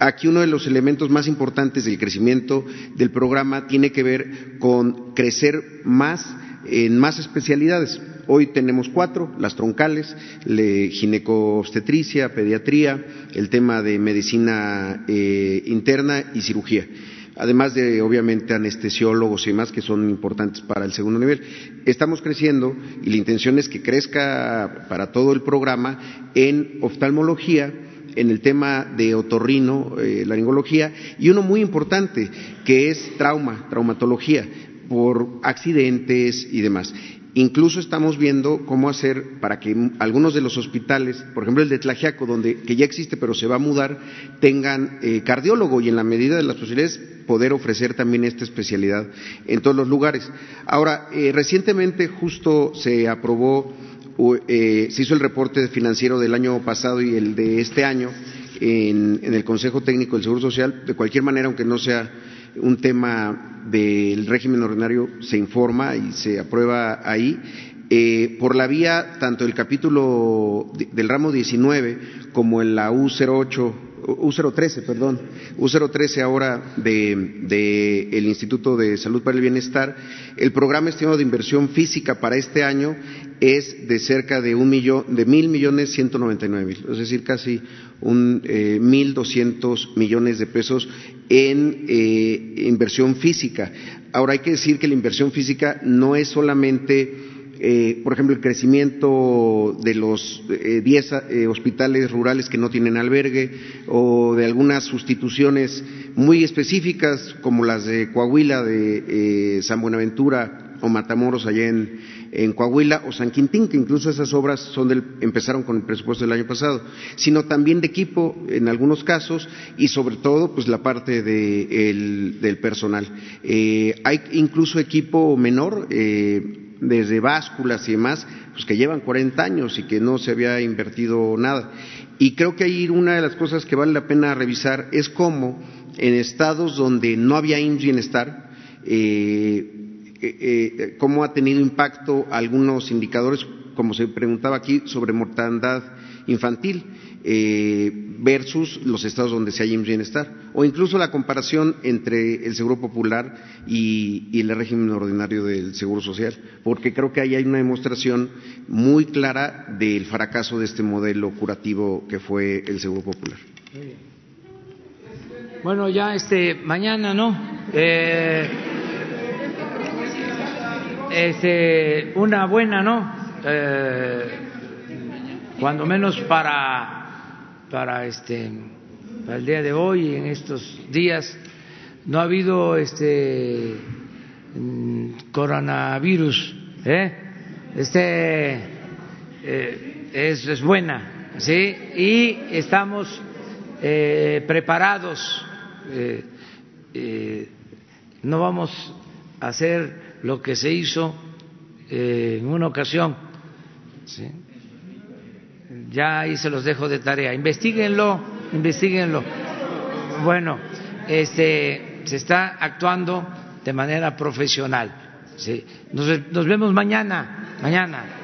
Aquí uno de los elementos más importantes del crecimiento del programa tiene que ver con crecer más en más especialidades. Hoy tenemos cuatro, las troncales, ginecobstetricia, pediatría, el tema de medicina eh, interna y cirugía además de obviamente anestesiólogos y más que son importantes para el segundo nivel. Estamos creciendo y la intención es que crezca para todo el programa en oftalmología, en el tema de otorrino, eh, laringología, y uno muy importante, que es trauma, traumatología, por accidentes y demás. Incluso estamos viendo cómo hacer para que algunos de los hospitales, por ejemplo el de Tlajiaco, donde, que ya existe pero se va a mudar, tengan eh, cardiólogo y en la medida de las posibilidades poder ofrecer también esta especialidad en todos los lugares. Ahora, eh, recientemente justo se aprobó, eh, se hizo el reporte financiero del año pasado y el de este año en el Consejo Técnico del Seguro Social. De cualquier manera, aunque no sea un tema del régimen ordinario se informa y se aprueba ahí. Eh, por la vía tanto del capítulo del ramo 19 como en la U08, U013, perdón, U013 ahora del de, el Instituto de Salud para el Bienestar, el programa estimado de inversión física para este año es de cerca de un millón, de mil millones ciento noventa y nueve mil, es decir, casi un eh, mil doscientos millones de pesos en eh, inversión física. Ahora hay que decir que la inversión física no es solamente eh, por ejemplo, el crecimiento de los 10 hospitales rurales que no tienen albergue o de algunas sustituciones muy específicas como las de Coahuila, de San Buenaventura o Matamoros allá en, en Coahuila o San Quintín, que incluso esas obras son del, empezaron con el presupuesto del año pasado, sino también de equipo en algunos casos y sobre todo pues la parte del personal. Eh, hay incluso equipo menor, eh, desde básculas y demás, pues que llevan 40 años y que no se había invertido nada. Y creo que ahí una de las cosas que vale la pena revisar es cómo en estados donde no había IMSS Bienestar, eh, eh, eh, cómo ha tenido impacto algunos indicadores, como se preguntaba aquí, sobre mortandad infantil eh, versus los estados donde se haya bienestar, o incluso la comparación entre el Seguro Popular y, el régimen ordinario del Seguro Social, porque creo que ahí hay una demostración muy clara del fracaso de este modelo curativo que fue el Seguro Popular. Bueno, ya este mañana, ¿no? Este, una buena, ¿no? Eh, cuando menos para, para, este, para el día de hoy, en estos días, no ha habido este mm, coronavirus, ¿eh? Este eh, es, es, buena, ¿sí? Y estamos preparados. no vamos a hacer lo que se hizo eh, en una ocasión. Ya ahí se los dejo de tarea. Investíguenlo, investiguenlo. Bueno, este, se está actuando de manera profesional. Nos vemos mañana, mañana.